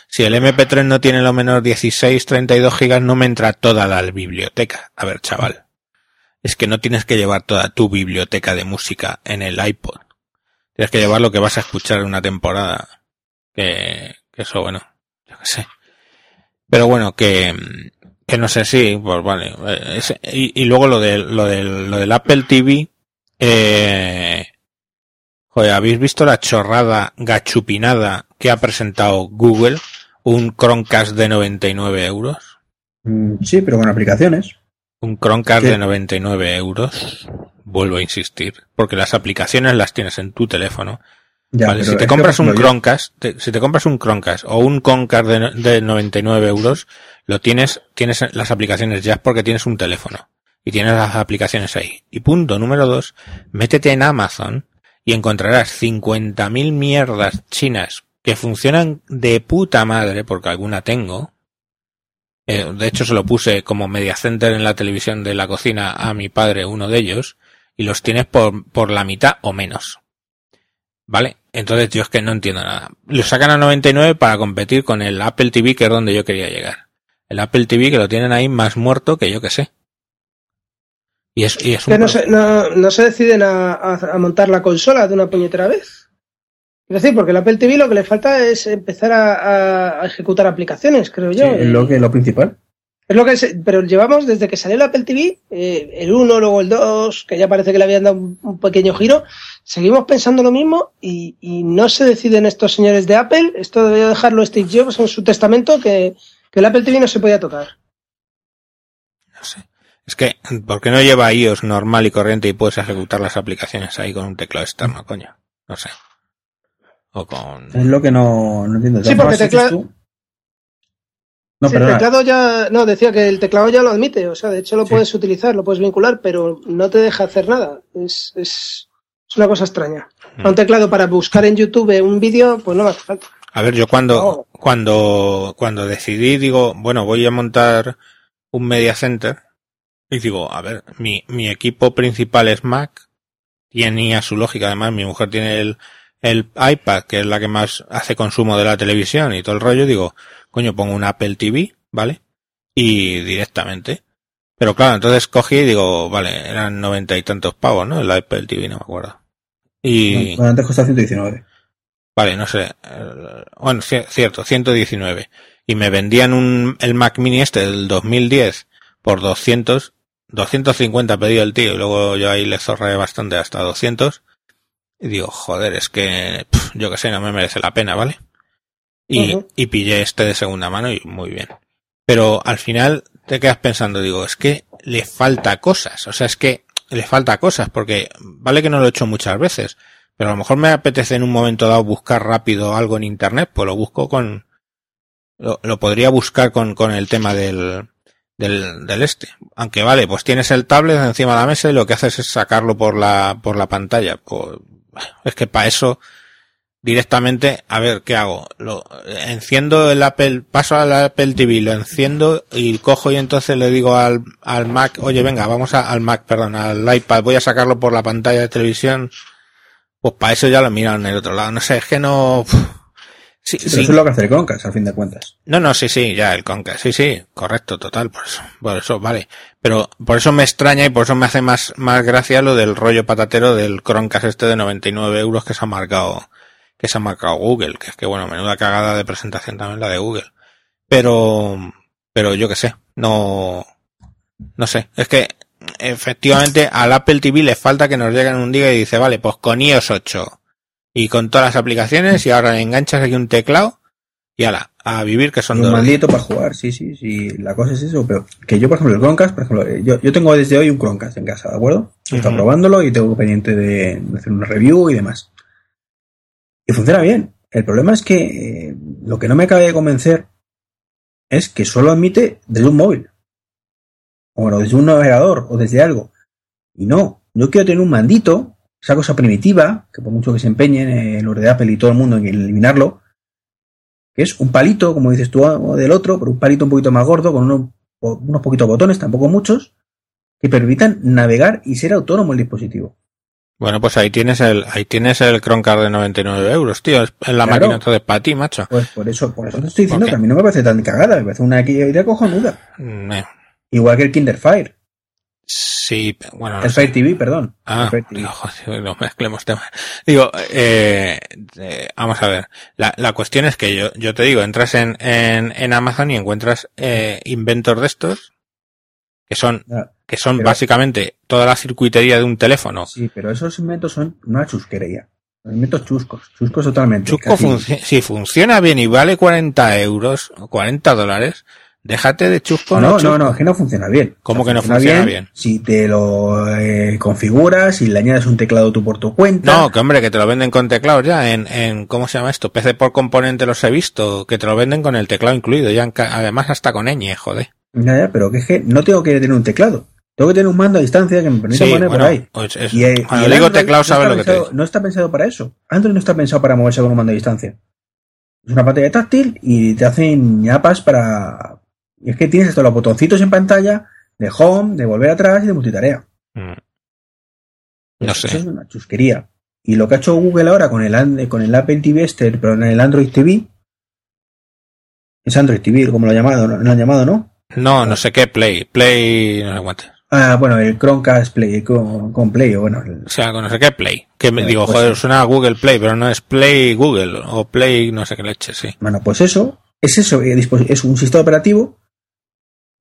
Speaker 4: si el MP3 no tiene lo menos 16, 32 gigas, no me entra toda la biblioteca. A ver, chaval. Es que no tienes que llevar toda tu biblioteca de música en el iPod. Tienes que llevar lo que vas a escuchar en una temporada. Que, que eso, bueno, yo qué sé. Pero bueno, que, que no sé si, pues vale. eh, y, y luego lo del, lo del, lo del Apple TV, eh, joder, ¿habéis visto la chorrada gachupinada que ha presentado Google? Un Chromecast de 99 euros.
Speaker 2: Mm, sí, pero con aplicaciones.
Speaker 4: Un Chromecast
Speaker 2: ¿Qué?
Speaker 4: de 99 euros. Vuelvo a insistir. Porque las aplicaciones las tienes en tu teléfono.
Speaker 2: Ya,
Speaker 4: Vale, si te compras un Chromecast, te- si te compras un Chromecast o un Concast de, de 99 euros, lo tienes, tienes las aplicaciones ya porque tienes un teléfono y tienes las aplicaciones ahí. Y punto número dos, métete en Amazon y encontrarás 50.000 mierdas chinas que funcionan de puta madre porque alguna tengo. Eh, de hecho se lo puse como media center en la televisión de la cocina a mi padre, uno de ellos, y los tienes por, por la mitad o menos. ¿Vale? Entonces yo es que no entiendo nada. Lo sacan a 99 para competir con el Apple TV, que es donde yo quería llegar. El Apple TV que lo tienen ahí más muerto que yo que sé. Y es, y es un
Speaker 3: Que no se, no, no se deciden a, a- a montar la consola de una puñetera vez. Es decir, porque el Apple TV lo que le falta es empezar a, ejecutar aplicaciones, creo
Speaker 2: Sí,
Speaker 3: yo.
Speaker 2: es lo, que, lo principal.
Speaker 3: Es lo que se- pero llevamos desde que salió el Apple TV, eh, el 1, luego el 2, que ya parece que le habían dado un, un pequeño giro, seguimos pensando lo mismo y, y no se deciden estos señores de Apple, esto debería dejarlo Steve Jobs en su testamento, que, que el Apple TV no se podía tocar.
Speaker 4: no sé. Es que, ¿por qué no lleva iOS normal y corriente y puedes ejecutar las aplicaciones ahí con un teclado externo, coño? No sé. O con...
Speaker 2: Es lo que no, no entiendo.
Speaker 3: Sí, porque
Speaker 2: formas,
Speaker 3: tecla-
Speaker 2: dices tú- No,
Speaker 3: Sí, el teclado ya, no, decía que el teclado ya lo admite, o sea, de hecho lo
Speaker 2: Sí.
Speaker 3: puedes utilizar, lo puedes vincular, pero no te deja hacer nada. Es, es, es una cosa extraña.
Speaker 4: Mm.
Speaker 3: Un teclado para buscar en YouTube un vídeo, pues no me hace falta.
Speaker 4: A ver, yo cuando, cuando, cuando decidí, digo, bueno, voy a montar un media center, y digo, a ver, mi, mi equipo principal es Mac, tenía su lógica, además mi mujer tiene el, el iPad, que es la que más hace consumo de la televisión y todo el rollo, digo, coño, pongo un Apple TV, ¿vale? Y directamente. Pero claro, entonces cogí y digo, vale, eran noventa y tantos pavos, ¿no? El Apple TV, no me acuerdo. Y...
Speaker 2: Bueno, antes costaba 119.
Speaker 4: Vale, no sé. eh, Bueno, ci- cierto, 119. Y me vendían un, el Mac Mini este del 2010 por 200. 250 pedí el tío y luego yo ahí le zorré bastante hasta 200. Y digo, joder, es que yo que sé, no me merece la pena, ¿vale? Y,
Speaker 3: Ujú.
Speaker 4: y pillé este de segunda mano y muy bien. Pero al final te quedas pensando, digo, es que le falta cosas. O sea, es que le falta cosas porque vale que no lo he hecho muchas veces. Pero a lo mejor me apetece en un momento dado buscar rápido algo en internet, pues lo busco con, lo, lo podría buscar con, con el tema del, del, del este. Aunque vale, pues tienes el tablet encima de la mesa y lo que haces es sacarlo por la, por la pantalla. Pues, es que para eso, directamente, a ver, ¿qué hago? Lo, enciendo el Apple, paso al Apple TV, lo enciendo y cojo y entonces le digo al, al Mac, oye, venga, vamos a, al Mac, perdón, al iPad, voy a sacarlo por la pantalla de televisión. Pues para eso ya lo miran en el otro lado. No sé, es que no...
Speaker 2: Sí, sí, pero eso es lo que hace el Concast, al fin de cuentas.
Speaker 4: No, no, sí, sí, ya el Concast, sí, sí, correcto, total, por eso, por eso, vale. Pero por eso me extraña y por eso me hace más, más gracia lo del rollo patatero del Chromecast este de 99 euros que se ha marcado, que se ha marcado Google, que es que bueno, menuda cagada de presentación también la de Google. Pero, pero yo qué sé, no, no sé, es que efectivamente al Apple TV le falta que nos lleguen un día y dice, vale, pues con iOS 8 y con todas las aplicaciones y ahora enganchas aquí un teclado y ala, a vivir que son
Speaker 2: un maldito para jugar, sí, sí, sí, la cosa es eso, pero que yo, por ejemplo, el Chromecast, por ejemplo, yo, yo tengo desde hoy un Chromecast en casa, ¿de acuerdo? Estoy probándolo y tengo pendiente de, hacer una review y demás. Y funciona bien. El problema es que eh, lo que no me acaba de convencer es que solo admite desde un móvil. O desde un navegador o desde algo. Y no, yo quiero tener un mandito esa cosa primitiva, que por mucho que se empeñen eh, los de Apple y todo el mundo en eliminarlo, que es un palito, como dices tú, del otro, pero un palito un poquito más gordo, con unos, unos poquitos botones, tampoco muchos, que permitan navegar y ser autónomo el dispositivo.
Speaker 4: Bueno, pues ahí tienes el, ahí tienes el Chromecast de 99 euros, tío. Es la máquina entonces para ti, macho.
Speaker 2: Pues por eso, por eso te estoy diciendo que a mí no me parece tan cagada, me parece una idea cojonuda. Mm, eh. Igual que el Kinderfire.
Speaker 4: Sí, bueno.
Speaker 2: el Fire TV, perdón.
Speaker 4: Ah, no, no mezclemos temas. Digo, eh, eh, vamos a ver. La, la cuestión es que yo, yo te digo, entras en, en, en Amazon y encuentras eh, inventos de estos que son, que son básicamente toda la circuitería de un teléfono.
Speaker 2: Sí, pero esos inventos son una chusquería. Inventos chuscos, chuscos totalmente.
Speaker 4: Chusco si funciona bien y vale 40 euros o 40 dólares, Déjate de chusco.
Speaker 2: No, no, no, es que no funciona bien.
Speaker 4: ¿Cómo que no funciona bien,
Speaker 2: Si te lo eh, configuras, y le añades un teclado tú por tu cuenta.
Speaker 4: No, que hombre, que te lo venden con teclado ya en, en ¿cómo se llama esto? PC por componente los he visto, que te lo venden con el teclado incluido, ya además hasta con ñ, joder.
Speaker 2: Ya, ya, pero que es que no tengo que tener un teclado. Tengo que tener un mando a distancia que me permita poner por ahí.
Speaker 4: Pues y, eh, cuando digo teclado, sabes lo que te
Speaker 2: No está pensado para eso. Android no está pensado para moverse con un mando a distancia. Es una pantalla táctil y te hacen ñapas para, y es que tienes estos los botoncitos en pantalla de home, de volver atrás y de multitarea. Mm.
Speaker 4: No sé.
Speaker 2: Eso es una chusquería. Y lo que ha hecho Google ahora con el, con el Apple TV este, pero en el Android TV, es Android TV, como lo han llamado, ¿no? ¿Lo han llamado, ¿no?
Speaker 4: No, no sé qué, Play, Play, no sé
Speaker 2: Ah, bueno, el Chromecast Play, con, Play, o bueno.
Speaker 4: O sea, con no sé qué Play. Que me digo, pues joder, suena a Google Play, pero no es Play Google, o Play no sé qué leche, sí.
Speaker 2: Bueno, pues eso, es eso, eh, es un sistema operativo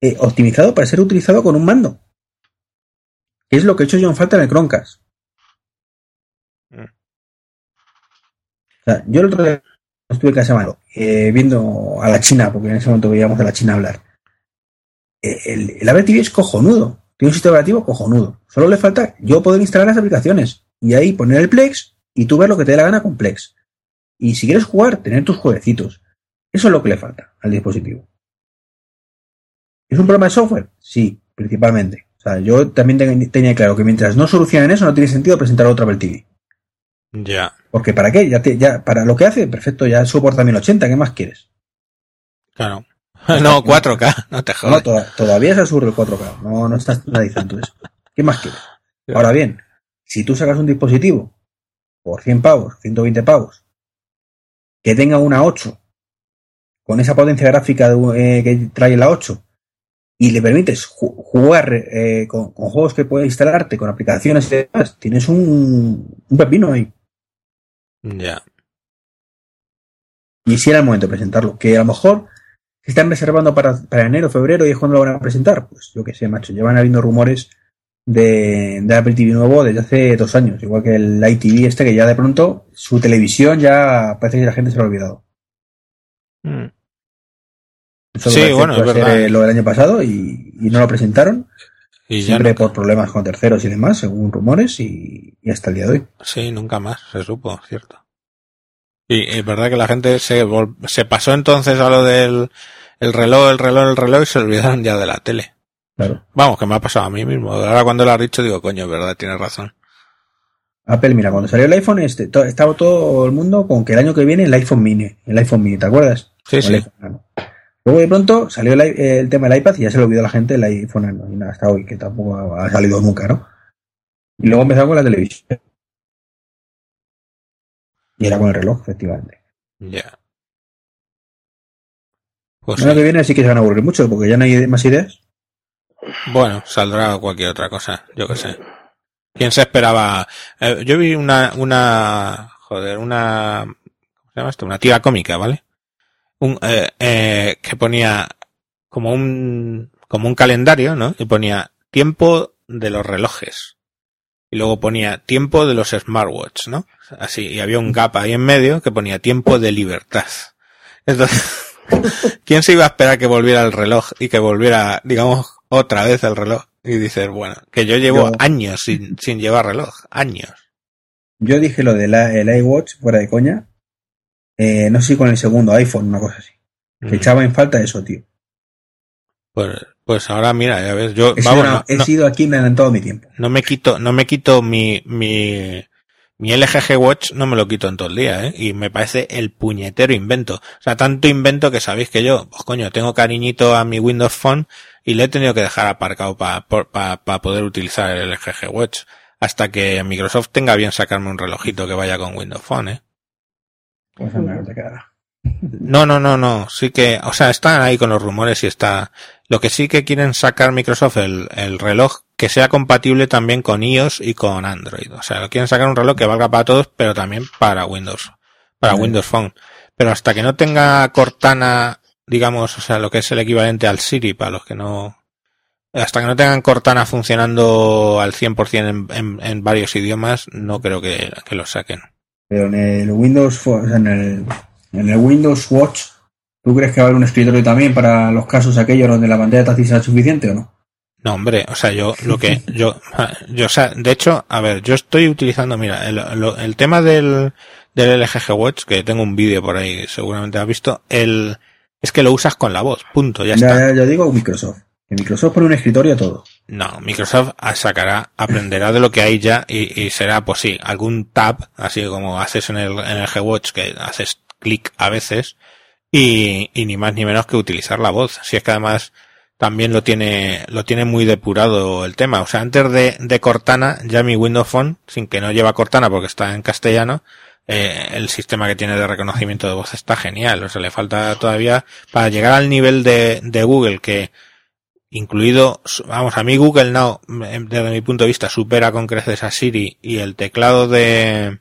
Speaker 2: eh, optimizado para ser utilizado con un mando. es lo que he hecho yo en falta en el Chromecast. Mm. O sea, yo el otro día estuve casi malo, eh, viendo a la China, porque en ese momento veíamos a la China hablar. El, el Apple TV es cojonudo. Tiene un sistema operativo cojonudo. Solo le falta yo poder instalar las aplicaciones y ahí poner el Plex y tú ver lo que te dé la gana con Plex. Y si quieres jugar, tener tus jueguecitos. Eso es lo que le falta al dispositivo. ¿Es un problema de software? Sí, principalmente. O sea, yo también tenía claro que mientras no solucionen eso, no tiene sentido presentar otra Apple TV.
Speaker 4: Ya.
Speaker 2: Porque ¿para qué? Ya, ya para lo que hace, perfecto, ya soporta 1080, ¿qué más quieres?
Speaker 4: Claro. No, 4K, no te jodas.
Speaker 2: No, todavía es absurdo el 4K, no, no estás diciendo eso. ¿Qué más quieres? Ahora bien, si tú sacas un dispositivo por 100 pavos, 120 pavos, que tenga una 8, con esa potencia gráfica eh, que trae la 8, y le permites jugar eh, con, juegos que puedes instalarte, con aplicaciones y demás, tienes un, un pepino ahí.
Speaker 4: Ya.
Speaker 2: Y si era el momento de presentarlo, que a lo mejor se están reservando para, para enero, febrero y es cuando lo van a presentar. Pues yo qué sé, macho, llevan habiendo rumores de, de, Apple TV nuevo desde hace dos años, igual que el ITV este que ya de pronto su televisión ya parece que la gente se lo ha olvidado.
Speaker 4: Mm sí, bueno, es verdad.
Speaker 2: lo del año pasado y, no lo presentaron. Y siempre por problemas con terceros y demás, según rumores, y, hasta el día de hoy.
Speaker 4: Sí, nunca más se supo, cierto. Y es verdad que la gente se, se pasó entonces a lo del el reloj, el reloj, el reloj y se olvidaron ya de la tele.
Speaker 2: Claro.
Speaker 4: Vamos, que me ha pasado a mí mismo. Ahora cuando lo has dicho digo, coño, es verdad, tienes razón.
Speaker 2: Apple, mira, cuando salió el iPhone, este, to- estaba todo el mundo con que el año que viene el iPhone mini, el iPhone mini, ¿te acuerdas?
Speaker 4: Sí, sí.
Speaker 2: Nano. Luego de pronto salió el, i- el tema del iPad y ya se le olvidó a la gente el iPhone Nano, y nada, hasta hoy, que tampoco ha, ha salido nunca, ¿no? Y luego empezó con la televisión. Y era con el reloj, efectivamente.
Speaker 4: Ya. Pues
Speaker 2: El año
Speaker 4: sí.
Speaker 2: que viene sí que se van a aburrir mucho, porque ya no hay más ideas.
Speaker 4: Bueno, saldrá cualquier otra cosa, yo qué sé. ¿Quién se esperaba? Eh, yo vi una, una, joder, una, ¿cómo se llama esto? Una tira cómica, ¿vale? Un, eh, eh, que ponía como un, como un calendario, ¿no? Y ponía tiempo de los relojes. Y luego ponía tiempo de los smartwatch, ¿no? Así, y había un gap ahí en medio que ponía tiempo de libertad. Entonces, ¿quién se iba a esperar que volviera el reloj y que volviera, digamos, otra vez el reloj? Y dices, bueno, que yo llevo
Speaker 2: Yo-
Speaker 4: años sin, sin llevar reloj, años.
Speaker 2: Yo dije lo del el iWatch, fuera de coña. Eh, no sé si con el segundo iPhone, una cosa así. Que
Speaker 4: Mm.
Speaker 2: echaba en falta eso, tío.
Speaker 4: Pues, pues ahora mira, ya ves, yo,
Speaker 2: He, sido,
Speaker 4: vamos,
Speaker 2: una-
Speaker 4: no,
Speaker 2: he
Speaker 4: no-
Speaker 2: sido aquí me han todo mi tiempo.
Speaker 4: no me quito, no me quito mi, mi, mi LG Watch, no me lo quito en todo el día, ¿eh? Y me parece el puñetero invento. O sea, tanto invento que sabéis que yo, pues coño, tengo cariñito a mi Windows Phone y le he tenido que dejar aparcado para poder utilizar el LG Watch. Hasta que Microsoft tenga bien sacarme un relojito que vaya con Windows Phone, ¿eh?
Speaker 2: Pues a mejor te quedará.
Speaker 4: No, no, no, no. Sí que, o sea, están ahí con los rumores y está. Lo que sí que quieren sacar Microsoft el, el reloj que sea compatible también con iOS y con Android. O sea, quieren sacar un reloj que valga para todos, pero también para Windows, para. Windows Phone. Pero hasta que no tenga Cortana, digamos, o sea, lo que es el equivalente al Siri para los que no, hasta que no tengan Cortana funcionando al 100% en, en, en varios idiomas, no creo que, que lo saquen.
Speaker 2: Pero en el Windows, en el, en el Windows Watch, ¿tú crees que va a haber un escritorio también para los casos aquellos donde la pantalla táctil sea suficiente o no?
Speaker 4: No, hombre, o sea, yo lo que yo yo o sea, de hecho, a ver, yo estoy utilizando, mira, el, lo- el tema del del LG Watch que tengo un vídeo por ahí, seguramente has visto, el es que lo usas con la voz, punto, ya
Speaker 2: Ya,
Speaker 4: está.
Speaker 2: ya, yo digo Microsoft. Que Microsoft pone un escritorio a todo.
Speaker 4: No, Microsoft sacará, aprenderá de lo que hay ya y, y será, pues sí, algún tab, así como haces en el, en el G-Watch, que haces clic a veces, y, y ni más ni menos que utilizar la voz. Si es que además también lo tiene, lo tiene muy depurado el tema. O sea, antes de, de Cortana, ya mi Windows Phone, sin que no lleva Cortana porque está en castellano, eh, el sistema que tiene de reconocimiento de voz está genial. O sea, le falta todavía para llegar al nivel de, de Google que, incluido, vamos, a mí Google Now, em, desde mi punto de vista, supera con creces a Siri y el teclado de,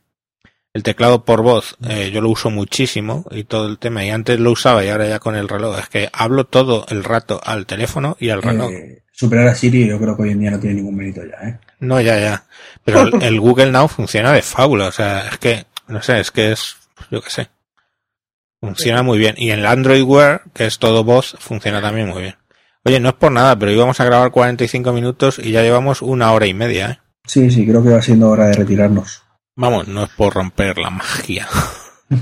Speaker 4: el teclado por voz, eh, yo lo uso muchísimo y todo el tema, y antes lo usaba y ahora ya con el reloj, es que hablo todo el rato al teléfono y al reloj.
Speaker 2: Eh, superar a Siri yo creo que hoy en día no tiene ningún mérito ya, ¿eh?
Speaker 4: No, ya, ya. Pero el, el Google Now funciona de fábula, o sea, es que, no sé, es que es, yo qué sé. Funciona muy bien. Y en el Android Wear, que es todo voz, funciona también muy bien. Oye, no es por nada, pero íbamos a grabar 45 minutos y ya llevamos una hora y media, ¿eh?
Speaker 2: Sí, sí, creo que va siendo hora de retirarnos.
Speaker 4: Vamos, no es por romper la magia. es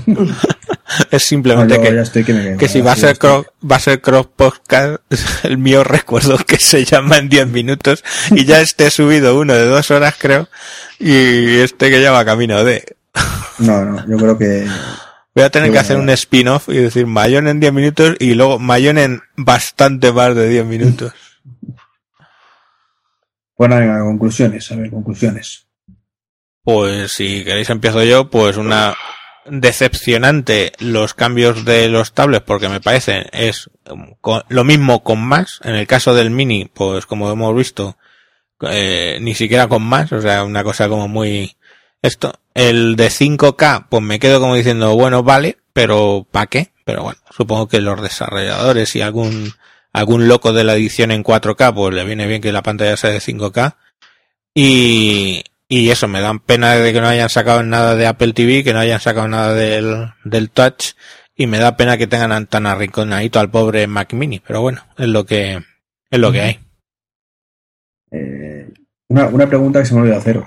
Speaker 2: No,
Speaker 4: simplemente que,
Speaker 2: estoy que
Speaker 4: que si va a ser
Speaker 2: estoy-
Speaker 4: cross, va a ser cross podcast, el mío recuerdo que se llama en 10 minutos y ya esté subido uno de dos horas creo y este que ya va camino de
Speaker 2: No, no, yo creo que
Speaker 4: voy a tener que hacer un spin-off y decir Mayón en 10 minutos y luego Mayón en bastante más de 10 minutos.
Speaker 2: Bueno, venga, conclusiones, a ver, conclusiones.
Speaker 4: Pues si queréis empiezo yo, pues una decepcionante los cambios de los tablets porque me parecen es um, lo mismo con más. En el caso del mini, pues como hemos visto, eh, ni siquiera con más, o sea, una cosa como muy esto. El de 5K, pues me quedo como diciendo, bueno, vale, pero ¿para qué? Pero bueno, supongo que los desarrolladores y algún algún loco de la edición en 4K, pues le viene bien que la pantalla sea de 5K. Y, y eso, me dan pena de que no hayan sacado nada de Apple TV, que no hayan sacado nada del, del Touch, y me da pena que tengan tan arrinconadito al pobre Mac Mini, pero bueno, es lo que, es lo que hay.
Speaker 2: Eh, una, una pregunta que se me olvidó hacer.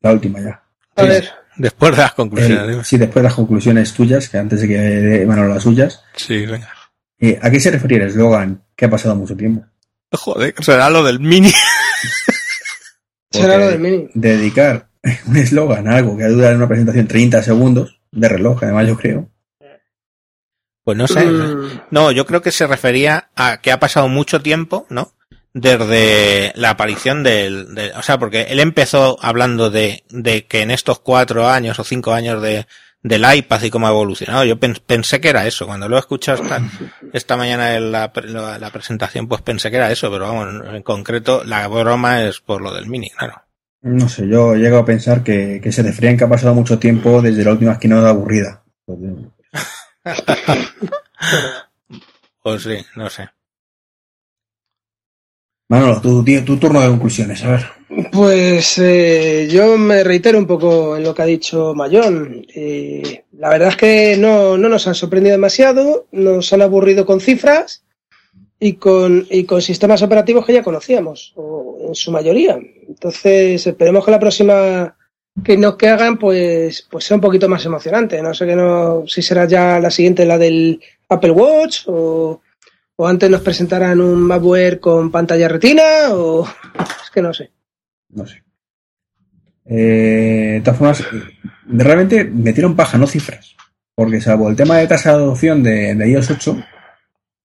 Speaker 2: La última ya.
Speaker 3: A ver,
Speaker 4: después de las conclusiones.
Speaker 2: El, sí, después de las conclusiones tuyas, que antes de que bueno, las suyas.
Speaker 4: Sí, venga.
Speaker 2: Eh, ¿A qué se refería el eslogan que ha pasado mucho tiempo?
Speaker 4: Joder, será lo del mini.
Speaker 3: será lo del mini.
Speaker 2: Dedicar un eslogan a algo que dura en una presentación 30 segundos, de reloj, además yo creo.
Speaker 4: Pues no sé. Mm. No, yo creo que se refería a que ha pasado mucho tiempo, ¿no? Desde la aparición del, de, o sea, porque él empezó hablando de, de que en estos cuatro años o cinco años de, del iPad y cómo ha evolucionado. Yo pensé que era eso. Cuando lo he escuchado esta, esta mañana en la, la, presentación, pues pensé que era eso, pero vamos, en concreto la broma es por lo del mini, claro.
Speaker 2: No sé, yo llego a pensar que, que se referían que ha pasado mucho tiempo desde la última esquina de aburrida.
Speaker 4: pues sí, no sé.
Speaker 2: Manolo, tu, tu turno de conclusiones, a ver.
Speaker 3: Pues eh, yo me reitero un poco en lo que ha dicho Mayón. Eh, la verdad es que no, no, nos han sorprendido demasiado, nos han aburrido con cifras y con, y con sistemas operativos que ya conocíamos, o en su mayoría. Entonces, esperemos que la próxima que nos que hagan, pues, pues sea un poquito más emocionante. No sé que no, si será ya la siguiente, la del Apple Watch, o, o antes nos presentarán un malware con pantalla retina, o es que no sé.
Speaker 2: No sé. Eh, de todas formas, realmente metieron paja, no cifras. Porque salvo el tema de tasa de adopción de, de iOS 8,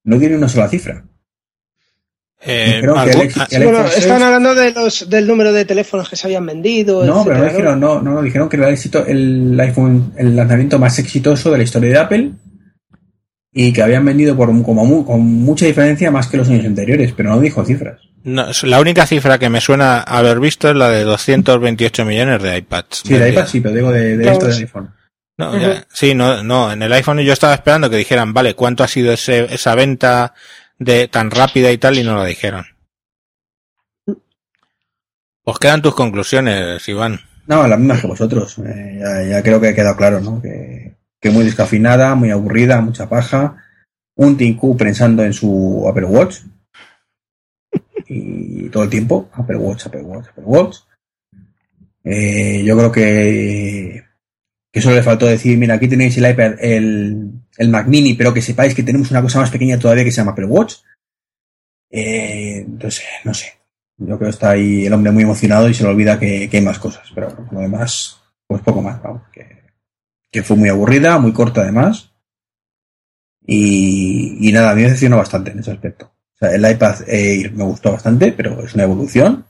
Speaker 2: no tiene una sola cifra.
Speaker 3: Eh, están hablando de los, del número de teléfonos que se habían vendido.
Speaker 2: No, pero no dijeron, no, no, dijeron que era el, éxito, el iPhone, el lanzamiento más exitoso de la historia de Apple y que habían vendido por como con mucha diferencia más que los años anteriores, pero no dijo cifras.
Speaker 4: No, la única cifra que me suena haber visto es la de 228 millones de iPads.
Speaker 2: Sí, de iPad sí, pero digo de, de esto del iPhone.
Speaker 4: No, sí, no, no, en el iPhone yo estaba esperando que dijeran, vale, ¿cuánto ha sido ese, esa venta de tan rápida y tal? Y no lo dijeron. Pues quedan tus conclusiones, Iván.
Speaker 2: No, las mismas que vosotros. Eh, ya, ya, creo que ha quedado claro, ¿no? Que, que muy descafinada, muy aburrida, mucha paja. Un Tinku pensando en su Apple Watch. Y todo el tiempo, Apple Watch, Apple Watch, Apple Watch. Eh, yo creo que, que solo le faltó decir, mira, aquí tenéis el iPad, el, Mac Mini, pero que sepáis que tenemos una cosa más pequeña todavía que se llama Apple Watch. Eh, entonces, no sé. Yo creo que está ahí el hombre muy emocionado y se le olvida que, hay más cosas. Pero lo demás, pues poco más, vamos. Que fue muy aburrida, muy corta además. Y, nada, a mí me decepcionó bastante en ese aspecto. O sea, el iPad Air me gustó bastante, pero es una evolución.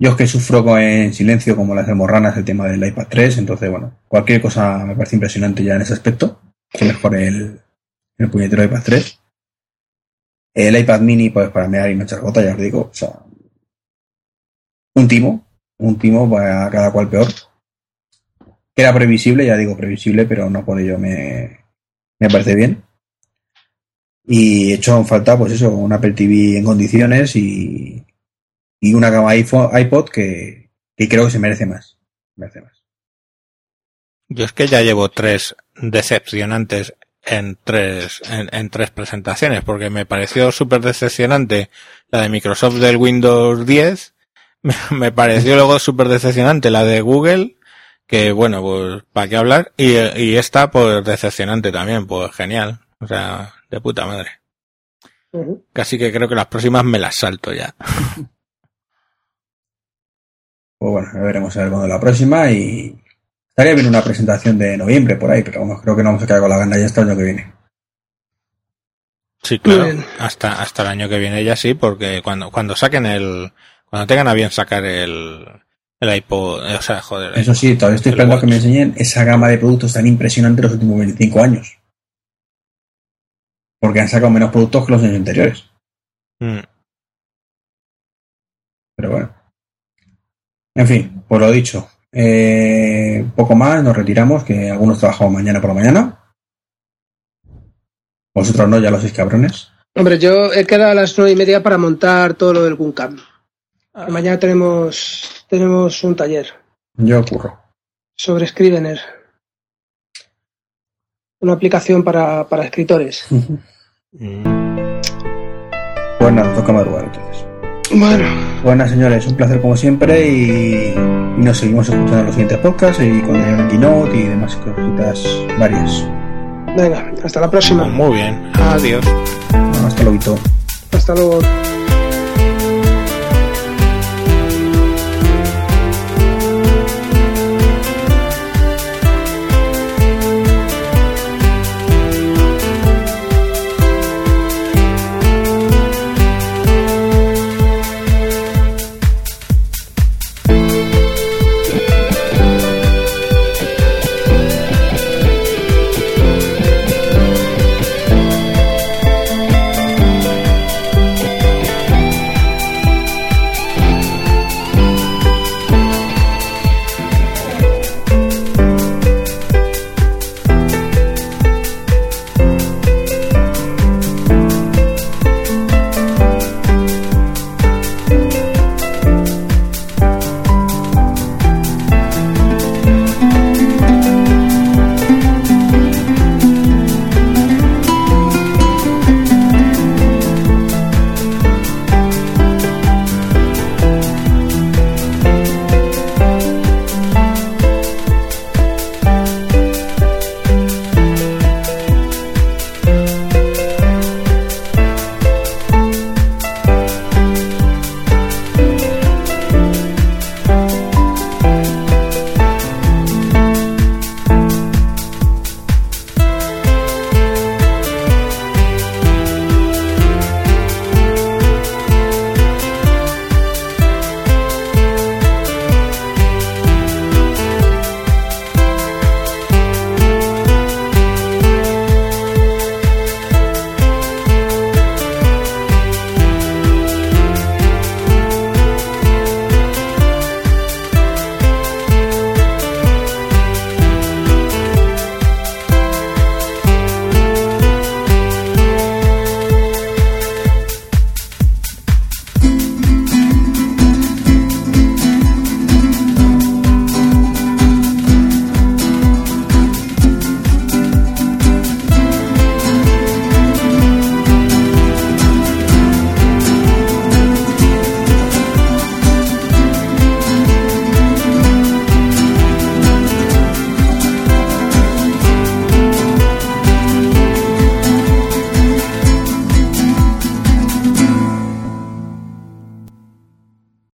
Speaker 2: Yo es que sufro en silencio como las hemorranas el tema del iPad 3, entonces bueno, cualquier cosa me parece impresionante ya en ese aspecto. Que mejor el, el puñetero iPad 3. El iPad mini, pues para mear y no echar gota, ya os digo, o sea, un timo, un timo para cada cual peor era previsible, ya digo previsible, pero no por ello me, me parece bien. Y he hecho falta, pues eso, un Apple TV en condiciones y, y una gama iPod que, creo que se merece más. Merece más.
Speaker 4: Yo es que ya llevo tres decepcionantes en tres, en, en tres presentaciones, porque me pareció súper decepcionante la de Microsoft del Windows 10, me, me pareció luego súper decepcionante la de Google, que bueno, pues para qué hablar. Y, y esta, pues decepcionante también, pues genial. O sea, de puta madre. Casi que creo que las próximas me las salto ya.
Speaker 2: Pues bueno, ya veremos a ver cuándo la próxima y estaría bien una presentación de noviembre por ahí, pero vamos, creo que no vamos a quedar con la gana ya hasta el año que viene.
Speaker 4: Sí, claro, hasta, hasta el año que viene ya sí, porque cuando, cuando saquen el, cuando tengan a bien sacar el, el iPod, o sea, joder.
Speaker 2: Eso sí, todavía estoy esperando que me enseñen esa gama de productos tan impresionante los últimos 25 años. Porque han sacado menos productos que los años anteriores. Mm. Pero bueno. En fin, por lo dicho. Eh, poco más, nos retiramos, que algunos trabajamos mañana por la mañana. Vosotros no, ya lo sois cabrones.
Speaker 3: Hombre, yo he quedado a las nueve y media para montar todo lo del Guncam. Ah. Mañana tenemos, tenemos un taller.
Speaker 2: Yo ocurro.
Speaker 3: Sobre Scrivener. Una aplicación para, para escritores.
Speaker 2: Pues nada, toca madrugar entonces.
Speaker 3: Bueno,
Speaker 2: Buenas señores, un placer como siempre y, y nos seguimos escuchando en los siguientes podcasts y con el keynote y demás cositas varias.
Speaker 3: venga, hasta la próxima.
Speaker 4: Muy bien. Adiós.
Speaker 2: Hasta luego.
Speaker 3: Hasta luego.